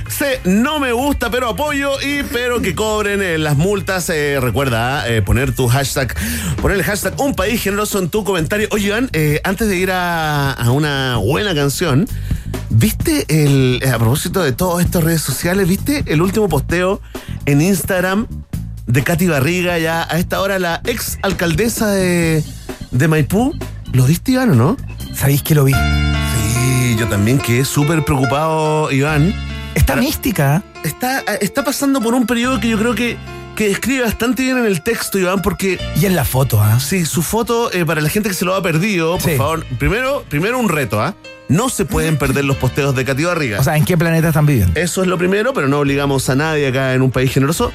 C, no me gusta, pero apoyo. Y pero que cobren eh, las multas. Eh, recuerda eh, poner tu hashtag, poner el hashtag un país generoso en tu comentario. Oye, Iván, eh, antes de ir a, a una buena canción, ¿viste el, a propósito de todas estas redes sociales, ¿viste el último posteo en Instagram de Katy Barriga, ya a esta hora la ex alcaldesa de, de Maipú? ¿Lo viste, Iván, o no? ¿Sabéis que lo vi? Sí, yo también quedé súper preocupado, Iván. Está mística. Está, está pasando por un periodo que yo creo que, que describe bastante bien en el texto, Iván, porque... Y en la foto, ¿ah? Sí, su foto, eh, para la gente que se lo ha perdido, por Sí. favor, primero, primero un reto, ¿ah? No se pueden perder los posteos de Katy Barriga. O sea, ¿en qué planeta están viviendo? Eso es lo primero, pero no obligamos a nadie acá en un país generoso.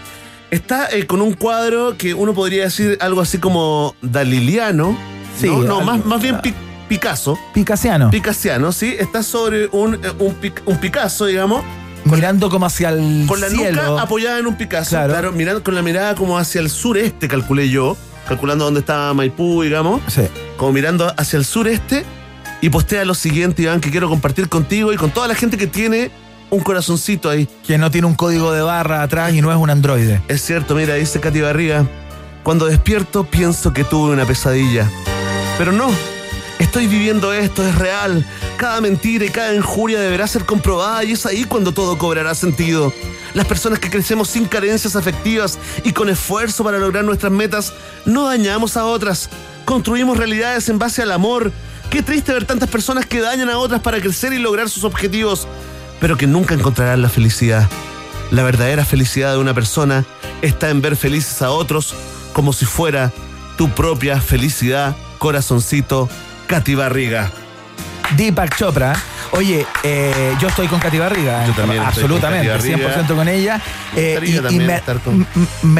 Está eh, con un cuadro que uno podría decir algo así como daliliano. Sí, no, no, algo- más, más bien pi- Picasso. Picasiano. Picassiano, sí. Está sobre un, eh, un, pic- un Picasso, digamos. Mirando como hacia el Con la cielo. nuca apoyada en un Picasso, Claro. claro. mirando con la mirada como hacia el sureste, calculé yo, calculando dónde estaba Maipú, digamos, Sí. como mirando hacia el sureste, y postea lo siguiente, Iván, que quiero compartir contigo y con toda la gente que tiene un corazoncito ahí. Que no tiene un código de barra atrás y no es un androide. Es cierto, mira, dice Katy Barriga. Cuando despierto pienso que tuve una pesadilla. Pero no, estoy viviendo esto, es real. Cada mentira y cada injuria deberá ser comprobada y es ahí cuando todo cobrará sentido. Las personas que crecemos sin carencias afectivas y con esfuerzo para lograr nuestras metas, no dañamos a otras. Construimos realidades en base al amor. Qué triste ver tantas personas que dañan a otras para crecer y lograr sus objetivos, pero que nunca encontrarán la felicidad. La verdadera felicidad de una persona está en ver felices a otros como si fuera tu propia felicidad, corazoncito, Katy Barriga. Deepak Chopra. Oye, eh, yo estoy con Katy Barriga. Yo también estoy con Absolutamente, Barriga. 100% con ella. Eh, y- me, con-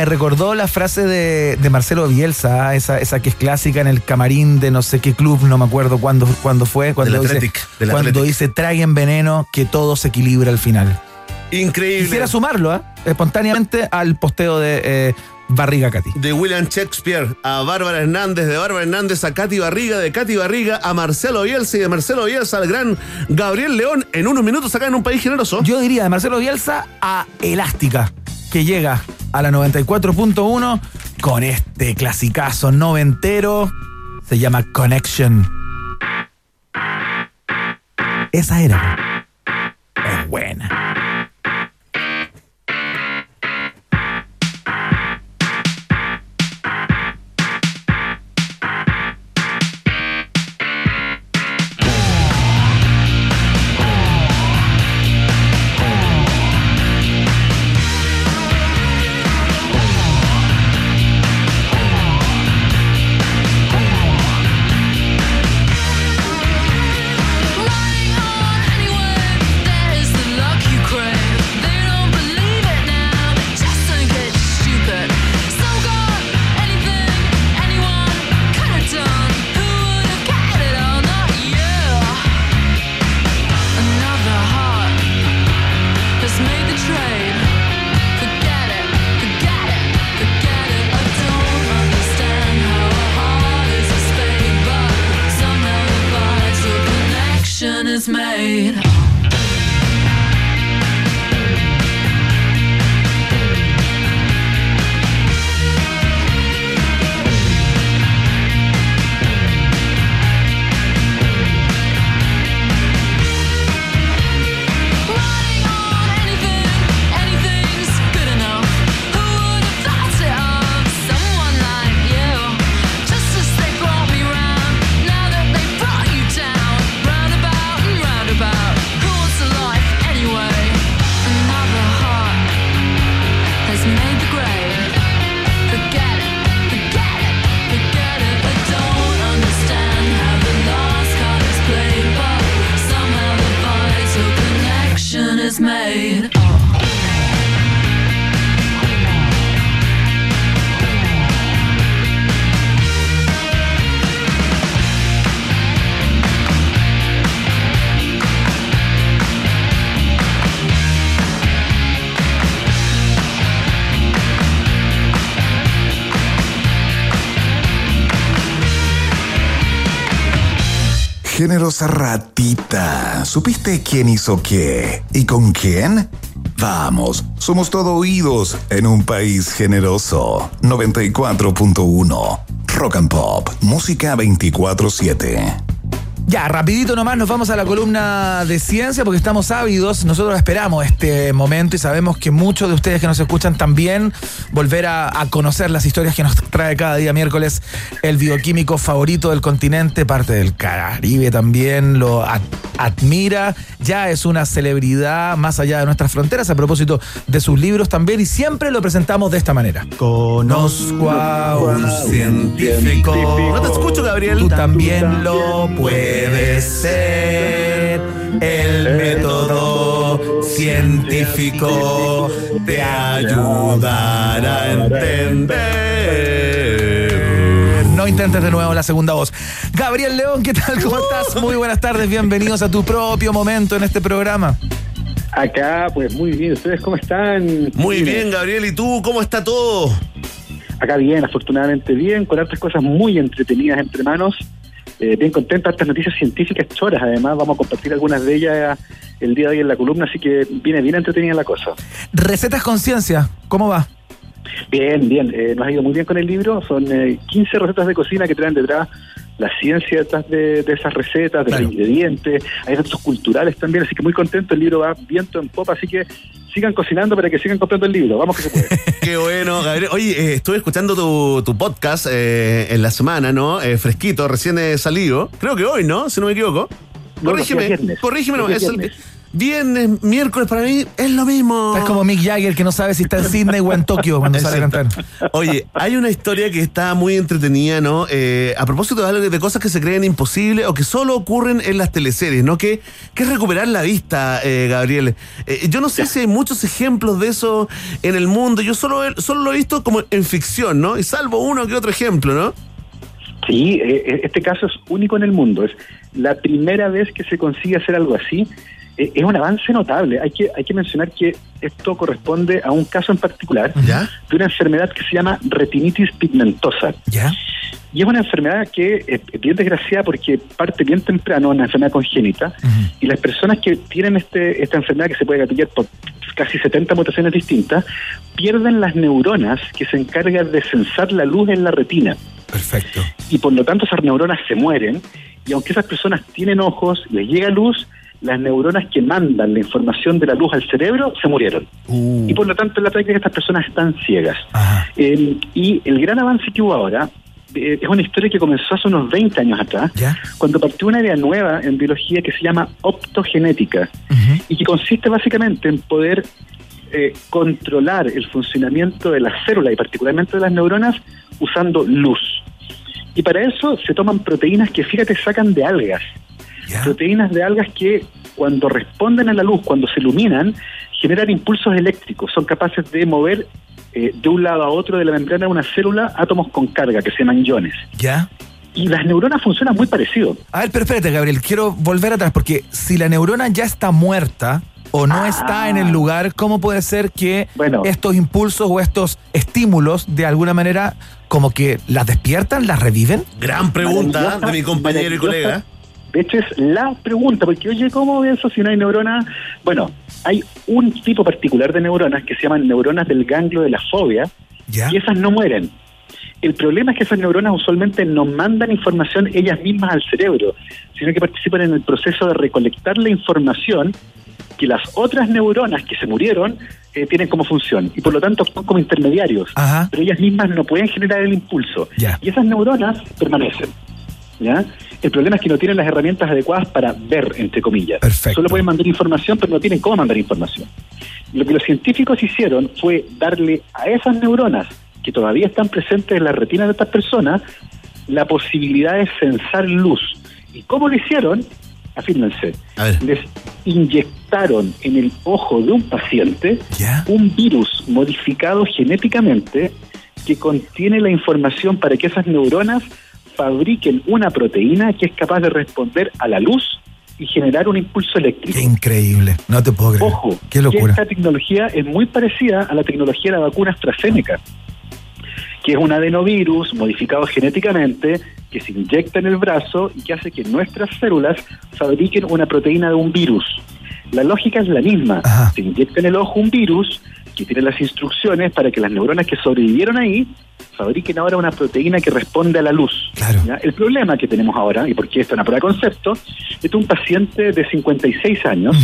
recordó la frase de, de Marcelo Bielsa, esa, esa que es clásica en el camarín de no sé qué club, no me acuerdo cuándo, cuándo fue. Cuando Del dice, Athletic, cuando dice traguen veneno, que todo se equilibra al final. Increíble. Quisiera sumarlo ¿ah? espontáneamente al posteo de eh, Barriga Katy. de William Shakespeare a Bárbara Hernández, de Bárbara Hernández a Katy Barriga, de Katy Barriga a Marcelo Bielsa y de Marcelo Bielsa al gran Gabriel León en unos minutos acá en un país generoso. Yo diría de Marcelo Bielsa a Elástica, que llega a la 94.1 con este clasicazo noventero. Se llama Connection. Esa era. Es buena. Generosa ratita. ¿Supiste quién hizo qué? ¿Y con quién? Vamos, somos todo oídos en un país generoso. 94.1. Rock and Pop. Música 24-7. Ya, rapidito nomás nos vamos a la columna de ciencia porque estamos ávidos. Nosotros esperamos este momento y sabemos que muchos de ustedes que nos escuchan también volver a, a conocer las historias que nos trae cada día miércoles el bioquímico favorito del continente, parte del Caribe también, lo ad- admira, ya es una celebridad más allá de nuestras fronteras a propósito de sus libros también y siempre lo presentamos de esta manera. Conozco a un científico. No te escucho, Gabriel. Tú también lo puedes ser. El método científico te ayudará a entender. No intentes de nuevo la segunda voz. Gabriel León, ¿qué tal? ¿Cómo estás? Muy buenas tardes, bienvenidos a tu propio momento en este programa. Acá, pues muy bien. ¿Ustedes cómo están? Muy bien, Gabriel. ¿Y tú cómo está todo? Acá bien, afortunadamente bien, con otras cosas muy entretenidas entre manos. Eh, bien contento, estas noticias científicas choras, además vamos a compartir algunas de ellas el día de hoy en la columna, así que viene bien entretenida la cosa. Recetas con ciencia, ¿cómo va? Bien, bien, eh, nos ha ido muy bien con el libro, son eh, 15 recetas de cocina que traen detrás la ciencia detrás de, de esas recetas, de los ingredientes, hay datos culturales también, así que muy contento, el libro va viento en popa, así que sigan cocinando para que sigan comprando el libro, vamos que se puede. Qué bueno, Gabriel. Oye, eh, estuve escuchando tu, tu podcast eh, en la semana, ¿no? Eh, fresquito, recién eh, salido. Creo que hoy, ¿no? Si no me equivoco. Corrígeme, no, corrígeme, no, es el- viernes. miércoles para mí es lo mismo. Es como Mick Jagger que no sabe si está en Sydney o en Tokio cuando sale a cantar. Oye, hay una historia que está muy entretenida, ¿no? Eh, a propósito de, algo, de cosas que se creen imposibles o que solo ocurren en las teleseries, ¿no? Que, que es recuperar la vista, eh, Gabriel. Eh, yo no sé si hay muchos ejemplos de eso en el mundo. Yo solo, solo lo he visto como en ficción, ¿no? Y salvo uno que otro ejemplo, ¿no? Sí, eh, este caso es único en el mundo. Es la primera vez que se consigue hacer algo así. Eh, es un avance notable. Hay que, hay que mencionar que esto corresponde a un caso en particular de una enfermedad que se llama retinitis pigmentosa. ¿Ya? Y es una enfermedad que es es bien desgraciada porque parte bien temprano, una enfermedad congénita, y las personas que tienen este, esta enfermedad que se puede gatillar por casi 70 mutaciones distintas, pierden las neuronas que se encargan de sensar la luz en la retina. Perfecto. Y por lo tanto esas neuronas se mueren, y aunque esas personas tienen ojos, les llega luz, las neuronas que mandan la información de la luz al cerebro se murieron. Y por lo tanto en la práctica estas personas están ciegas. Eh, y el gran avance que hubo ahora eh, es una historia que comenzó hace unos 20 años atrás, cuando partió una área nueva en biología que se llama optogenética y que consiste básicamente en poder eh, controlar el funcionamiento de las células y particularmente de las neuronas usando luz. Y para eso se toman proteínas que, fíjate, sacan de algas. Proteínas de algas que cuando responden a la luz, cuando se iluminan, generan impulsos eléctricos. Son capaces de mover eh, de un lado a otro de la membrana de una célula átomos con carga, que se llaman iones. ¿Ya? Y las neuronas funcionan muy parecido. A ver, pero espérate, Gabriel, quiero volver atrás, porque si la neurona ya está muerta o no está en el lugar, ¿cómo puede ser que estos impulsos o estos estímulos de alguna manera como que las despiertan, las reviven? Gran pregunta Maravillosa, de mi compañero y colega. De hecho, es la pregunta, porque oye, ¿cómo eso si no hay neuronas? Bueno, hay un tipo particular de neuronas que se llaman neuronas del ganglio de la fobia, y esas no mueren. El problema es que esas neuronas usualmente no mandan información ellas mismas al cerebro, sino que participan en el proceso de recolectar la información que las otras neuronas que se murieron eh, tienen como función y por lo tanto actúan como intermediarios, pero ellas mismas no pueden generar el impulso y esas neuronas permanecen. ¿Ya? El problema es que no tienen las herramientas adecuadas para ver, entre comillas. Solo pueden mandar información, pero no tienen cómo mandar información. Lo que los científicos hicieron fue darle a esas neuronas que todavía están presentes en la retina de estas personas la posibilidad de sensar luz. ¿Y cómo lo hicieron? Afírmense. Les inyectaron en el ojo de un paciente un virus modificado genéticamente que contiene la información para que esas neuronas fabriquen una proteína que es capaz de responder a la luz y generar un impulso eléctrico. Qué increíble, no te puedo creer. Ojo, Qué que locura. esta tecnología es muy parecida a la tecnología de la vacuna AstraZeneca, que es un adenovirus modificado genéticamente que se inyecta en el brazo y que hace que nuestras células fabriquen una proteína de un virus. La lógica es la misma. Se inyecta en el ojo un virus que tiene las instrucciones para que las neuronas que sobrevivieron ahí fabriquen ahora una proteína que responde a la luz. ¿ya? El problema que tenemos ahora, y porque esto es una prueba de concepto, es un paciente de 56 años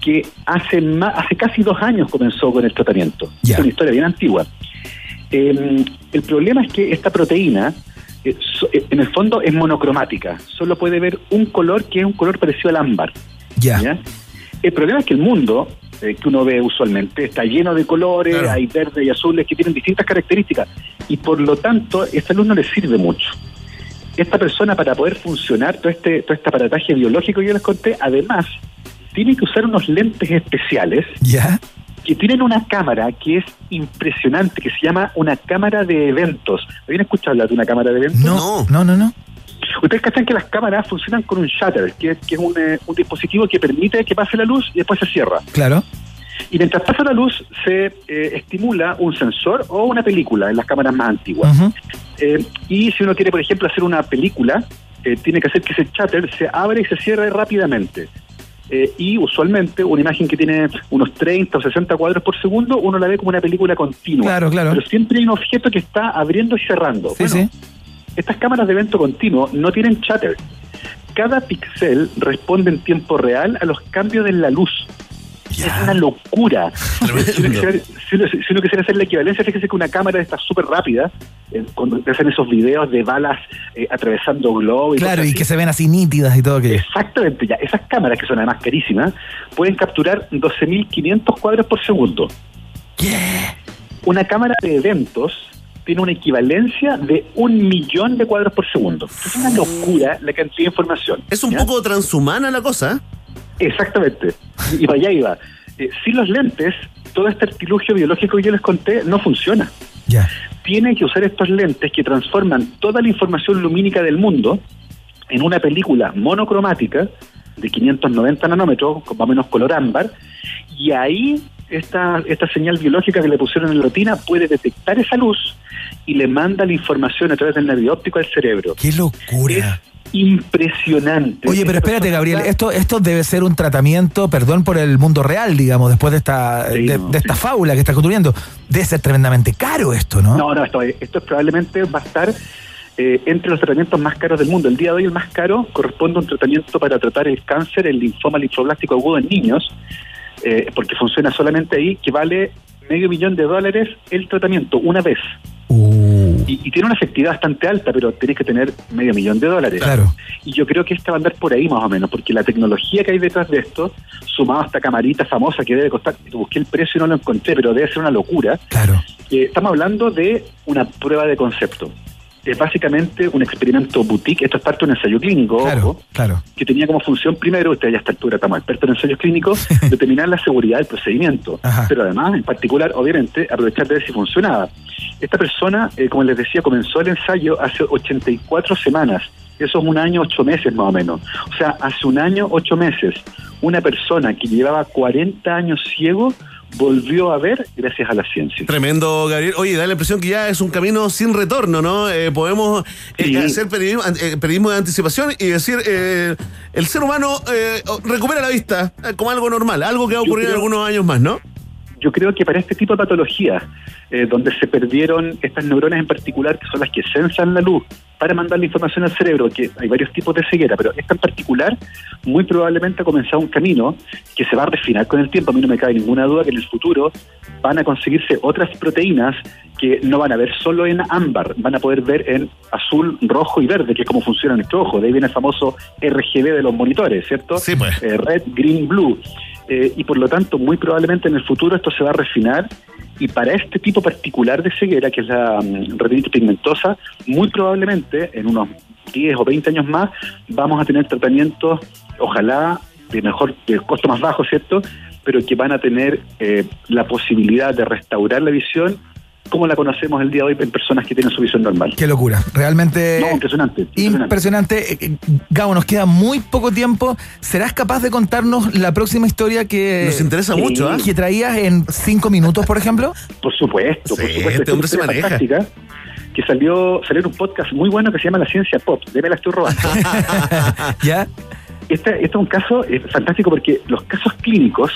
que hace, ma- hace casi dos años comenzó con el tratamiento. Es una historia bien antigua. Eh, el problema es que esta proteína, eh, so- eh, en el fondo, es monocromática. Solo puede ver un color que es un color parecido al ámbar. Ya. El problema es que el mundo eh, que uno ve usualmente está lleno de colores, hay verdes y azules que tienen distintas características y por lo tanto esta luz no le sirve mucho. Esta persona para poder funcionar todo este todo este aparataje biológico que yo les conté, además tiene que usar unos lentes especiales ¿Ya? que tienen una cámara que es impresionante, que se llama una cámara de eventos. ¿Habían escuchado hablar de una cámara de eventos? No, no, no, no. Ustedes cachan que las cámaras funcionan con un shutter, que es, que es un, eh, un dispositivo que permite que pase la luz y después se cierra. Claro. Y mientras pasa la luz, se eh, estimula un sensor o una película en las cámaras más antiguas. Eh, y si uno quiere, por ejemplo, hacer una película, eh, tiene que hacer que ese shutter se abra y se cierre rápidamente. Eh, y usualmente una imagen que tiene unos 30 o 60 cuadros por segundo, uno la ve como una película continua. Claro, claro. Pero siempre hay un objeto que está abriendo y cerrando. Sí, Bueno, sí. Estas cámaras de evento continuo no tienen shutter. Cada píxel responde en tiempo real a los cambios en la luz. Es una locura. Si uno, quisiera, si uno- si uno quisiera hacer la equivalencia, fíjese que una cámara está súper rápida, eh, cuando te hacen esos videos de balas eh, atravesando globos. Claro, y que se ven así nítidas y todo aquello. Exactamente, ya. Esas cámaras, que son además carísimas, pueden capturar 12.500 cuadros por segundo. Una cámara de eventos tiene una equivalencia de un millón de cuadros por segundo. Es una locura la cantidad de información. Es un poco transhumana la cosa. Exactamente. Y y para allá iba. Eh, sin los lentes, todo este artilugio biológico que yo les conté no funciona. Ya. Tienen que usar estos lentes que transforman toda la información lumínica del mundo en una película monocromática de 590 nanómetros, con más o menos color ámbar, y ahí esta, esta señal biológica que le pusieron en la retina puede detectar esa luz y le manda la información a través del nervio óptico al cerebro. ¡Qué locura! Impresionante. Oye, pero espérate, Gabriel, esto, esto debe ser un tratamiento, perdón por el mundo real, digamos, después de esta, Sí, de, no, de esta fábula que estás construyendo. Debe ser tremendamente caro esto, ¿no? No, no, esto, esto probablemente va a estar eh, entre los tratamientos más caros del mundo. El día de hoy el más caro corresponde a un tratamiento para tratar el cáncer, el linfoma linfoblástico agudo en niños, eh, porque funciona solamente ahí, que vale medio millón de dólares el tratamiento, una vez. Y, y tiene una efectividad bastante alta, pero tenés que tener medio millón de dólares. Claro. Y yo creo que esta va a andar por ahí más o menos, porque la tecnología que hay detrás de esto, sumado a esta camarita famosa que debe costar, busqué el precio y no lo encontré, pero debe ser una locura. Claro. Eh, estamos hablando de una prueba de concepto. Es básicamente un experimento boutique, esto es parte de un ensayo clínico, ojo, Claro. que tenía como función primero, usted ya a esta altura estamos expertos en ensayos clínicos, determinar la seguridad del procedimiento, pero además, en particular, obviamente, aprovechar de ver si funcionaba. Esta persona, eh, como les decía, comenzó el ensayo hace 84 semanas, eso es un año, ocho meses más o menos. O sea, hace un año, ocho meses, una persona que llevaba 40 años ciego volvió a ver gracias a la ciencia. Tremendo, Gabriel. Oye, da la impresión que ya es un camino sin retorno, ¿no? Eh, podemos eh, Sí. hacer periodismo, eh, periodismo de anticipación y decir, eh, el ser humano eh, recupera la vista eh, como algo normal, algo que va a ocurrir en creo- algunos años más, ¿no? Yo creo que para este tipo de patologías, eh, donde se perdieron estas neuronas en particular, que son las que sensan la luz para mandar la información al cerebro, que hay varios tipos de ceguera, pero esta en particular muy probablemente ha comenzado un camino que se va a refinar con el tiempo. A mí no me cabe ninguna duda que en el futuro van a conseguirse otras proteínas que no van a ver solo en ámbar, van a poder ver en azul, rojo y verde, que es como funciona nuestro ojo. De ahí viene el famoso RGB de los monitores, ¿cierto? Sí, pues. Eh, red, green, blue. Eh, y por lo tanto, muy probablemente en el futuro esto se va a refinar y para este tipo particular de ceguera, que es la mm, retinitis pigmentosa, muy probablemente en unos 10 o 20 años más vamos a tener tratamientos, ojalá de mejor, de costo más bajo, ¿cierto? Pero que van a tener eh, la posibilidad de restaurar la visión como la conocemos el día de hoy en personas que tienen su visión normal. Qué locura. Realmente. No, impresionante. impresionante. Impresionante. Eh, eh, Gabo, nos queda muy poco tiempo. ¿Serás capaz de contarnos la próxima historia que. Nos interesa mucho, ¿ah? Que traías en cinco minutos, por ejemplo? Por supuesto, por Sí, supuesto. este hombre se Es una maneja. fantástica, Que salió, salió en un podcast muy bueno que se llama La Ciencia Pop. De me la estoy robando. ¿Ya? Este, este es un caso eh, fantástico porque los casos clínicos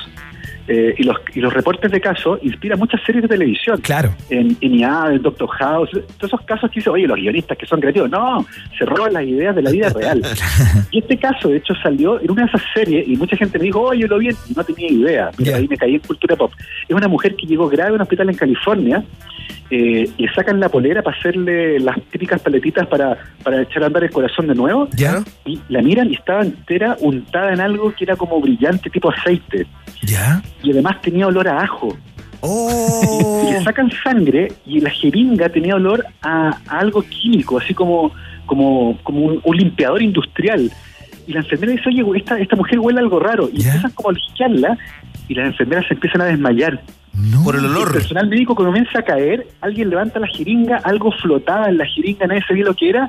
eh, y, los, y los reportes de casos inspiran muchas series de televisión. Claro. En, en IA, en Doctor House, todos esos casos que dicen, oye, los guionistas que son creativos. No, se roban las ideas de la vida real. y este caso, de hecho, salió en una de esas series y mucha gente me dijo, oye, lo vi y no tenía idea. Mira, ahí me caí en cultura pop. Es una mujer que llegó grave a un hospital en California. eh, le sacan la polera para hacerle las típicas paletitas para, para echar a andar el corazón de nuevo ¿Ya? y la miran y estaba entera untada en algo que era como brillante tipo aceite ¿Ya? Y además tenía olor a ajo. Oh. Y le sacan sangre y la jeringa tenía olor a, a algo químico, así como, como, como un, un limpiador industrial. Y la enfermera dice, oye, esta, esta mujer huele algo raro. Y empiezan como a limpiarla y las enfermeras se empiezan a desmayar. Por el El olor. personal médico comienza a caer, alguien levanta la jeringa, algo flotaba en la jeringa, nadie sabía lo que era.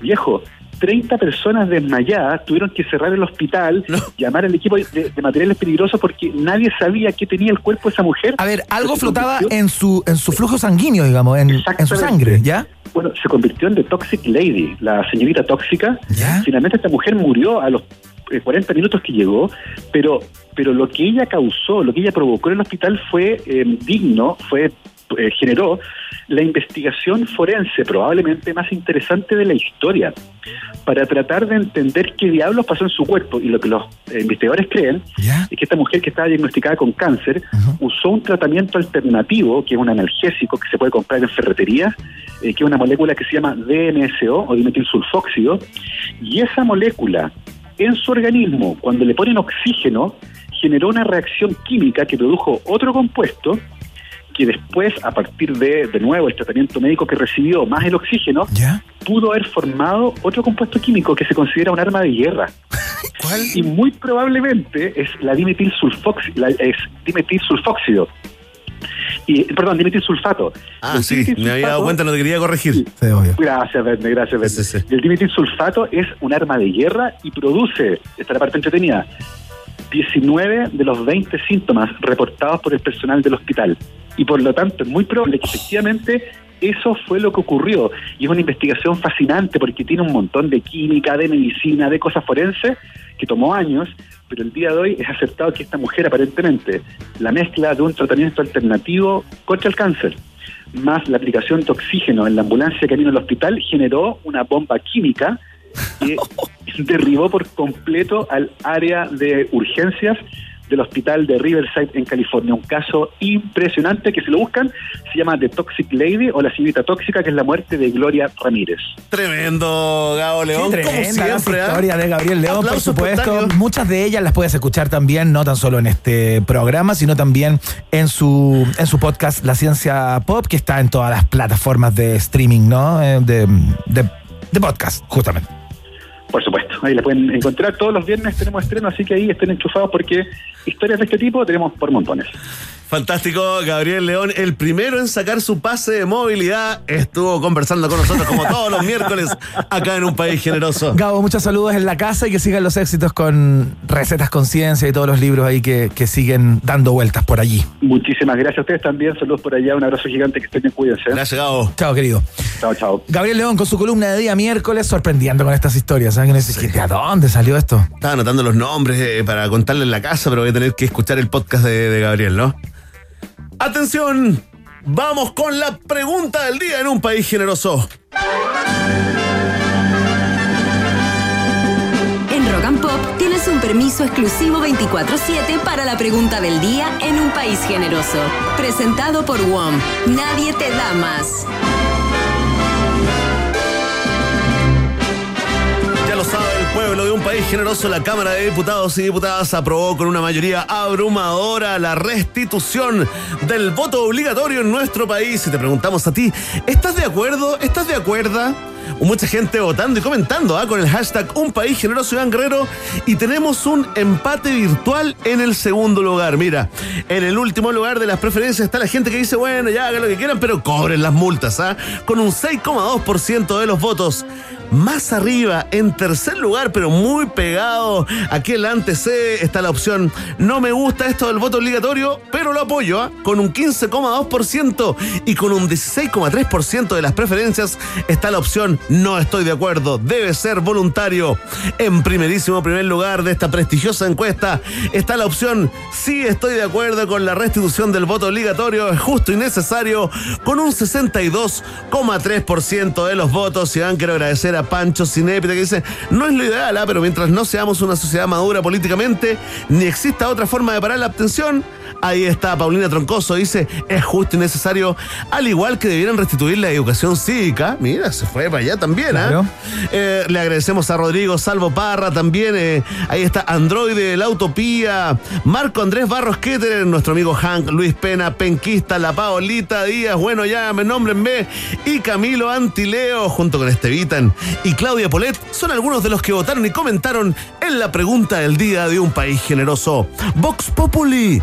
Viejo, 30 personas desmayadas, tuvieron que cerrar el hospital, llamar al equipo de, de materiales peligrosos porque nadie sabía qué tenía el cuerpo de esa mujer. A ver, algo Se flotaba en su, en su flujo sanguíneo, digamos, en, en su sangre, ¿ya? Bueno, se convirtió en The Toxic Lady, la señorita tóxica. Finalmente esta mujer murió a los eh, 40 minutos que llegó, pero, pero lo que ella causó, lo que ella provocó en el hospital fue eh, digno, fue eh, generó la investigación forense probablemente más interesante de la historia para tratar de entender qué diablos pasó en su cuerpo. Y lo que los eh, investigadores creen es que esta mujer que estaba diagnosticada con cáncer usó un tratamiento alternativo que es un analgésico que se puede comprar en ferreterías eh, que es una molécula que se llama DMSO o dimetilsulfóxido y esa molécula en su organismo cuando le ponen oxígeno generó una reacción química que produjo otro compuesto que después, a partir de, de nuevo, el tratamiento médico que recibió, más el oxígeno, pudo haber formado otro compuesto químico que se considera un arma de guerra. Y muy probablemente es la la- es dimetilsulfóxido. Y, perdón, dimetilsulfato. Ah, El sí, me había dado cuenta, no te quería corregir. Gracias, Verne, gracias, Verne. El dimetilsulfato es un arma de guerra y produce, esta es la parte entretenida, 19 de los 20 síntomas reportados por el personal del hospital. Y por lo tanto es muy probable que efectivamente eso fue lo que ocurrió. Y es una investigación fascinante porque tiene un montón de química, de medicina, de cosas forenses que tomó años, pero el día de hoy es aceptado que esta mujer aparentemente la mezcla de un tratamiento alternativo contra el cáncer más la aplicación de oxígeno en la ambulancia camino al hospital generó una bomba química que derribó por completo al área de urgencias del hospital de Riverside en California. Un caso impresionante que si lo buscan se llama The Toxic Lady o la señorita tóxica, que es la muerte de Gloria Ramírez. Tremendo, Gabo León, como la siempre. ¿ah? historia de Gabriel León, por supuesto. Muchas de ellas las puedes escuchar también, no tan solo en este programa, sino también en su, en su podcast La Ciencia Pop, que está en todas las plataformas de streaming, ¿no? Eh, De, de, de podcast, justamente. Por supuesto, ahí la pueden encontrar. Todos los viernes tenemos estreno, así que ahí estén enchufados porque historias de este tipo tenemos por montones. Fantástico, Gabriel León, el primero en sacar su pase de movilidad, estuvo conversando con nosotros como todos los miércoles acá en un país generoso. Gabo, muchos saludos en la casa y que sigan los éxitos con Recetas Conciencia y todos los libros ahí que, que siguen dando vueltas por allí. Muchísimas gracias a ustedes también. Saludos por allá. Un abrazo gigante. Que estén bien. Cuídense. Gracias, Gabo. Chao, querido. Chao, chao. Gabriel León con su columna de día miércoles sorprendiendo con estas historias. ¿Saben? Dice, ¿de dónde salió esto? Estaba anotando los nombres eh, para contarle en la casa, pero voy a tener que escuchar el podcast de, de Gabriel, ¿no? Atención, vamos con la pregunta del día en un país generoso. En Rock and Pop tienes un permiso exclusivo 24-7 para la pregunta del día en un país generoso. Presentado por WOM. Nadie te da más. Ya lo sabe el pueblo de un país generoso, la Cámara de Diputados y Diputadas aprobó con una mayoría abrumadora la restitución del voto obligatorio en nuestro país. Y te preguntamos a ti, ¿estás de acuerdo? ¿Estás de acuerdo? Mucha gente votando y comentando ¿ah? con el hashtag Un País Generoso Iván Guerrero y tenemos un empate virtual en el segundo lugar. Mira, en el último lugar de las preferencias está la gente que dice, bueno, ya hagan lo que quieran, pero cobren las multas, ¿ah? Con un 6,2% de los votos. Más arriba, en tercer lugar, pero muy pegado, aquí en la antes está la opción no me gusta esto del voto obligatorio, pero lo apoyo, ¿ah? con un 15,2% y con un 16,3% de las preferencias está la opción no estoy de acuerdo, debe ser voluntario. En primerísimo primer lugar de esta prestigiosa encuesta está la opción sí estoy de acuerdo con la restitución del voto obligatorio, es justo y necesario, con un 62,3% de los votos. Y van, quiero agradecer a Pancho Cinépita que dice, no es lo ideal, ¿ah? pero mientras no seamos una sociedad madura políticamente, ni exista otra forma de parar la abstención, Ahí está Paulina Troncoso, dice, es justo y necesario, al igual que debieran restituir la educación cívica. Mira, se fue para allá también, ¿ah? Eh, le agradecemos a Rodrigo Salvo Parra también. eh, ahí está Androide, La Utopía, Marco Andrés Barros Ketterer, nuestro amigo Hank, Luis Pena, Penquista, La Paolita Díaz, bueno, ya me nombrenme, y Camilo Antileo, junto con Estevitan y Claudia Polet, son algunos de los que votaron y comentaron en la pregunta del día de un país generoso. Vox Populi.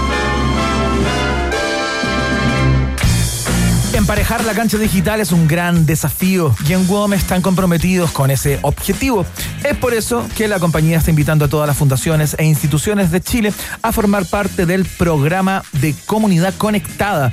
Emparejar la cancha digital es un gran desafío y en WOM están comprometidos con ese objetivo. Es por eso que la compañía está invitando a todas las fundaciones e instituciones de Chile a formar parte del programa de comunidad conectada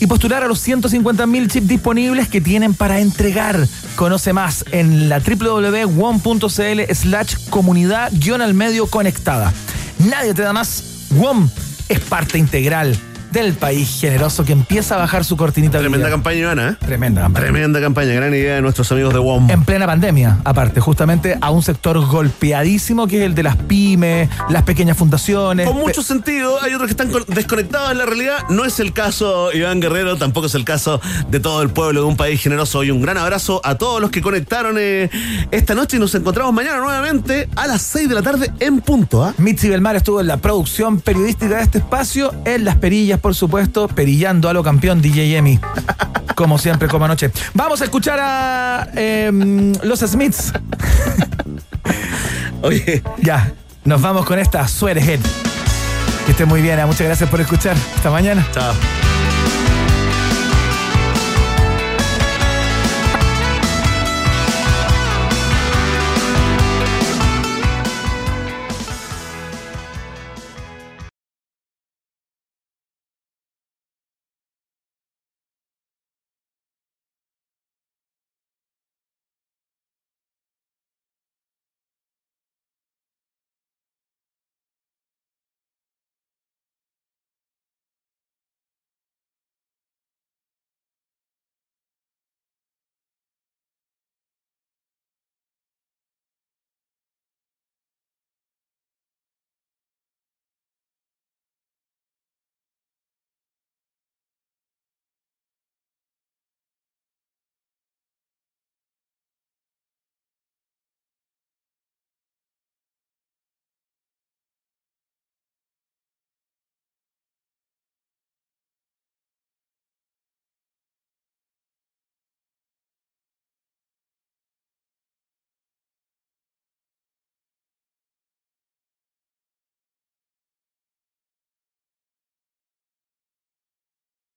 y postular a los 150.000 chips disponibles que tienen para entregar. Conoce más en la www.wom.cl slash comunidad guion al medio conectada. Nadie te da más. WOM es parte integral del país generoso que empieza a bajar su cortinita. Tremenda vida. campaña, Ivana. ¿eh? Tremenda campaña. Tremenda campaña, gran idea de nuestros amigos de WOM. En plena pandemia, aparte, justamente a un sector golpeadísimo que es el de las pymes, las pequeñas fundaciones. Con mucho sentido, hay otros que están con- desconectados de la realidad. No es el caso, Iván Guerrero, tampoco es el caso de todo el pueblo de un país generoso. Y un gran abrazo a todos los que conectaron eh, esta noche y nos encontramos mañana nuevamente a las 6 de la tarde en punto. ¿ah? Mitzi Belmar estuvo en la producción periodística de este espacio, en las perillas, por supuesto, perillando a lo campeón DJ Emi. Como siempre, como anoche. Vamos a escuchar a em, los Smiths. Oye. Ya, nos vamos con esta Sweathead. Que esté muy bien, ¿eh? muchas gracias por escuchar. Hasta mañana. Chao.